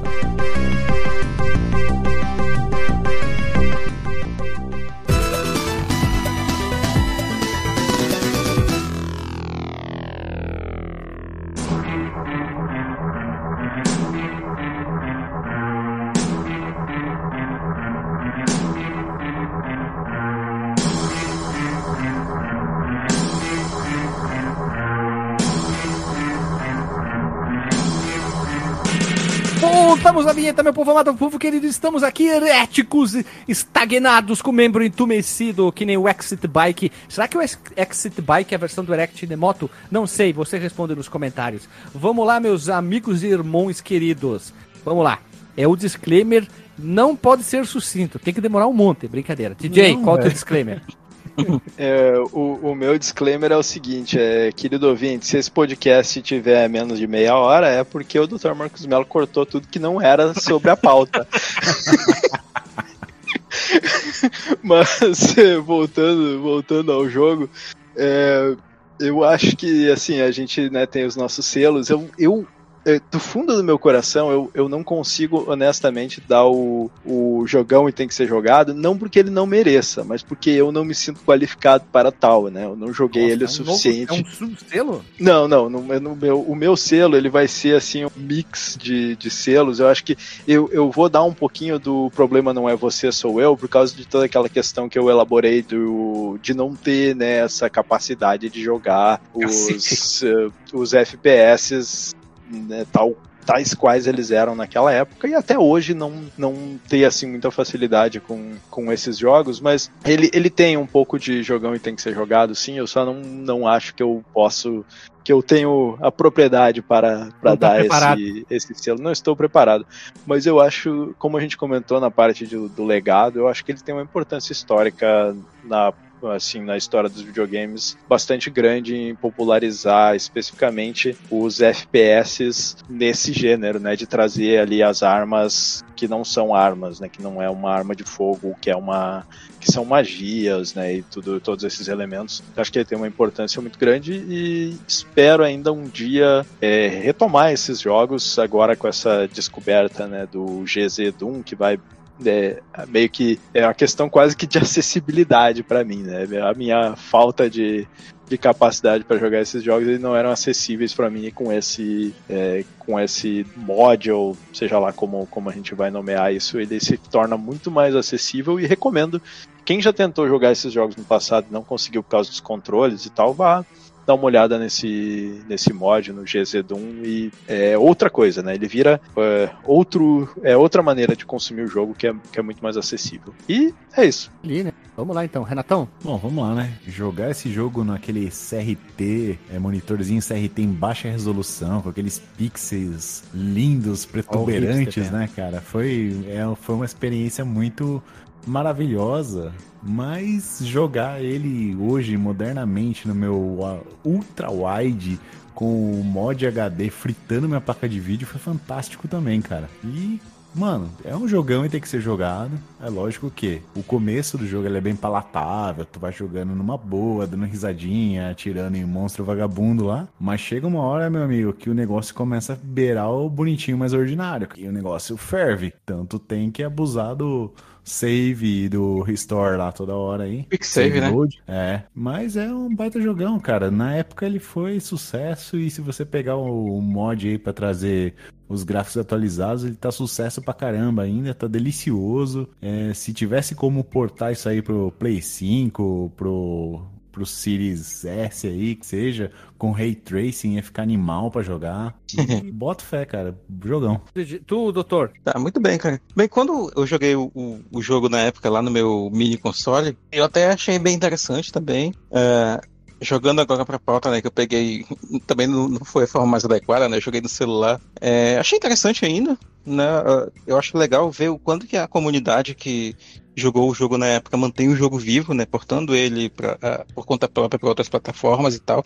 Vinheta, meu povo amado, povo querido. Estamos aqui heréticos, estagnados, com o membro entumecido, que nem o Exit Bike. Será que o Ex- Exit Bike é a versão do Erect de moto? Não sei, você responde nos comentários. Vamos lá, meus amigos e irmãos queridos. Vamos lá. É o disclaimer, não pode ser sucinto, tem que demorar um monte, brincadeira. DJ, Não, qual é o teu disclaimer? *laughs* *laughs* É, o, o meu disclaimer é o seguinte, é, querido ouvinte, se esse podcast tiver menos de meia hora, é porque o Dr. Marcos Mello cortou tudo que não era sobre a pauta. *laughs* Mas voltando, voltando ao jogo, é, eu acho que assim a gente né, tem os nossos selos. Eu, eu do fundo do meu coração, eu, eu não consigo honestamente dar o, o jogão e tem que ser jogado, não porque ele não mereça, mas porque eu não me sinto qualificado para tal, né? Eu não joguei Nossa, ele é o um novo- suficiente. É um subselo? Não, não, não, eu não- meu- o meu selo ele vai ser assim um mix de, de selos. Eu acho que eu, eu vou dar um pouquinho do problema não é você, sou eu, por causa de toda aquela questão que eu elaborei do, de não ter né, essa capacidade de jogar os, eh, os FPS né, tal tais quais eles eram naquela época e até hoje não, não ter assim muita facilidade com, com esses jogos, mas ele, ele tem um pouco de jogão e tem que ser jogado, sim, eu só não, não acho que eu posso que eu tenho a propriedade para, para tá dar preparado. esse, esse selo. Não estou preparado. Mas eu acho, como a gente comentou na parte do, do legado, eu acho que ele tem uma importância histórica na assim na história dos videogames bastante grande em popularizar especificamente os FPS nesse gênero, né, de trazer ali as armas que não são armas, né, que não é uma arma de fogo, que é uma que são magias, né, e tudo todos esses elementos. Eu acho que ele tem uma importância muito grande e espero ainda um dia é, retomar esses jogos agora com essa descoberta, né, do GZ Doom que vai é, meio que é uma questão quase que de *laughs* acessibilidade para mim, né? A minha falta de, de capacidade para jogar esses jogos eles não eram acessíveis para mim com esse é, com esse mod ou seja lá como, como a gente vai nomear isso, ele se torna muito mais acessível e recomendo quem já tentou jogar esses jogos no passado e não conseguiu por causa dos controles e tal, vá dar uma olhada nesse, nesse mod, no GZ Doom, e é outra coisa, né? Ele vira é, outro, é outra maneira de consumir o jogo que é, que é muito mais acessível. E é isso. Ali, né? Vamos lá então, Renatão. Bom, vamos lá, né? Jogar esse jogo naquele CRT, é, monitorzinho CRT em baixa resolução, com aqueles pixels lindos, protuberantes, hipster, né, cara? Foi, é, foi uma experiência muito maravilhosa. Mas jogar ele hoje, modernamente, no meu ultra wide, com o mod HD fritando minha placa de vídeo, foi fantástico também, cara. E Mano, é um jogão e tem que ser jogado. É lógico que o começo do jogo ele é bem palatável, tu vai jogando numa boa, dando risadinha, atirando em monstro vagabundo lá. Mas chega uma hora, meu amigo, que o negócio começa a beirar o bonitinho mais ordinário. E o negócio ferve. Tanto tem que abusar do save do restore lá toda hora aí. Quick save, né? load. É, mas é um baita jogão, cara. Na época ele foi sucesso e se você pegar o mod aí pra trazer os gráficos atualizados, ele tá sucesso pra caramba ainda, tá delicioso. É, se tivesse como portar isso aí pro Play 5, pro pro Series S aí, que seja, com Ray Tracing, ia ficar animal pra jogar. *laughs* Bota fé, cara. Jogão. Tu, doutor? Tá, muito bem, cara. Bem, quando eu joguei o, o, o jogo na época lá no meu mini console, eu até achei bem interessante também. É, jogando agora pra pauta, né, que eu peguei, *laughs* também não, não foi a forma mais adequada, né, eu joguei no celular. É, achei interessante ainda, né, eu acho legal ver o quanto que a comunidade que jogou o jogo na época mantém o jogo vivo, né, portando ele pra, por conta própria para outras plataformas e tal.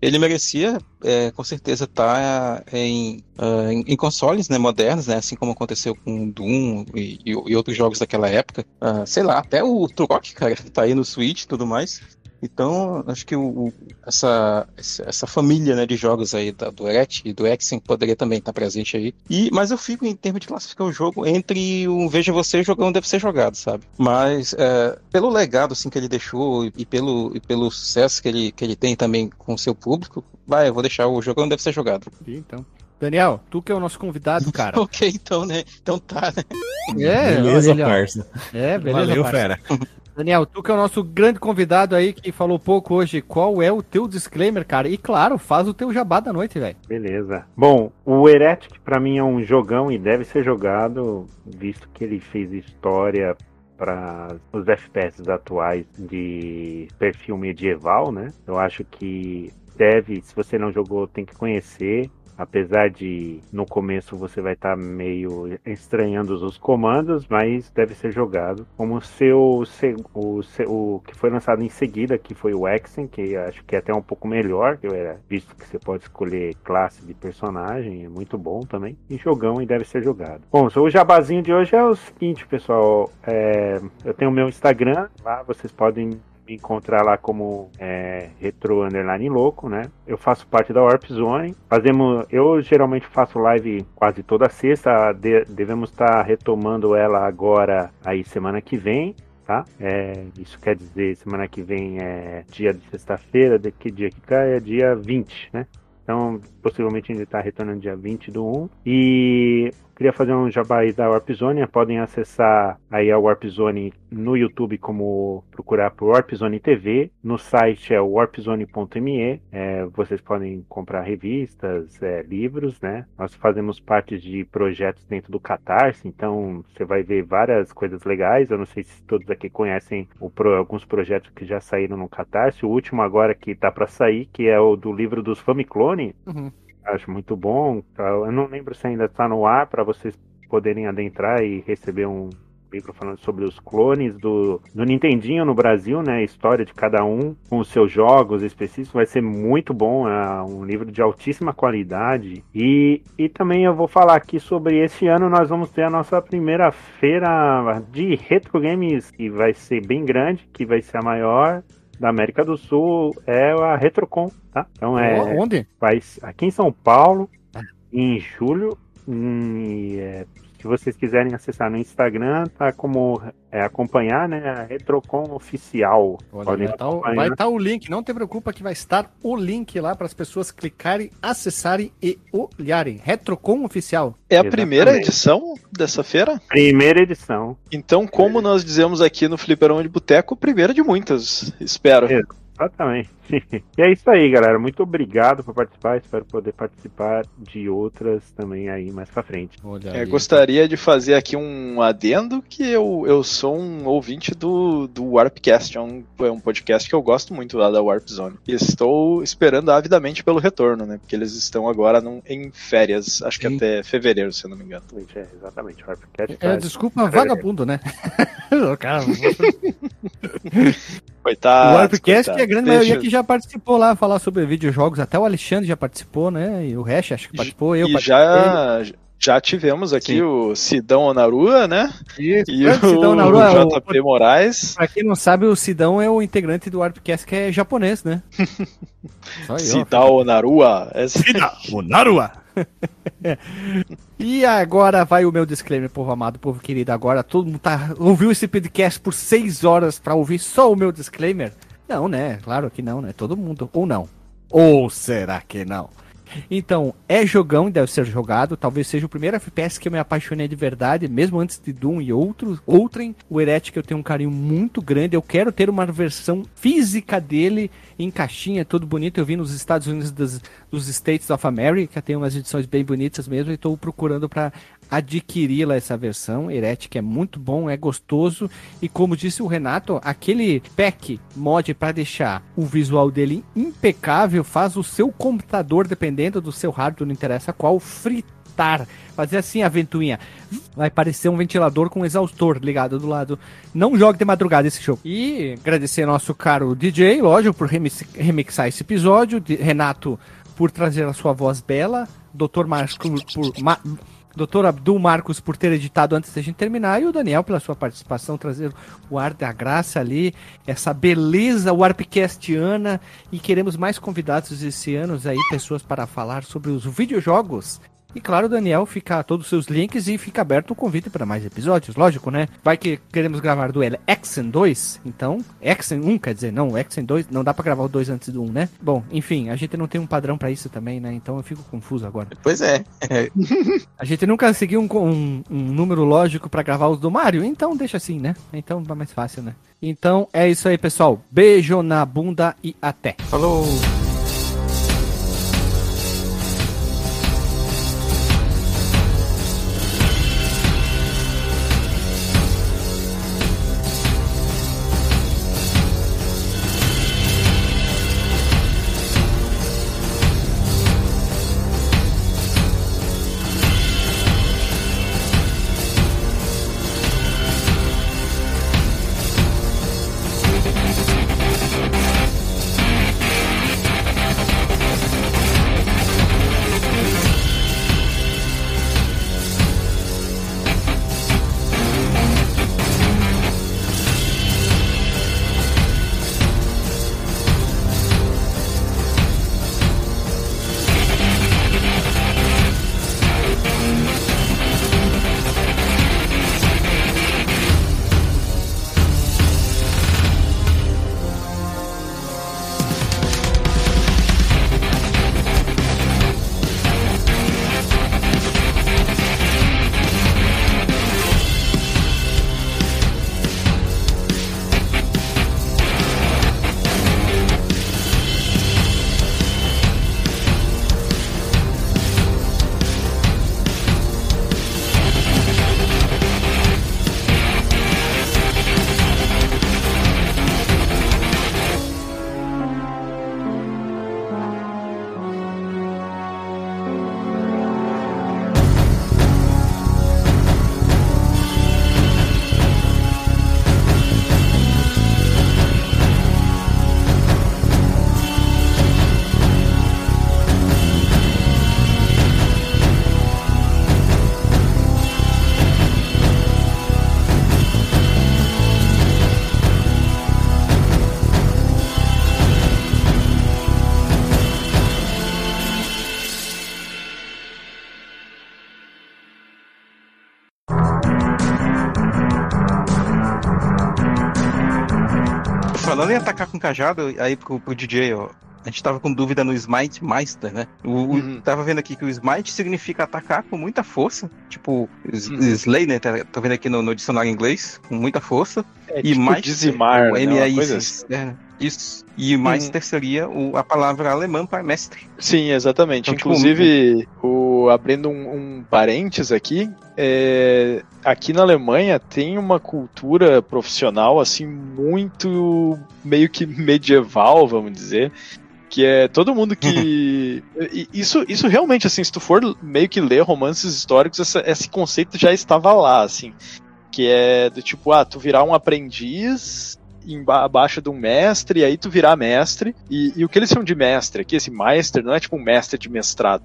Ele merecia, é, com certeza, estar tá, em, uh, em, em, consoles né, modernos, né, assim como aconteceu com Doom e, e, e outros jogos daquela época. Uh, sei lá, até o Turok, cara, *laughs* tá aí no Switch e tudo mais. Então, acho que o, essa, essa família né, de jogos aí da, do Eret e do Exen poderia também estar presente aí. E, mas eu fico, em termos de classificar o jogo, entre um Veja Você e Jogão Deve Ser Jogado, sabe? Mas é, pelo legado assim, que ele deixou e pelo, e pelo sucesso que ele, que ele tem também com o seu público, vai, eu vou deixar o Jogão Deve Ser Jogado. Então. Daniel, tu que é o nosso convidado, *laughs* cara. ok, então, né? Então tá, né? É, beleza, parça. É, beleza, Valeu, parça. fera. Daniel, tu que é o nosso grande convidado aí, que falou pouco hoje, qual é o teu disclaimer, cara? E claro, faz o teu jabá da noite, velho. Beleza. Bom, o Heretic para mim é um jogão e deve ser jogado, visto que ele fez história para os FPS atuais de perfil medieval, né? Eu acho que deve, se você não jogou, tem que conhecer. Apesar de no começo você vai estar tá meio estranhando os comandos, mas deve ser jogado. Como o seu, o, o, que foi lançado em seguida, que foi o Exen, que acho que é até um pouco melhor, visto que você pode escolher classe de personagem, é muito bom também. E jogão e deve ser jogado. Bom, o jabazinho de hoje é o seguinte, pessoal. É, eu tenho o meu Instagram, lá vocês podem me encontrar lá como é, Retro Underline Louco, né? Eu faço parte da Warp Zone. Fazemos, eu geralmente faço live quase toda sexta. De, devemos estar retomando ela agora aí semana que vem. Tá? É, isso quer dizer, semana que vem é dia de sexta-feira, de que dia que cai? É dia 20, né? Então, possivelmente ainda está retornando dia 20 do 1. E Queria fazer um jabá aí da Warp Zone. Podem acessar aí a Warp Zone no YouTube, como procurar por Warp Zone TV. No site é warpzone.me. É, vocês podem comprar revistas, é, livros, né? Nós fazemos parte de projetos dentro do Catarse, então você vai ver várias coisas legais. Eu não sei se todos aqui conhecem pro, alguns projetos que já saíram no Catarse. O último agora que tá para sair, que é o do livro dos Famiclone. Uhum acho muito bom. Tá? Eu não lembro se ainda está no ar para vocês poderem adentrar e receber um livro falando sobre os clones do, do Nintendinho no Brasil, né? A história de cada um com os seus jogos específicos. Vai ser muito bom. É um livro de altíssima qualidade. E, e também eu vou falar aqui sobre esse ano nós vamos ter a nossa primeira feira de retro games que vai ser bem grande, que vai ser a maior da América do Sul é a Retrocon, tá? Então é. Onde? Vai aqui em São Paulo, ah. em julho. Em, é, se vocês quiserem acessar no Instagram, tá como é, acompanhar, né? A Retrocon oficial. Olha, vai estar tá, tá o link, não te preocupa que vai estar o link lá para as pessoas clicarem, acessarem e olharem. Retrocon oficial. É a Exatamente. primeira edição dessa feira? Primeira edição. Então, como nós dizemos aqui no Fliperão de Boteco, primeira de muitas, espero. Exatamente. *laughs* e é isso aí, galera. Muito obrigado por participar. Espero poder participar de outras também aí mais pra frente. É, gostaria de fazer aqui um adendo que eu, eu sou um ouvinte do, do Warpcast. É um, é um podcast que eu gosto muito lá da Warp Zone. E estou esperando avidamente pelo retorno, né? Porque eles estão agora num, em férias, acho que Sim. até fevereiro, se eu não me engano. É, exatamente. Warpcast é, desculpa, vagabundo, né? *laughs* Cara, *laughs* Coitado. O Warpcast, que a grande Deixa... maioria que já participou lá, falar sobre videojogos, até o Alexandre já participou, né? E o Hash acho que participou, eu e já já tivemos aqui Sim. o Sidão Onarua, né? Isso, e o, Sidão Onarua, o JP o... Moraes. Pra quem não sabe, o Sidão é o integrante do Warpcast que é japonês, né? *laughs* Sidão Onarua. Sidão Onarua. *laughs* e agora vai o meu disclaimer, povo amado, povo querido. Agora todo mundo tá, ouviu esse podcast por seis horas para ouvir só o meu disclaimer? Não, né? Claro que não, né? Todo mundo. Ou não. Ou será que não? Então, é jogão e deve ser jogado. Talvez seja o primeiro FPS que eu me apaixonei de verdade, mesmo antes de Doom e outros. Outrem, o Heretic eu tenho um carinho muito grande. Eu quero ter uma versão física dele em caixinha, tudo bonito. Eu vi nos Estados Unidos dos, dos States of America, tem umas edições bem bonitas mesmo, e estou procurando para adquiri-la essa versão. Heretic é muito bom, é gostoso e como disse o Renato, aquele pack mod para deixar o visual dele impecável faz o seu computador, dependendo do seu hardware, não interessa qual, fritar. Fazer assim a ventoinha. Vai parecer um ventilador com exaustor ligado do lado. Não jogue de madrugada esse jogo. E agradecer nosso caro DJ, lógico, por remix, remixar esse episódio. Renato por trazer a sua voz bela. Dr. Marcos por. Ma Doutor Abdul Marcos por ter editado antes da gente terminar e o Daniel pela sua participação, trazer o ar da graça ali, essa beleza warpcastiana e queremos mais convidados esse ano aí, pessoas para falar sobre os videojogos e claro, Daniel, fica todos os seus links e fica aberto o convite para mais episódios, lógico, né? Vai que queremos gravar do Exen 2, então, Exen 1, quer dizer, não, Exen 2, não dá para gravar o 2 antes do 1, né? Bom, enfim, a gente não tem um padrão para isso também, né? Então eu fico confuso agora. Pois é. *laughs* a gente nunca seguiu um, um, um número lógico para gravar os do Mario, então deixa assim, né? Então vai mais fácil, né? Então é isso aí, pessoal. Beijo na bunda e até. Falou! Falando em atacar com cajado, aí pro, pro DJ, ó. A gente tava com dúvida no Smite Meister, né? O, uhum. Tava vendo aqui que o Smite significa atacar com muita força. Tipo, uhum. Slay, né? Tá, tô vendo aqui no, no dicionário inglês, com muita força. É, e tipo Meister, dizimar, o né? -I assim. é, isso. E uhum. seria o, a palavra alemã para mestre. Sim, exatamente. Então, tipo, Inclusive, tipo, o, abrindo um, um parênteses aqui, é, aqui na Alemanha tem uma cultura profissional assim muito meio que medieval, vamos dizer, que é todo mundo que *laughs* isso isso realmente assim, se tu for meio que ler romances históricos, essa, esse conceito já estava lá, assim, que é do tipo, ah, tu virar um aprendiz abaixo de um mestre, e aí tu virar mestre. E, e, o que eles chamam de mestre aqui, esse master, não é tipo um mestre de mestrado.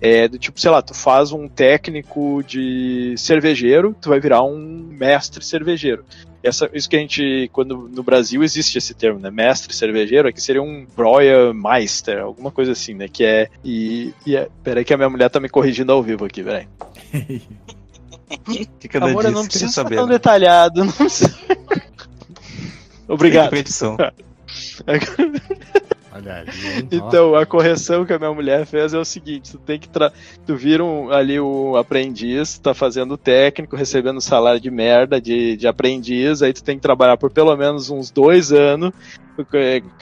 É do tipo, sei lá, tu faz um técnico de cervejeiro, tu vai virar um mestre cervejeiro. Essa, isso que a gente, quando no Brasil existe esse termo, né? Mestre cervejeiro, aqui seria um Breuermeister, alguma coisa assim, né? Que é. E, e é, peraí que a minha mulher tá me corrigindo ao vivo aqui, peraí. *laughs* que cada Amor, eu não precisa saber. tão detalhado, não precisa. *laughs* Obrigado. Edição. *laughs* Olha ali? Então, a correção que a minha mulher fez é o seguinte: tu tem que. Tra... Tu vira um, ali o aprendiz, tá fazendo o técnico, recebendo salário de merda de, de aprendiz, aí tu tem que trabalhar por pelo menos uns dois anos com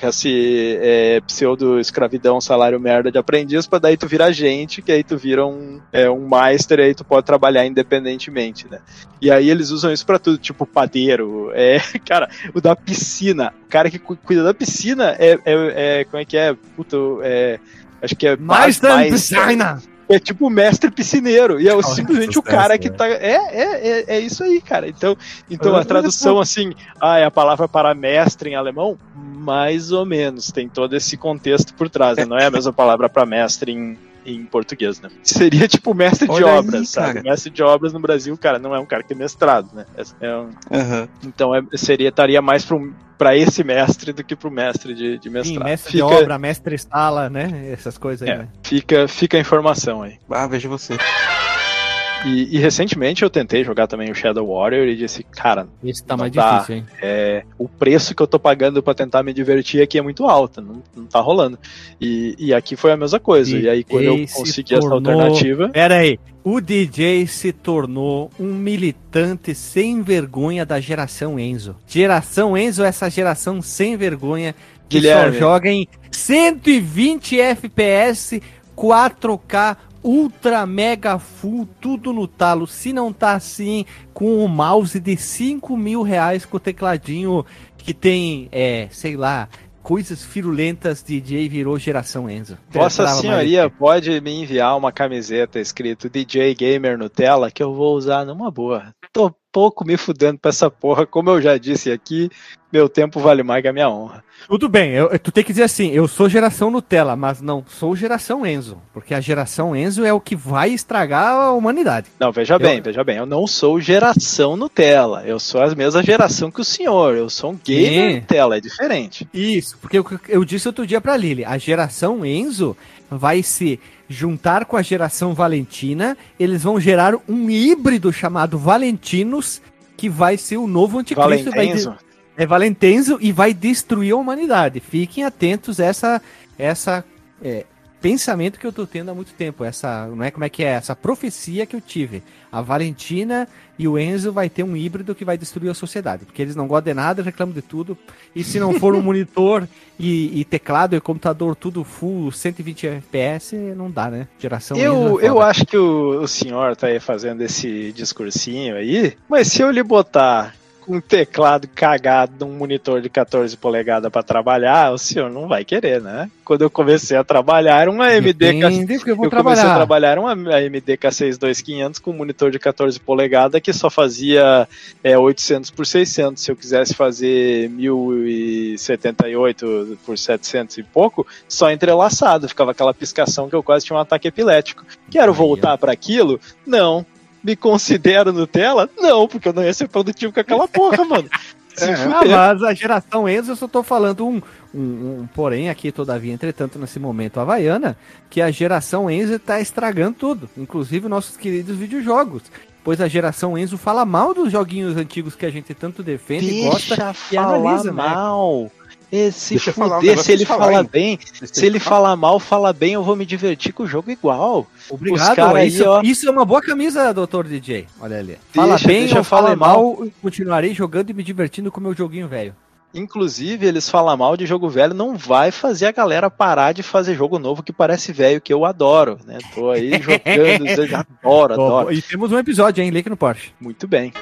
esse é, pseudo-escravidão, salário merda de aprendiz, pra daí tu vira agente, que aí tu vira um, é, um master e aí tu pode trabalhar independentemente, né? E aí eles usam isso pra tudo, tipo padeiro, é, *laughs* cara, o da piscina, o cara que cu- cuida da piscina é, é, é como é que é? Puta, é, acho que é Mais mais- piscina! É tipo o mestre piscineiro. E é o- simplesmente o cara que né? tá. É, é, é, é isso aí, cara. Então, então a tradução, assim, ah, é a palavra para mestre em alemão? Mais ou menos. Tem todo esse contexto por trás, né? Não é a mesma palavra para mestre em, em português, né? Seria tipo mestre de Olha aí, obras, sabe? cara. Mestre de obras no Brasil, cara, não é um cara que é mestrado, né? É- é um- Aham. então é, seria, estaria mais para para esse mestre do que para o mestre de, de Sim, mestrado. mestre fica, de obra, mestre sala, né? Essas coisas aí, É. né? fica, fica a informação aí. Ah, veja você. E, e recentemente eu tentei jogar também o Shadow Warrior e disse, cara, Esse tá mais dá. difícil, hein? é, o preço que eu tô pagando pra tentar me divertir aqui é muito alto, não, não tá rolando. E, e aqui foi a mesma coisa. E E, aí quando eu consegui essa tornou- alternativa, Pera aí. O DJ se tornou um militante sem vergonha da geração Enzo. Geração Enzo é essa geração sem vergonha que Guilherme. só joga em 120 FPS, 4K, ultra mega full, tudo no talo. Se não tá assim, com o mouse de 5 mil reais, com o tecladinho que tem, é, sei lá, coisas firulentas, DJ virou geração Enzo. Vossa Trava mais Senhoria pode me enviar uma camiseta escrito DJ Gamer Nutella que eu vou usar numa boa. Tô pouco me fudendo pra essa porra, como eu já disse aqui, meu tempo vale mais que a minha honra. Tudo bem, eu- tu tem que dizer assim, eu sou geração Nutella, mas não sou geração Enzo, porque a geração Enzo é o que vai estragar a humanidade. Não, veja bem, veja bem, eu não sou geração Nutella, eu sou a mesma geração que o senhor, eu sou um gamer Sim. Nutella, é diferente. Isso, porque eu, eu disse outro dia pra Lili, a geração Enzo vai se juntar com a geração Valentina, eles vão gerar um híbrido chamado Valentinos, que vai ser o novo anticristo. vai de- Valentenzo. É Valentenzo e vai destruir a humanidade. Fiquem atentos a essa, essa é, pensamento que eu tô tendo há muito tempo. Essa, não é como é que é? Essa profecia que eu tive. A Valentina e o Enzo vai ter um híbrido que vai destruir a sociedade. Porque eles não gostam de nada, reclamam de tudo. E se não for um *laughs* monitor e, e teclado e computador tudo full 120 FPS, não dá, né? Geração Eu, é eu acho que o, o senhor tá aí fazendo esse discursinho aí, mas se eu lhe botar um teclado cagado num monitor de 14 polegadas pra trabalhar, o senhor não vai querer, né? Quando eu comecei a trabalhar, era uma AMD Depende que eu vou eu comecei a trabalhar. uma AMD K62500 com um monitor de 14 polegadas que só fazia é, 800 por 600. Se eu quisesse fazer 1078 por 700 e pouco, só entrelaçado. Ficava aquela piscação que eu quase tinha um ataque epilético. Quero voltar para aquilo? Não. Me considero Nutella? Não, porque eu não ia ser produtivo com aquela porra, mano. *laughs* Se Ah, fuder. mas a geração Enzo, eu só tô falando um, um, um porém aqui, todavia, entretanto, nesse momento havaiana, que a geração Enzo tá estragando tudo, inclusive nossos queridos videojogos. Pois a geração Enzo fala mal dos joguinhos antigos que a gente tanto defende e gosta. Deixa e falar analisa, né? Mal. Esse Deixa eu falar um fuder, negócio se ele falar, bem, se ele falar. fala mal, fala bem, eu vou me divertir com o jogo igual. Obrigado, cara aí, isso, ó. isso é uma boa camisa, doutor DJ. Olha ali. Fala Deixa- bem deixa eu fala mal, eu continuarei jogando e me divertindo com o meu joguinho velho. Inclusive, eles falam mal de jogo velho, não vai fazer a galera parar de fazer jogo novo que parece velho, que eu adoro, né? Tô aí *laughs* jogando, adoro, adoro. E temos um episódio, hein? Link no Porsche. Muito bem.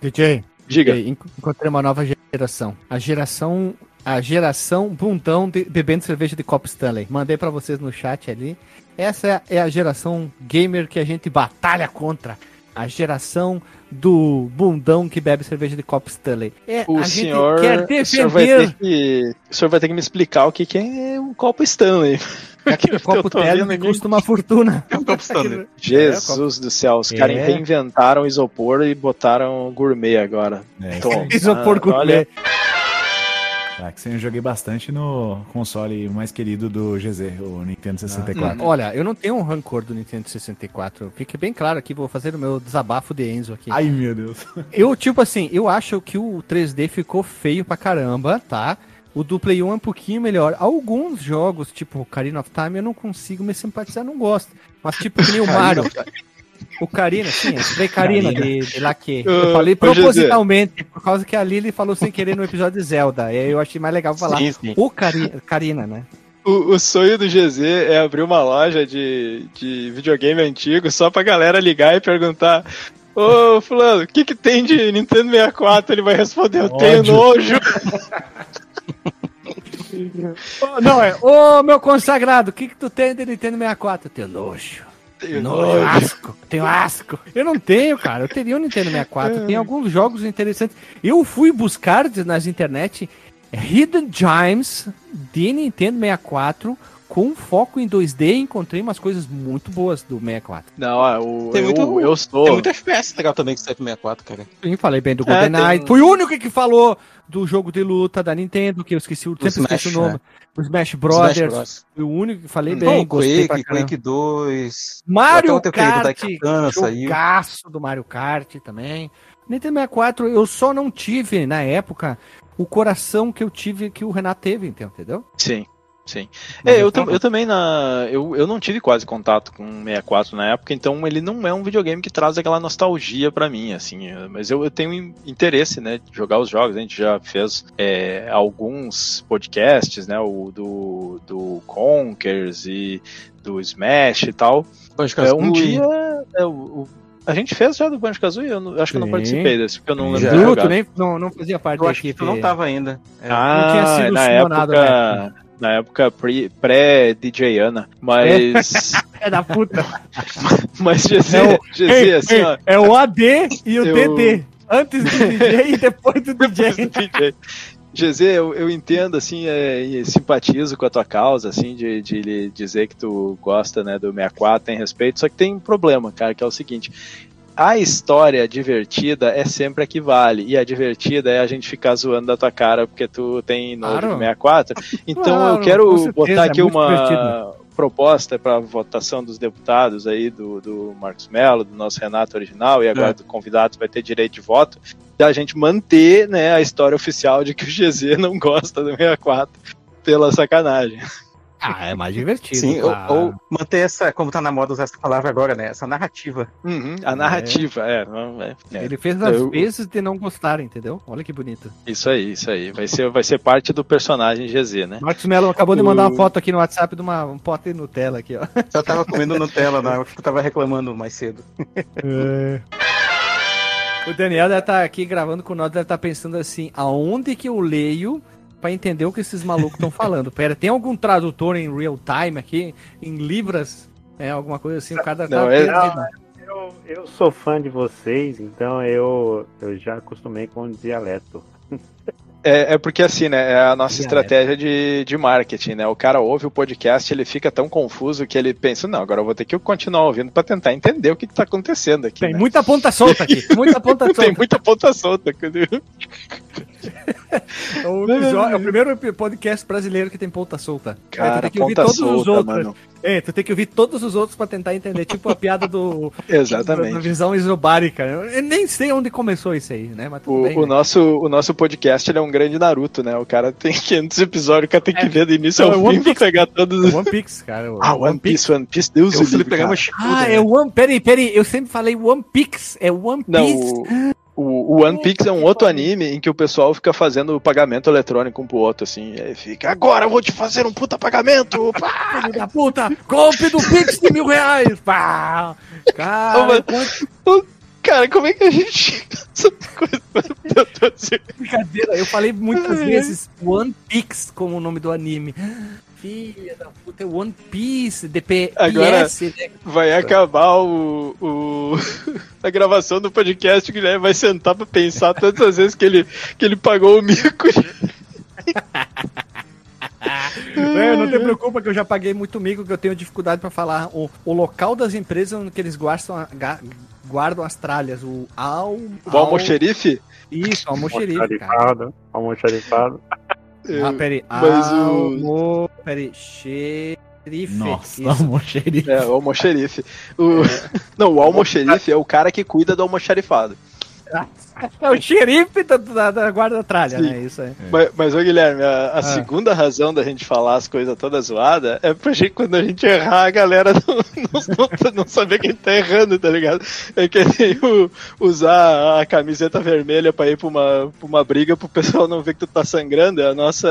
DJ, Diga. Encontrei uma nova geração. A geração. A geração bundão de- bebendo cerveja de copo Stanley. Mandei pra vocês no chat ali. Essa é a geração gamer que a gente batalha contra. A geração do bundão que bebe cerveja de copo Stanley. É, O a senhor, quer o senhor vai defender ter que, o senhor vai ter que me explicar o que, que é um copo Stanley. Aquele copo *laughs* eu tô Stanley vendo que aqui. custa uma fortuna. É um copo Stanley. *laughs* Jesus do céu, os caras É. reinventaram o isopor e botaram gourmet agora. É, Toma. *laughs* Isopor Ah, gourmet. olha, que eu joguei bastante no console mais querido do GZ, o Nintendo 64. Olha, eu não tenho um rancor do Nintendo 64. Fique bem claro aqui, vou fazer o meu desabafo de Enzo aqui. Ai, meu Deus. Eu, tipo assim, eu acho que o 3D ficou feio pra caramba, tá? O do Play 1 é um pouquinho melhor. Alguns jogos, tipo Karina of Time, eu não consigo me simpatizar, não gosto. Mas tipo que nem o *laughs* Mario. O Karina, sim, eu *laughs* falei Karina de, de Laque. Eu Ô, falei propositalmente, por causa que a Lily falou sem querer no episódio de Zelda. Aí eu achei mais legal falar. Sim, sim. O Karina, Karina, né? O, o sonho do GZ é abrir uma loja de, de videogame antigo só pra galera ligar e perguntar. Ô, fulano, o que que tem de Nintendo 64? Ele vai responder, eu tenho nojo. *laughs* Ô, Não, é, ô meu consagrado, o que que tu tem de Nintendo 64? Eu tenho nojo. Tenho Nojo, asco, tenho asco. Eu não tenho, cara. Eu teria um Nintendo 64. Tem alguns jogos interessantes. Eu fui buscar nas internet Hidden Gems de Nintendo 64 com foco em 2D e encontrei umas coisas muito boas do 64. Não, é, o, Tem eu, muito- eu sou. Tem muito FPS legal também que sai pro 64, cara. Sim, falei bem do É, GoldenEye. tem- Fui o único que falou do jogo de luta da Nintendo, que eu esqueci, o sempre Smash, esqueci o nome. né? O Smash Smash Brothers. Bros. Fui o único que falei Hum. bem, Pô, gostei pra Quake, caramba. Quake 2. Mario Kart, saiu. jogaço do Mario Kart também. Nintendo 64, eu só não tive, na época, o coração que eu tive, que o Renato teve, então, entendeu? Sim, sim. É, eu, eu também na. Eu, eu não tive quase contato com o 64 na época, então ele não é um videogame que traz aquela nostalgia pra mim, assim. eh, Mas eu, eu tenho in- interesse, né, de jogar os jogos. A gente já fez é, alguns podcasts, né? O do, do Conkers e do Smash e tal. Banjo É, um dia. é, o- o- a gente fez já do Banjo Kazooie? Eu não- acho que eu não Sim. participei desse, porque eu não lembro Já. de Tu, jogar. tu nem não, não fazia parte Eu da acho que equipe. tu não tava ainda. É. Ah, tinha sido na época, na época pré-DJ Ana. Mas, *laughs* É da puta. *laughs* mas GZ, É o- GZ, Ei, assim, ei, ó. é o AD e o Eu- DD. Antes do DJ e depois do DJ. DJ. GZ, eu, eu entendo, assim, é, e simpatizo com a tua causa, assim, de, de lhe dizer que tu gosta, né, do 64, tem respeito, só que tem um problema, cara, que é o seguinte, a história divertida é sempre a que vale, e a divertida é a gente ficar zoando da tua cara porque tu tem nojo Claro. do 64, então Claro, eu quero certeza, botar é aqui muito uma divertido. proposta para votação dos deputados aí, do, do Marcos Mello, do nosso Renato original, e agora É. do convidado vai ter direito de voto, da gente manter né, a história oficial de que o GZ não gosta do 64 pela sacanagem. Ah, é mais divertido. Sim, ou, claro. ou manter essa, como tá na moda usar essa palavra agora, né? Essa narrativa. Uhum, a narrativa, é, é, é. Ele fez as Eu- vezes de não gostar, entendeu? Olha que bonito. Isso aí, isso aí. Vai ser, vai ser parte do personagem GZ, né? Marcos Mello acabou de mandar O- uma foto aqui no WhatsApp de uma, um pote de Nutella aqui, ó. *laughs* Só tava comendo Nutella que tu tava reclamando mais cedo. O Daniel deve estar aqui gravando com nós, deve estar pensando assim, aonde que eu leio pra entender o que esses malucos estão falando? Pera, tem algum tradutor em real time aqui, em libras? É, alguma coisa assim, o cara Não, tá é-. Eu, eu sou fã de vocês, então eu, eu já acostumei com o dialeto. *laughs* É, é porque assim, né? É a nossa estratégia de, de marketing, né? O cara ouve o podcast, ele fica tão confuso que ele pensa, não, agora eu vou ter que continuar ouvindo pra tentar entender o que, que tá acontecendo aqui. Tem né? muita ponta solta aqui, *laughs* muita ponta Tem solta. muita ponta solta. O, episódio- é o primeiro podcast brasileiro que tem ponta solta. Cara, tem que ouvir todos os solta, outros. mano. É, tu tem que ouvir todos os outros pra tentar entender. Tipo a piada do. Da *laughs* Exatamente. visão isobárica. Eu nem sei onde começou isso aí, né? Mas tudo O, bem. o né? nosso, o nosso podcast ele é um grande Naruto, né? O cara tem 500 episódios, o cara tem que É. ver do início Não, ao é One fim pra pegar todos os. One Piece, cara. o Ah, One Piece, One Piece, Deus Eu o o Felipe livre, pegava cara. Shippuden, Ah, né? é One. Peraí, peraí. Eu sempre falei One Piece. É One Não, Piece. o, o, o One Piece é um outro anime em que o pessoal fica fazendo pagamento eletrônico um pro outro, assim. Aí fica, agora eu vou te fazer um puta pagamento! pá! Filho da puta! Golpe do Pix de mil reais! Pá! Cara, quanta Cara, como é que a gente chega nessa coisa? Brincadeira! Eu falei muitas vezes One Piece como o nome do anime. Filha da puta, é One Piece, DP, Agora- PS, né? vai acabar o, o- *laughs* a gravação do podcast, o Guilherme vai sentar pra pensar todas as vezes que ele, que ele pagou o mico. *laughs* É, não te preocupa que eu já paguei muito mico, que eu tenho dificuldade pra falar o, o local das empresas onde que eles guardam, guardam as tralhas. O Al... O almoxerife? Isso, almoxerife, cara. Almoxarifado, almoxarifado. Ah, peraí. Mas o- Almo... Peraí, xerife. Nossa, Isso. almoxerife. É, o almoxerife. O... *laughs* Não, o almoxerife é o cara que cuida do almoxarifado. *laughs* É o xerife da, da, da guarda-tralha, né? Isso aí. Mas, mas ô Guilherme, a, a Ah. segunda razão da gente falar as coisas todas zoadas é pra gente, quando a gente errar, a galera *laughs* não, não, não- não saber quem tá errando, tá ligado? É que nem o- usar a camiseta vermelha pra ir pra uma, pra uma briga pro pessoal não ver que tu tá sangrando. É a nossa,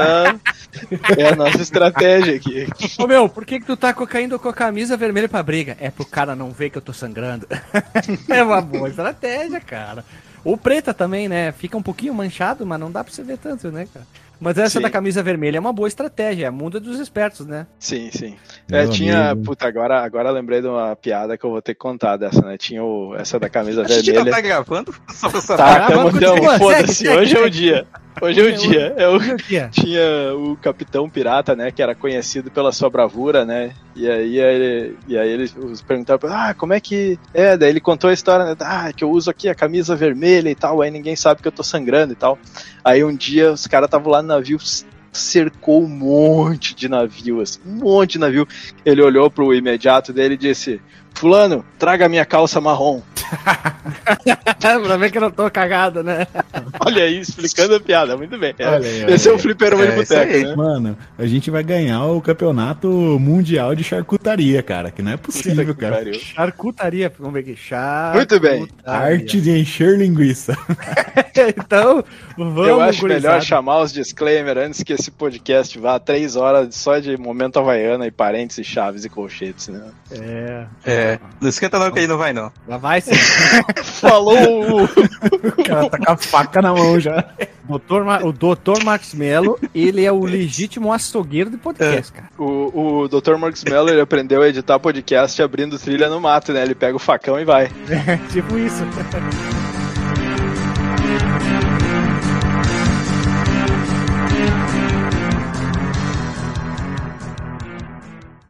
é a nossa estratégia aqui. Ô meu, por que, que tu tá caindo com a camisa vermelha pra briga? É pro cara não ver que eu tô sangrando. *laughs* é uma boa estratégia, cara. Ou preta também, né? Fica um pouquinho manchado, mas não dá pra você ver tanto, né, cara? Mas essa Sim. da camisa vermelha é uma boa estratégia, é a mundo dos espertos, né? Sim, sim. Meu É, tinha. amigo. Puta, agora, agora eu lembrei de uma piada que eu vou ter que contar dessa, né? Tinha o, essa da camisa *laughs* A gente vermelha. *laughs* tá gravando? Só pra. Tá, Ah, tamo, continuar, foda-se, segue, segue, hoje é o dia. Hoje é o dia. É o, Meu dia. *laughs* tinha o Capitão Pirata, né, que era conhecido pela sua bravura, né, e aí ele, e aí eles perguntaram, ele, ah, como é que é, daí ele contou a história, né, ah, que eu uso aqui a camisa vermelha e tal, aí ninguém sabe que eu tô sangrando e tal. Aí um dia os caras estavam lá no navio, cercou um monte de navio, assim, um monte de navio. Ele olhou pro imediato dele e disse, fulano, traga minha calça marrom. *laughs* pra ver que eu não tô cagado, né? Olha aí, explicando a piada, muito bem. Olha aí, olha Esse é o aí. fliperama de É, isso boteco, aí. né? Mano, a gente vai ganhar o campeonato mundial de charcutaria, cara. Que não é possível, cara. pariu. Charcutaria, vamos ver aqui. Charcutaria. Muito bem. Arte de encher linguiça. *laughs* então, vamos, Eu acho melhor chamar os disclaimer antes que esse podcast vá três horas só de momento havaiana e parênteses, chaves e colchetes, né? É, É, não esquenta não que ele não vai não. lá vai sim. *laughs* Falou! O cara tá com a faca na mão já. Doutor Ma- o Dr. Max Mello, ele é o legítimo açougueiro do podcast, cara. o, o Dr. Marcos Mello ele aprendeu a editar podcast abrindo trilha no mato, né? Ele pega o facão e vai. *laughs* tipo isso.